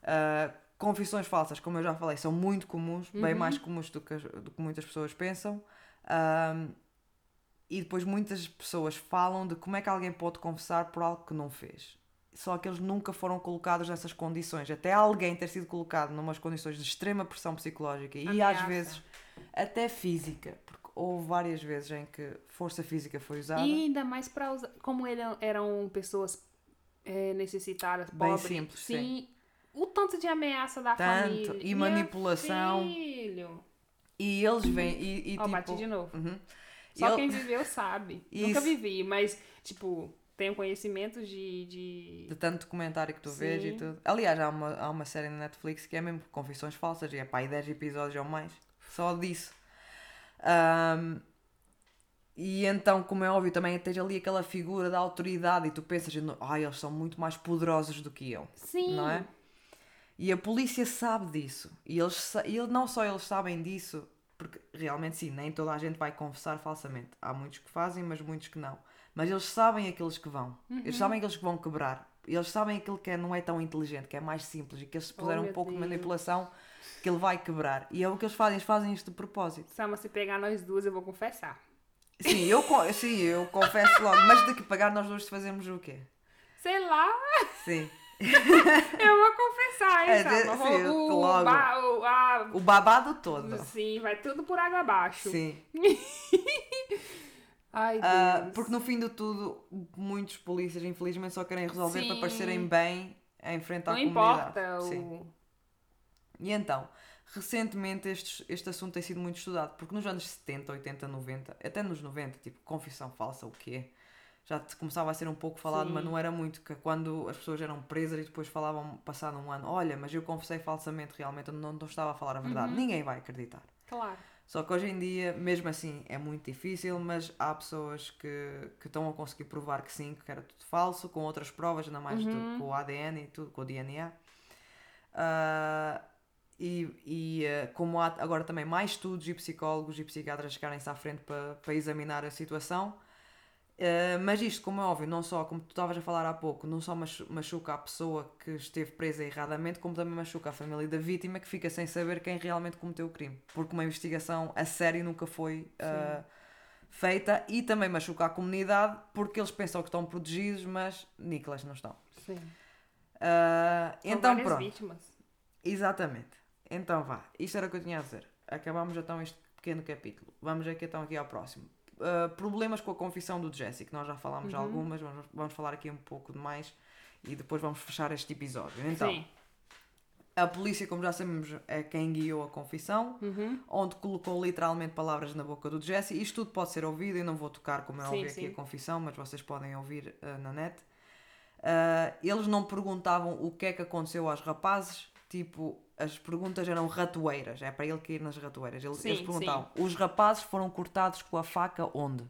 ah, confissões falsas, como eu já falei, são muito comuns, bem Uhum. mais comuns do que, do que muitas pessoas pensam. Ahm, e depois muitas pessoas falam de como é que alguém pode confessar por algo que não fez. Só que eles nunca foram colocados nessas condições. Até alguém ter sido colocado numas condições de extrema pressão psicológica e às Ameaça. vezes até física, porque houve várias vezes em que força física foi usada. E ainda mais para usar. Como eram, eram pessoas é, necessitadas, Bem pobres. simples, sim. O tanto de ameaça da Tanto, família. e Meu manipulação. Filho. E eles vêm e, e Ó, tipo. bati de novo. Uhum. Só Ele- quem viveu sabe. Isso. Nunca vivi, mas, tipo, tenho conhecimento de. de... De tanto documentário que tu vês e tudo. Aliás, há uma, há uma série na Netflix que é mesmo Confissões Falsas e é pá, aí 10 episódios ou mais. Só disso. Ahm, e então, como é óbvio, também tens ali aquela figura da autoridade e tu pensas, ai, eles são muito mais poderosos do que eu. Sim. Não é? E a polícia sabe disso. E eles, e não só eles sabem disso, porque realmente sim, nem toda a gente vai confessar falsamente. Há muitos que fazem, mas muitos que não. Mas eles sabem aqueles que vão. Eles Uhum. sabem aqueles que vão quebrar. Eles sabem aquele que é- não é tão inteligente, que é mais simples e que eles se puseram Oh, um pouco de Deus. manipulação que ele vai quebrar. E é o que eles fazem, eles fazem isto de propósito. Sama, se pegar nós duas, eu vou confessar. Sim, eu, sim, eu confesso logo. Mas de que pagar nós dois fazemos o quê? Sei lá, Sim. eu vou confessar, hein, É, de- sim, o, logo. ba- o- a- O babado todo. Sim, vai tudo por água abaixo. Sim. Ai, Ah, Deus. porque no fim de tudo, muitos polícias infelizmente só querem resolver para Sim. parecerem bem em frente à Não comunidade. importa Sim. o... E então, recentemente este, este assunto tem sido muito estudado, porque nos anos 70, 80, 90, até nos 90, tipo, confissão falsa, o quê? Já te começava a ser um pouco falado, Sim. mas não era muito, que quando as pessoas eram presas e depois falavam, passado um ano, olha, mas eu confessei falsamente, realmente eu não, não estava a falar a Uhum. verdade. Ninguém vai acreditar. Claro. Só que hoje em dia, mesmo assim, é muito difícil, mas há pessoas que, que estão a conseguir provar que sim, que era tudo falso, com outras provas, ainda mais do- Uhum. com o ADN e tudo, com o DNA. Ah, e, e uh, como há agora também mais estudos e psicólogos e psiquiatras chegarem-se à frente para, para examinar a situação, Uh, mas isto, como é óbvio, não só, como tu estavas a falar há pouco, não só machuca a pessoa que esteve presa erradamente, como também machuca a família da vítima que fica sem saber quem realmente cometeu o crime. Porque uma investigação a sério nunca foi uh, feita e também machuca a comunidade porque eles pensam que estão protegidos, mas Nicolas não estão. Sim. Uh, então pronto. vítimas. Exatamente. Então vá, isto era o que eu tinha a dizer. Acabamos então este pequeno capítulo. Vamos aqui então aqui ao próximo. Uh, problemas com a confissão do Jesse, que nós já falámos Uhum. algumas, vamos, vamos falar aqui um pouco de mais e depois vamos fechar este episódio. Então, Sim. a polícia, como já sabemos, é quem guiou a confissão, Uhum. onde colocou literalmente palavras na boca do Jesse. Isto tudo pode ser ouvido, eu não vou tocar, como é óbvio, aqui sim. a confissão, mas vocês podem ouvir uh, na net. Uh, eles não perguntavam o que é que aconteceu aos rapazes, tipo, as perguntas eram ratoeiras, é para ele cair nas ratoeiras. Eles, Sim, eles perguntavam: os rapazes foram cortados com a faca onde?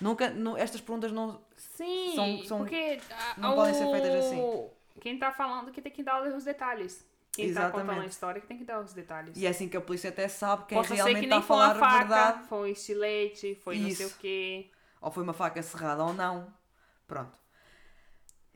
Nunca, nu- estas perguntas não. Sim, São- são- porque não podem ser feitas assim. Quem tá falando que tem que dar os detalhes. Quem tá contando a história que tem que dar os detalhes. E é assim que a polícia até sabe quem ser realmente que está a nem foi uma falar a faca, verdade, foi um estilete, foi não sei Isso. o quê. ou foi uma faca cerrada ou não. Pronto.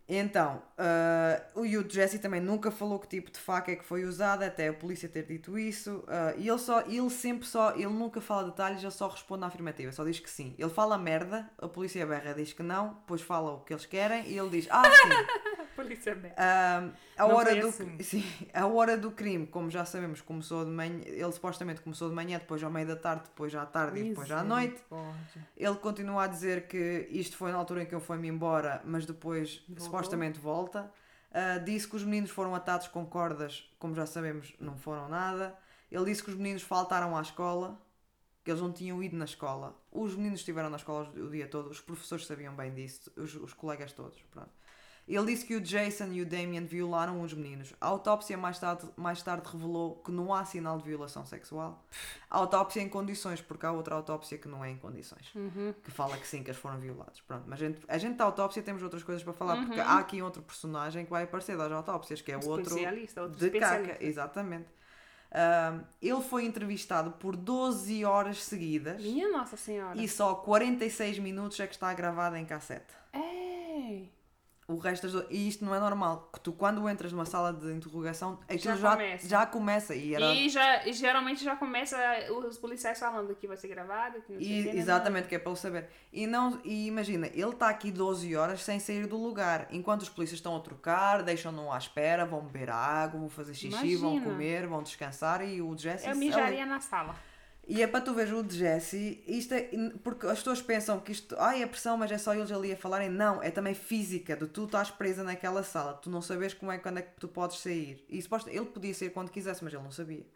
Então, ah, o e o Jesse também nunca falou que tipo de faca é que foi usada, até a polícia ter dito isso. ah, e ele só, ele sempre só, ele nunca fala detalhes, ele só responde na afirmativa, só diz que sim. Ele fala merda, a polícia berra diz que não, depois fala o que eles querem e ele diz, ah sim. Polícia merda. Ah, a, Não hora do, assim. sim, a hora do crime, como já sabemos, começou de manhã, ele supostamente começou de manhã, depois ao meio da tarde, depois à tarde e depois à noite. Misericórdia. Ele continua a dizer que isto foi na altura em que eu fui-me embora, mas depois Voltou. supostamente volta. Ah, disse que os meninos foram atados com cordas, como já sabemos, não foram nada. Ele disse que os meninos faltaram à escola, que eles não tinham ido na escola. Os meninos estiveram na escola o dia todo, os professores sabiam bem disso, os, os colegas todos. Pronto. Ele disse que o Jason e o Damien violaram os meninos. A autópsia mais tarde, mais tarde revelou que não há sinal de violação sexual. A autópsia em condições, porque há outra autópsia que não é em condições Uhum. que fala que sim, que eles foram violados. Pronto, mas a gente, a gente da autópsia temos outras coisas para falar, porque Uhum. há aqui outro personagem que vai aparecer das autópsias, que é o outro outro de caca, exatamente. Ahm, ele foi entrevistado por 12 horas seguidas Minha Nossa Senhora. e só 46 minutos é que está gravado em cassete. Ei, O resto das, e isto não é normal, que tu quando entras numa sala de interrogação, aquilo Já já, começa. já começa e era E, já, e geralmente já começa os policiais falando que vai ser gravado, que não sei E- o quê, né? exatamente, que é para ele saber. E, não, e imagina, ele está aqui 12 horas sem sair do lugar, enquanto os polícias estão a trocar, deixam-no à espera, vão beber água, vão fazer xixi, vão Imagina. comer, vão descansar e o Jesse. Eu mijaria na sala. E é para tu ver o Jesse, isto é, porque as pessoas pensam que isto, ai, é pressão, mas é só eles ali a falarem. Não, é também física, de tu estás presa naquela sala, tu não sabes como é, quando é que tu podes sair. E suposto, ele podia sair quando quisesse, mas ele não sabia.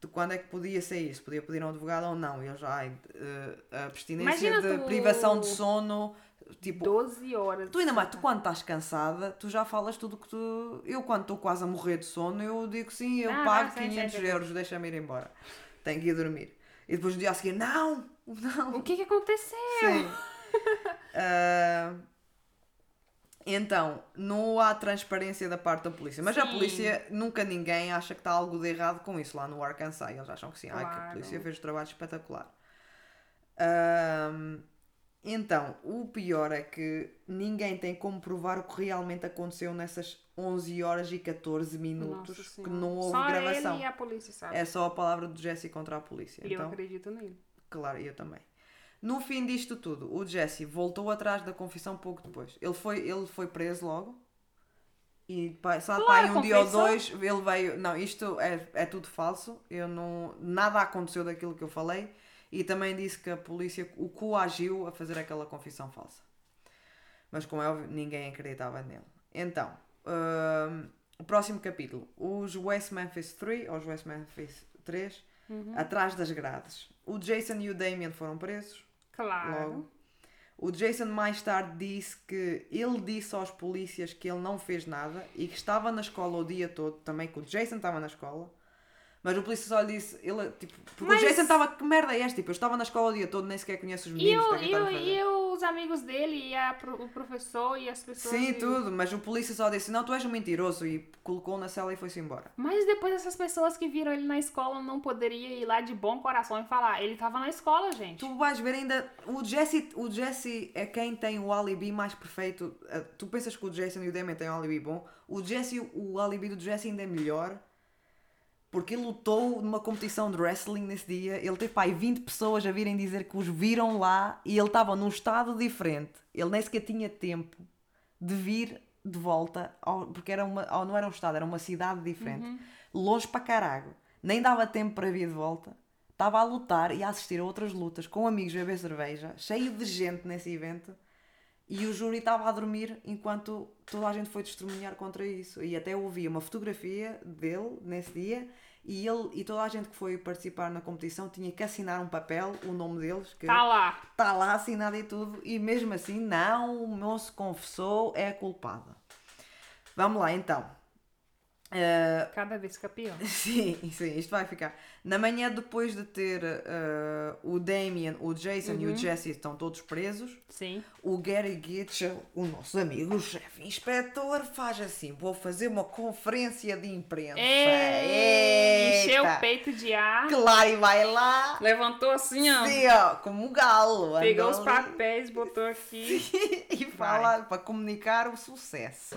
De quando é que podia sair, se podia pedir a um advogado ou não. E ele já, ai, eh, a abstinência Imagina de privação de sono, tipo, 12 horas. Tu ainda mais, tu quando estás cansada, tu já falas tudo que tu. Eu quando estou quase a morrer de sono, eu digo sim, eu Ah, pago ah, sim, 500 sim, sim. euros, deixa-me ir embora. Tenho que ir dormir. E depois no dia a seguir, não! Não! O que que aconteceu? Sim. Ah, então, não há transparência da parte da polícia. Mas a Sim. polícia, nunca ninguém acha que está algo de errado com isso lá no Arkansas. Eles acham que sim. Ai, que a Claro. polícia fez um trabalho espetacular. Ahm, então, o pior é que ninguém tem como provar o que realmente aconteceu nessas 11 horas e 14 minutos que não houve Só gravação. ele e a polícia, sabe? É só a palavra do Jesse contra a polícia. E eu Então, acredito nele. Claro, eu também. No fim disto tudo, o Jesse voltou atrás da confissão pouco depois. Ele foi, ele foi preso logo. E sabe, Claro, um dia ou dois ele veio. Não, isto é, é tudo falso. Eu não, nada aconteceu daquilo que eu falei. E também disse que a polícia o coagiu a fazer aquela confissão falsa. Mas como é óbvio, ninguém acreditava nele. Então, hum, o próximo capítulo. Os West Memphis 3, ou os West Memphis 3, Uhum. atrás das grades. O Jason e o Damien foram presos Claro. logo. O Jason mais tarde disse que ele disse aos polícias que ele não fez nada e que estava na escola o dia todo, também que o Jason estava na escola. Mas o polícia só lhe disse, ele, tipo, porque Mas- o Jason estava, que merda é esta? Tipo, eu estava na escola o dia todo, nem sequer conheço os meninos, é e, eu a fazer? e os os amigos dele e a o professor e as pessoas. Sim, e- tudo, mas o polícia só disse: Não, tu és um mentiroso. E colocou na cela e foi-se embora. Mas depois essas pessoas que viram ele na escola não poderiam ir lá de bom coração e falar. Ele tava na escola, gente. Tu vais ver ainda. O Jesse, o Jesse é quem tem o alibi mais perfeito. Uh, Tu pensas que o Jason e o Damon têm um alibi bom. O Jesse, o alibi do Jesse ainda é melhor. Porque ele lutou numa competição de wrestling nesse dia. Ele teve pai 20 pessoas a virem dizer que os viram lá e ele estava num estado diferente. Ele nem sequer tinha tempo de vir de volta, ao- porque era uma, não era um estado, era uma cidade diferente. Longe para caralho. Nem dava tempo para vir de volta. Estava a lutar e a assistir a outras lutas com amigos beber cerveja, cheio de gente nesse evento. E o júri estava a dormir enquanto toda a gente foi testemunhar contra isso. E até ouvi uma fotografia dele nesse dia e ele e toda a gente que foi participar na competição tinha que assinar um papel, o nome deles, que Tá lá. está lá assinado e tudo, e mesmo assim não, o moço confessou, é culpado. Vamos lá então. Eh, Cada vez campeão. Sim, sim, isto vai ficar. Na manhã, depois de ter eh, o Damien, o Jason e o Jesse estão todos presos, Sim. o Gary Gitchell, o nosso amigo, o chefe inspetor, faz assim: vou fazer uma conferência de imprensa. Encheu o peito de ar. Claro, e vai lá. Levantou assim, ó. Sim, ó, como um galo. Pegou os papéis, botou aqui. e fala para comunicar o sucesso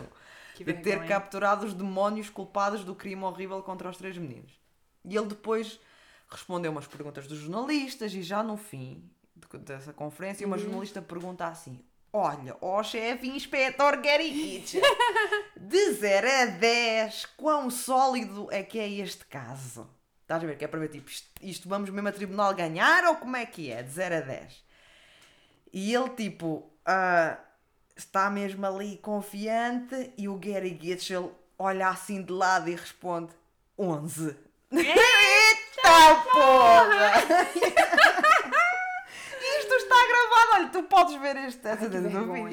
de ter capturado os demónios culpados do crime horrível contra os três meninos. E ele depois respondeu umas perguntas dos jornalistas e já no fim de- dessa conferência uma jornalista pergunta assim Olha, ó chefe inspetor Gary Kitchen, de 0 a 10, quão sólido é que é este caso? Estás a ver? Que é para ver, tipo, isto, isto vamos mesmo a tribunal ganhar ou como é que é? De 0 a 10. E ele, tipo, ah, está mesmo ali confiante e o Gary Gitchell olha assim de lado e responde 11. Eita porra! Isto está gravado, olha, tu podes ver este essa que dentro do vídeo.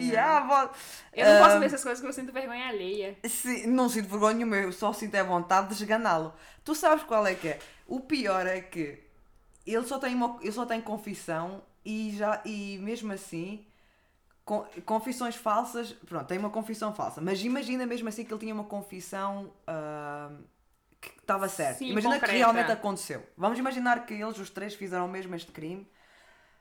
Eu não posso Ah, ver essas coisas porque eu sinto vergonha alheia. Sim, não sinto vergonha nenhuma, eu só sinto a vontade de esganá-lo. Tu sabes qual é que é? O pior é que ele só tem, uma, ele só tem confissão e, já, e mesmo assim, confissões falsas, pronto, tem uma confissão falsa, mas imagina mesmo assim que ele tinha uma confissão ah, que estava certa. Imagina concreta. que realmente aconteceu. Vamos imaginar que eles, os três, fizeram mesmo este crime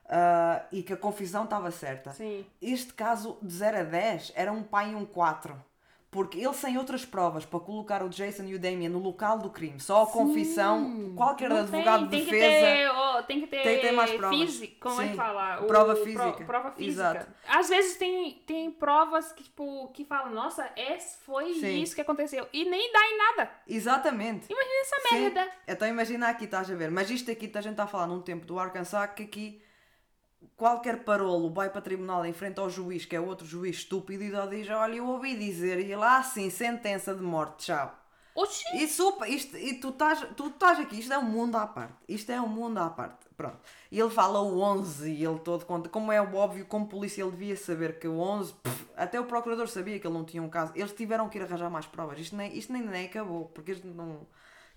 ah, e que a confissão estava certa. Sim. Este caso de 0 a 10 era um pai e um 4. Porque ele sem outras provas para colocar o Jason e o Damien no local do crime, só a confissão, qualquer Não advogado tem, de tem defesa. Que ter, ó, tem que ter, tem que ter mais provas. física, como é Sim, que fala? O- prova pro- física. prova física. Exato. Às vezes tem, tem provas que, tipo, que falam, nossa, esse foi Sim. isso que aconteceu. E nem dá em nada. Exatamente. Imagina essa Sim. merda. Então imagina aqui, estás a ver. Mas isto aqui, a gente está a falar num tempo do Arkansas que aqui qualquer parolo vai para tribunal em frente ao juiz, que é outro juiz estúpido, e diz: Olha, eu ouvi dizer, e ele, ah, sim, sentença de morte, tchau. Oxi. E, supa, isto, e tu estás tu estás aqui, isto é um mundo à parte. Isto é um mundo à parte. Pronto. E ele fala o 11 e ele todo conta. Como é óbvio, como polícia, ele devia saber que o 11. pff, até o procurador sabia que ele não tinha um caso. Eles tiveram que ir arranjar mais provas. Isto nem, isto nem, nem acabou, porque eles não.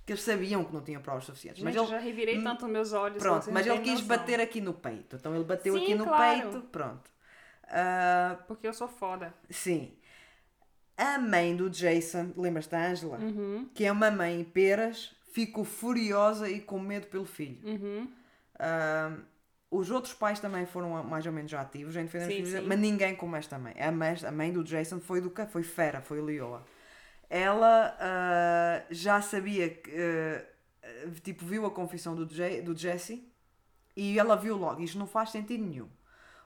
Que eles sabiam que não tinham provas suficientes. Gente, mas eu ele, já revirei tanto meus olhos. pronto, mas ele quis noção. bater aqui no peito. Então ele bateu Sim, aqui no claro. peito. Pronto. Ah, Porque eu sou foda. sim. A mãe do Jason, lembras-te da Angela? Uhum. que é uma mãe em peras, ficou furiosa e com medo pelo filho. Uhum. Ah, os outros pais também foram mais ou menos ativos em defender os filhos, mas ninguém como esta mãe. A mãe, a mãe do Jason foi do foi fera, foi leoa. Ela ah, já sabia que ah, tipo viu a confissão do, Je- do Jesse e ela viu logo, isto não faz sentido nenhum.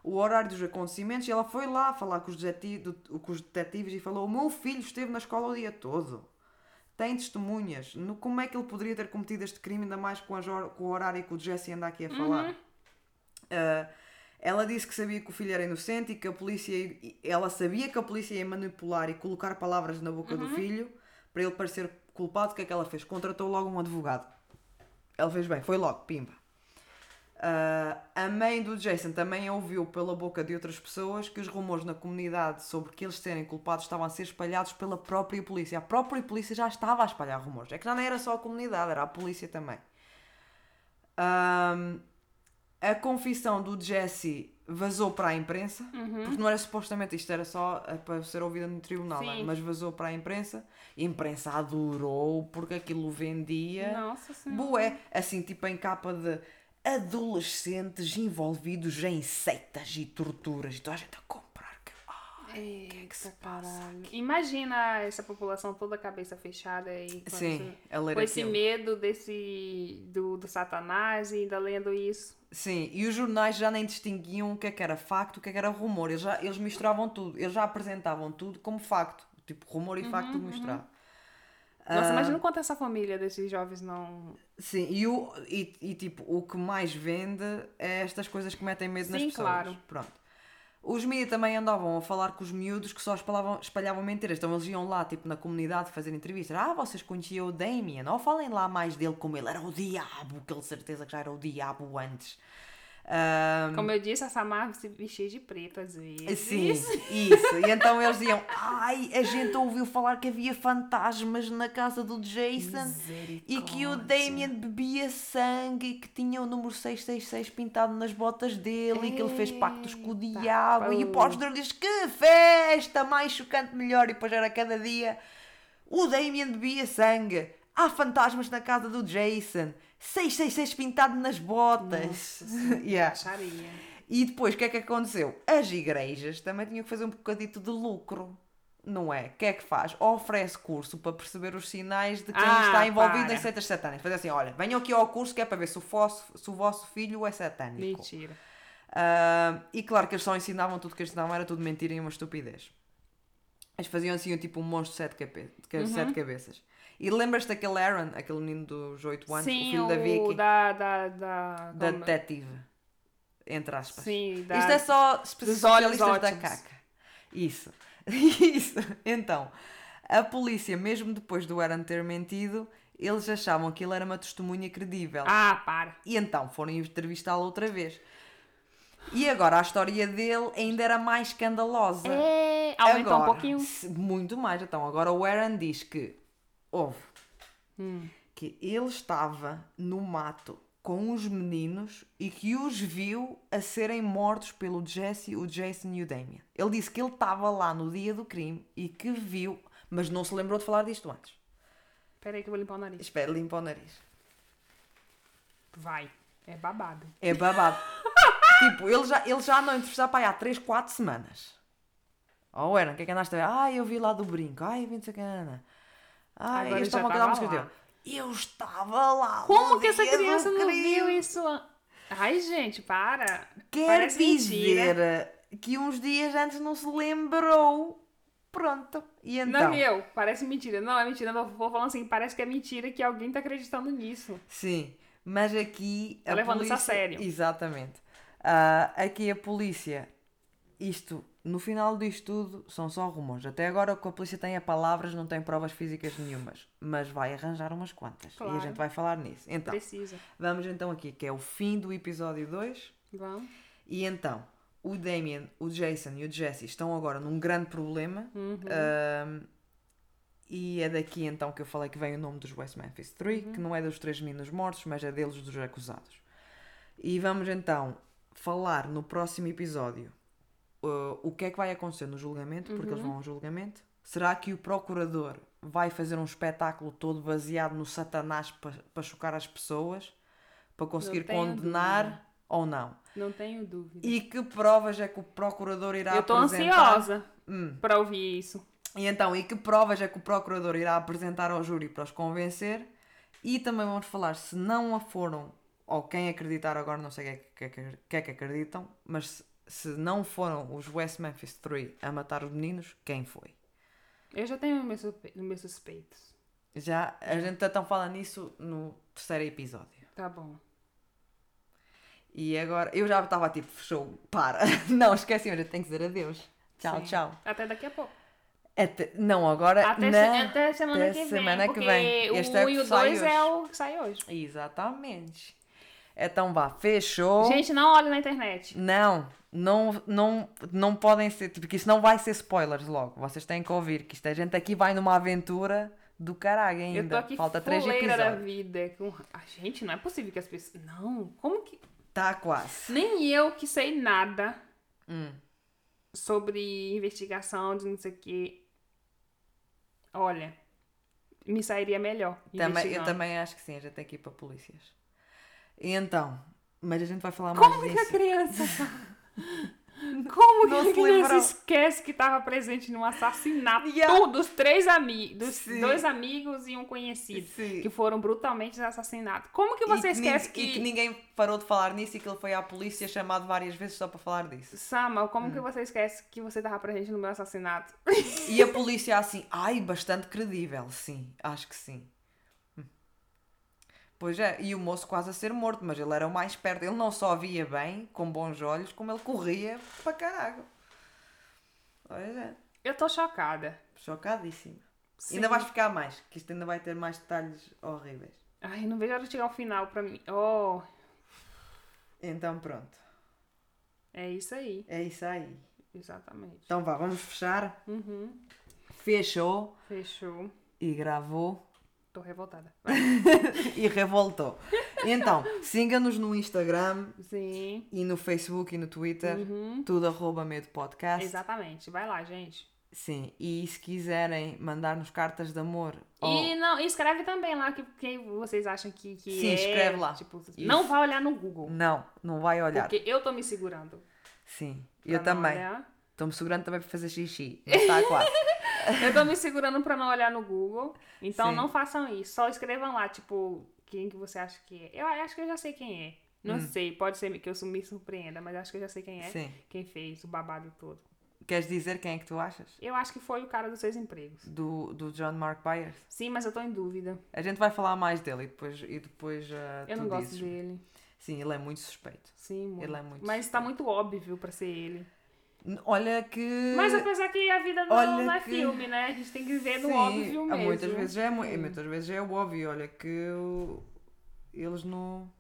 O horário dos acontecimentos, e ela foi lá falar com os, detetives, com os detetives e falou: O meu filho esteve na escola o dia todo tem testemunhas. No, como é que ele poderia ter cometido este crime, ainda mais com, as com o horário que o Jesse anda aqui a falar? Ah, ela disse que sabia que o filho era inocente e que a polícia. Ela sabia que a polícia ia manipular e colocar palavras na boca do filho para ele parecer culpado. O que é que ela fez? Contratou logo um advogado. Ela fez bem, foi logo, pimba. Ah, a mãe do Jason também ouviu pela boca de outras pessoas que os rumores na comunidade sobre que eles serem culpados estavam a ser espalhados pela própria polícia. A própria polícia já estava a espalhar rumores. É que já não era só a comunidade, era a polícia também. Ahm, a confissão do Jesse vazou para a imprensa, Uhum. porque não era supostamente isto, era só eh, para ser ouvida no tribunal, é? Mas vazou para a imprensa. A imprensa adorou porque aquilo vendia. Nossa senhora. Bué, assim, tipo em capa de adolescentes envolvidos em seitas e torturas. E toda a gente a comprar. que- ah, Eita, caralho. Imagina essa população toda a cabeça fechada e com, Sim, com esse aquilo. medo desse do, do satanás e ainda lendo isso. Sim, e os jornais já nem distinguiam o que é que era facto, o que é que era rumor. Eles, já, eles misturavam tudo. Eles já apresentavam tudo como facto. Tipo, rumor e facto tudo misturado. Nossa, Ah, imagina quanto essa família desses jovens não. Sim, e, o, e, e, tipo, o que mais vende é estas coisas que metem medo nas Sim, pessoas. claro. Pronto. Os mídias também andavam a falar com os miúdos que só espalhavam, espalhavam mentiras. Então eles iam lá, tipo, na comunidade fazer entrevistas. Ah, vocês conheciam o Damien? Ou falem lá mais dele como ele era o diabo, que ele certeza que já era o diabo antes. Ah, Como eu disse, a Samar se vestia de preto às vezes. Sim, isso. E então eles diziam: Ai, a gente ouviu falar que havia fantasmas na casa do Jason e que o Damien bebia sangue e que tinha o número 666 pintado nas botas dele e que ele fez pactos com o diabo. E o pô. pós diz: Que festa! Mais chocante, melhor. E depois era cada dia: O Damien bebia sangue. Há fantasmas na casa do Jason. 666 pintado nas botas. yeah. Baixaria. E depois, o que é que aconteceu? As igrejas também tinham que fazer um bocadito de lucro. Não é? O que é que faz? Oferece curso para perceber os sinais de quem Ah, está envolvido para. em seitas satânicas. Fazer assim, olha, venham aqui ao curso que é para ver se o vosso, se o vosso filho é satânico. Mentira. Ah, e claro que eles só ensinavam tudo que eles ensinavam era tudo mentira e uma estupidez. Eles faziam assim tipo um monstro de sete, cabe de Uhum. sete cabeças. E lembras-te daquele Aaron, aquele menino dos 8 anos, o Sim, filho da Vicky, da. Da, da, da detetive? Entre aspas. Sim, da. Isto é só especialistas da caca. Isso. Isso. Então, a polícia, mesmo depois do Aaron ter mentido, eles achavam que ele era uma testemunha credível. Ah, para. E então foram entrevistá-lo outra vez. E agora a história dele ainda era mais escandalosa. É, aumentou um Agora, pouquinho. se- Muito mais. Então, agora o Aaron diz que houve Hum. que ele estava no mato com os meninos e que os viu a serem mortos pelo Jesse, o Jason e o Damien. Ele disse que ele estava lá no dia do crime e que viu, mas não se lembrou de falar disto antes. Espera aí que eu vou limpar o nariz. Espera, limpa o nariz. Vai. É babado. É babado. tipo, ele já, ele já não entrevistava para aí há 3, 4 semanas. Oh, Aaron, o que é que andaste a ver? Ah, eu vi lá do brinco. Ai, eu vi de sacana. Ai, Agora este já é uma estava música lá. dele. Eu estava lá. Como que essa criança não viu isso? Ai, gente, para. Quer Parece mentira. dizer que uns dias antes não se lembrou. Pronto. E então? Não, meu, parece mentira. Não, é mentira. Não, vou falando assim, parece que é mentira que alguém tá acreditando nisso. Sim, mas aqui Tá a levando isso a polícia... sério. Exatamente. Ah, aqui a polícia, isto, no final disto tudo, são só rumores. Até agora o que a polícia tem é palavras, não tem provas físicas nenhumas. Mas vai arranjar umas quantas. E a Claro. gente vai falar nisso. Então, Precisa. vamos então aqui, que é o fim do episódio 2. Vamos. E então, o Damien, o Jason e o Jesse estão agora num grande problema. Uhum. E é daqui então que eu falei que vem o nome dos West Memphis 3, Uhum. que não é dos três meninos mortos, mas é deles dos acusados. E vamos então falar no próximo episódio uh, o que é que vai acontecer no julgamento, porque Uhum. eles vão ao julgamento. Será que o procurador vai fazer um espetáculo todo baseado no Satanás para chocar as pessoas, para conseguir condenar dúvida. ou não? Não tenho dúvida. E que provas é que o procurador irá eu apresentar? ansiosa Hum. pra ouvir isso. E então, e que provas é que o procurador irá apresentar ao júri para os convencer? E também vamos falar se não a foram, ou quem acreditar agora, não sei o que é que, que, é que acreditam, mas se, não foram os West Memphis 3 a matar os meninos, quem foi? Eu já tenho meus, suspe- meus suspeitos. Já, a gente então fala nisso no terceiro episódio. Tá bom. E agora, eu já estava tipo, show, para. Não, esqueci, mas eu tenho que dizer adeus. Tchau, Sim. tchau. Até daqui a pouco. Até, não, agora Até, na... até semana até que vem. semana que vem. o Este é o 1 e o sai 2 hoje. é o que sai hoje. Exatamente. Então vá, fechou. Gente, não olhe na internet. Não, não, não, não podem ser, porque isso não vai ser spoilers logo. Vocês têm que ouvir que isto a gente aqui vai numa aventura do caralho ainda. Eu tô aqui Falta três da episódios. vida. Com... Ah, gente, não é possível que as pessoas... Não, como que... Tá quase. Nem eu que sei nada Hum. sobre investigação de não sei o que. Olha, me sairia melhor. Também, eu também acho que sim, a gente tem que ir para polícias. E então, mas a gente vai falar Como mais que a disso. criança. Como que Não a se criança lembrou. esquece que estava presente num assassinato Yeah. Dos três amigos, dois amigos e um conhecido Sim. que foram brutalmente assassinados. Como que você E que esquece nin- que, E que ninguém parou de falar nisso e que ele foi à polícia chamado várias vezes só para falar disso. Sama, Hum. como que você esquece que você estava presente no meu assassinato? E a polícia assim, ai, bastante credível, sim, acho que sim. Pois é, e o moço quase a ser morto, mas ele era o mais perto. Ele não só via bem, com bons olhos, como ele corria para caralho. Pois é, Eu tô chocada. chocadíssimo. Sim. Ainda vais ficar mais, que isto ainda vai ter mais detalhes horríveis. Ai, não vejo a hora de chegar ao final pra mim. Oh, Então pronto, é isso aí. é isso aí. Exatamente. Então vá, vamos fechar. Uhum. Fechou Fechou. e gravou Tô revoltada. e revoltou. Então, siga-nos no Instagram Sim. e no Facebook e no Twitter, Uhum. tudo arroba medo podcast. Exatamente. Vai lá, gente. Sim, e se quiserem mandar-nos cartas de amor, E não, escreve também lá que quem vocês acham que, que Sim, é. escreve lá. Tipo, não vai olhar no ou... Google. não, não vai olhar. Porque eu tô me segurando. Sim, eu também. olhar. Estou-me segurando também para fazer xixi. Mas está quase. Eu tô me segurando pra não olhar no Google. Então Sim. não façam isso. Só escrevam lá, tipo, quem que você acha que é. Eu acho que eu já sei quem é. Não sei, pode ser que eu me surpreenda, mas acho que eu já sei quem é. Hum. Sim. Quem fez o babado todo. Queres dizer quem é que tu achas? Eu acho que foi o cara dos seus empregos. Do, do John Mark Byers? Sim, mas eu tô em dúvida. A gente vai falar mais dele e depois, e depois ah, Eu não gosto dizes. dele. Sim, ele é muito suspeito. Sim, muito. Ele é muito Mas tá muito óbvio pra ser ele. Olha que. Mas apesar que a vida não, olha é que- filme, né? A gente tem que ver no Sim, óbvio mesmo. Muitas vezes é, mu- muitas vezes é o óbvio. Olha que eles não.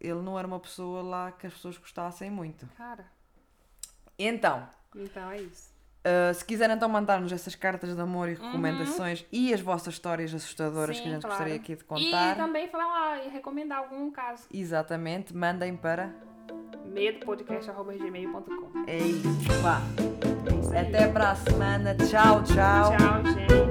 Ele não era uma pessoa lá que as pessoas gostassem muito. Cara, Então, então é isso. ah, se quiserem então mandar-nos essas cartas de amor e recomendações e as vossas histórias assustadoras Uhum. Sim, que a gente claro. gostaria aqui de E contar, também falar e recomendar algum caso. exatamente, mandem para. medopodcast.gmail.com É isso. Vá. É. Até a semana. Tchau, tchau. Tchau, gente.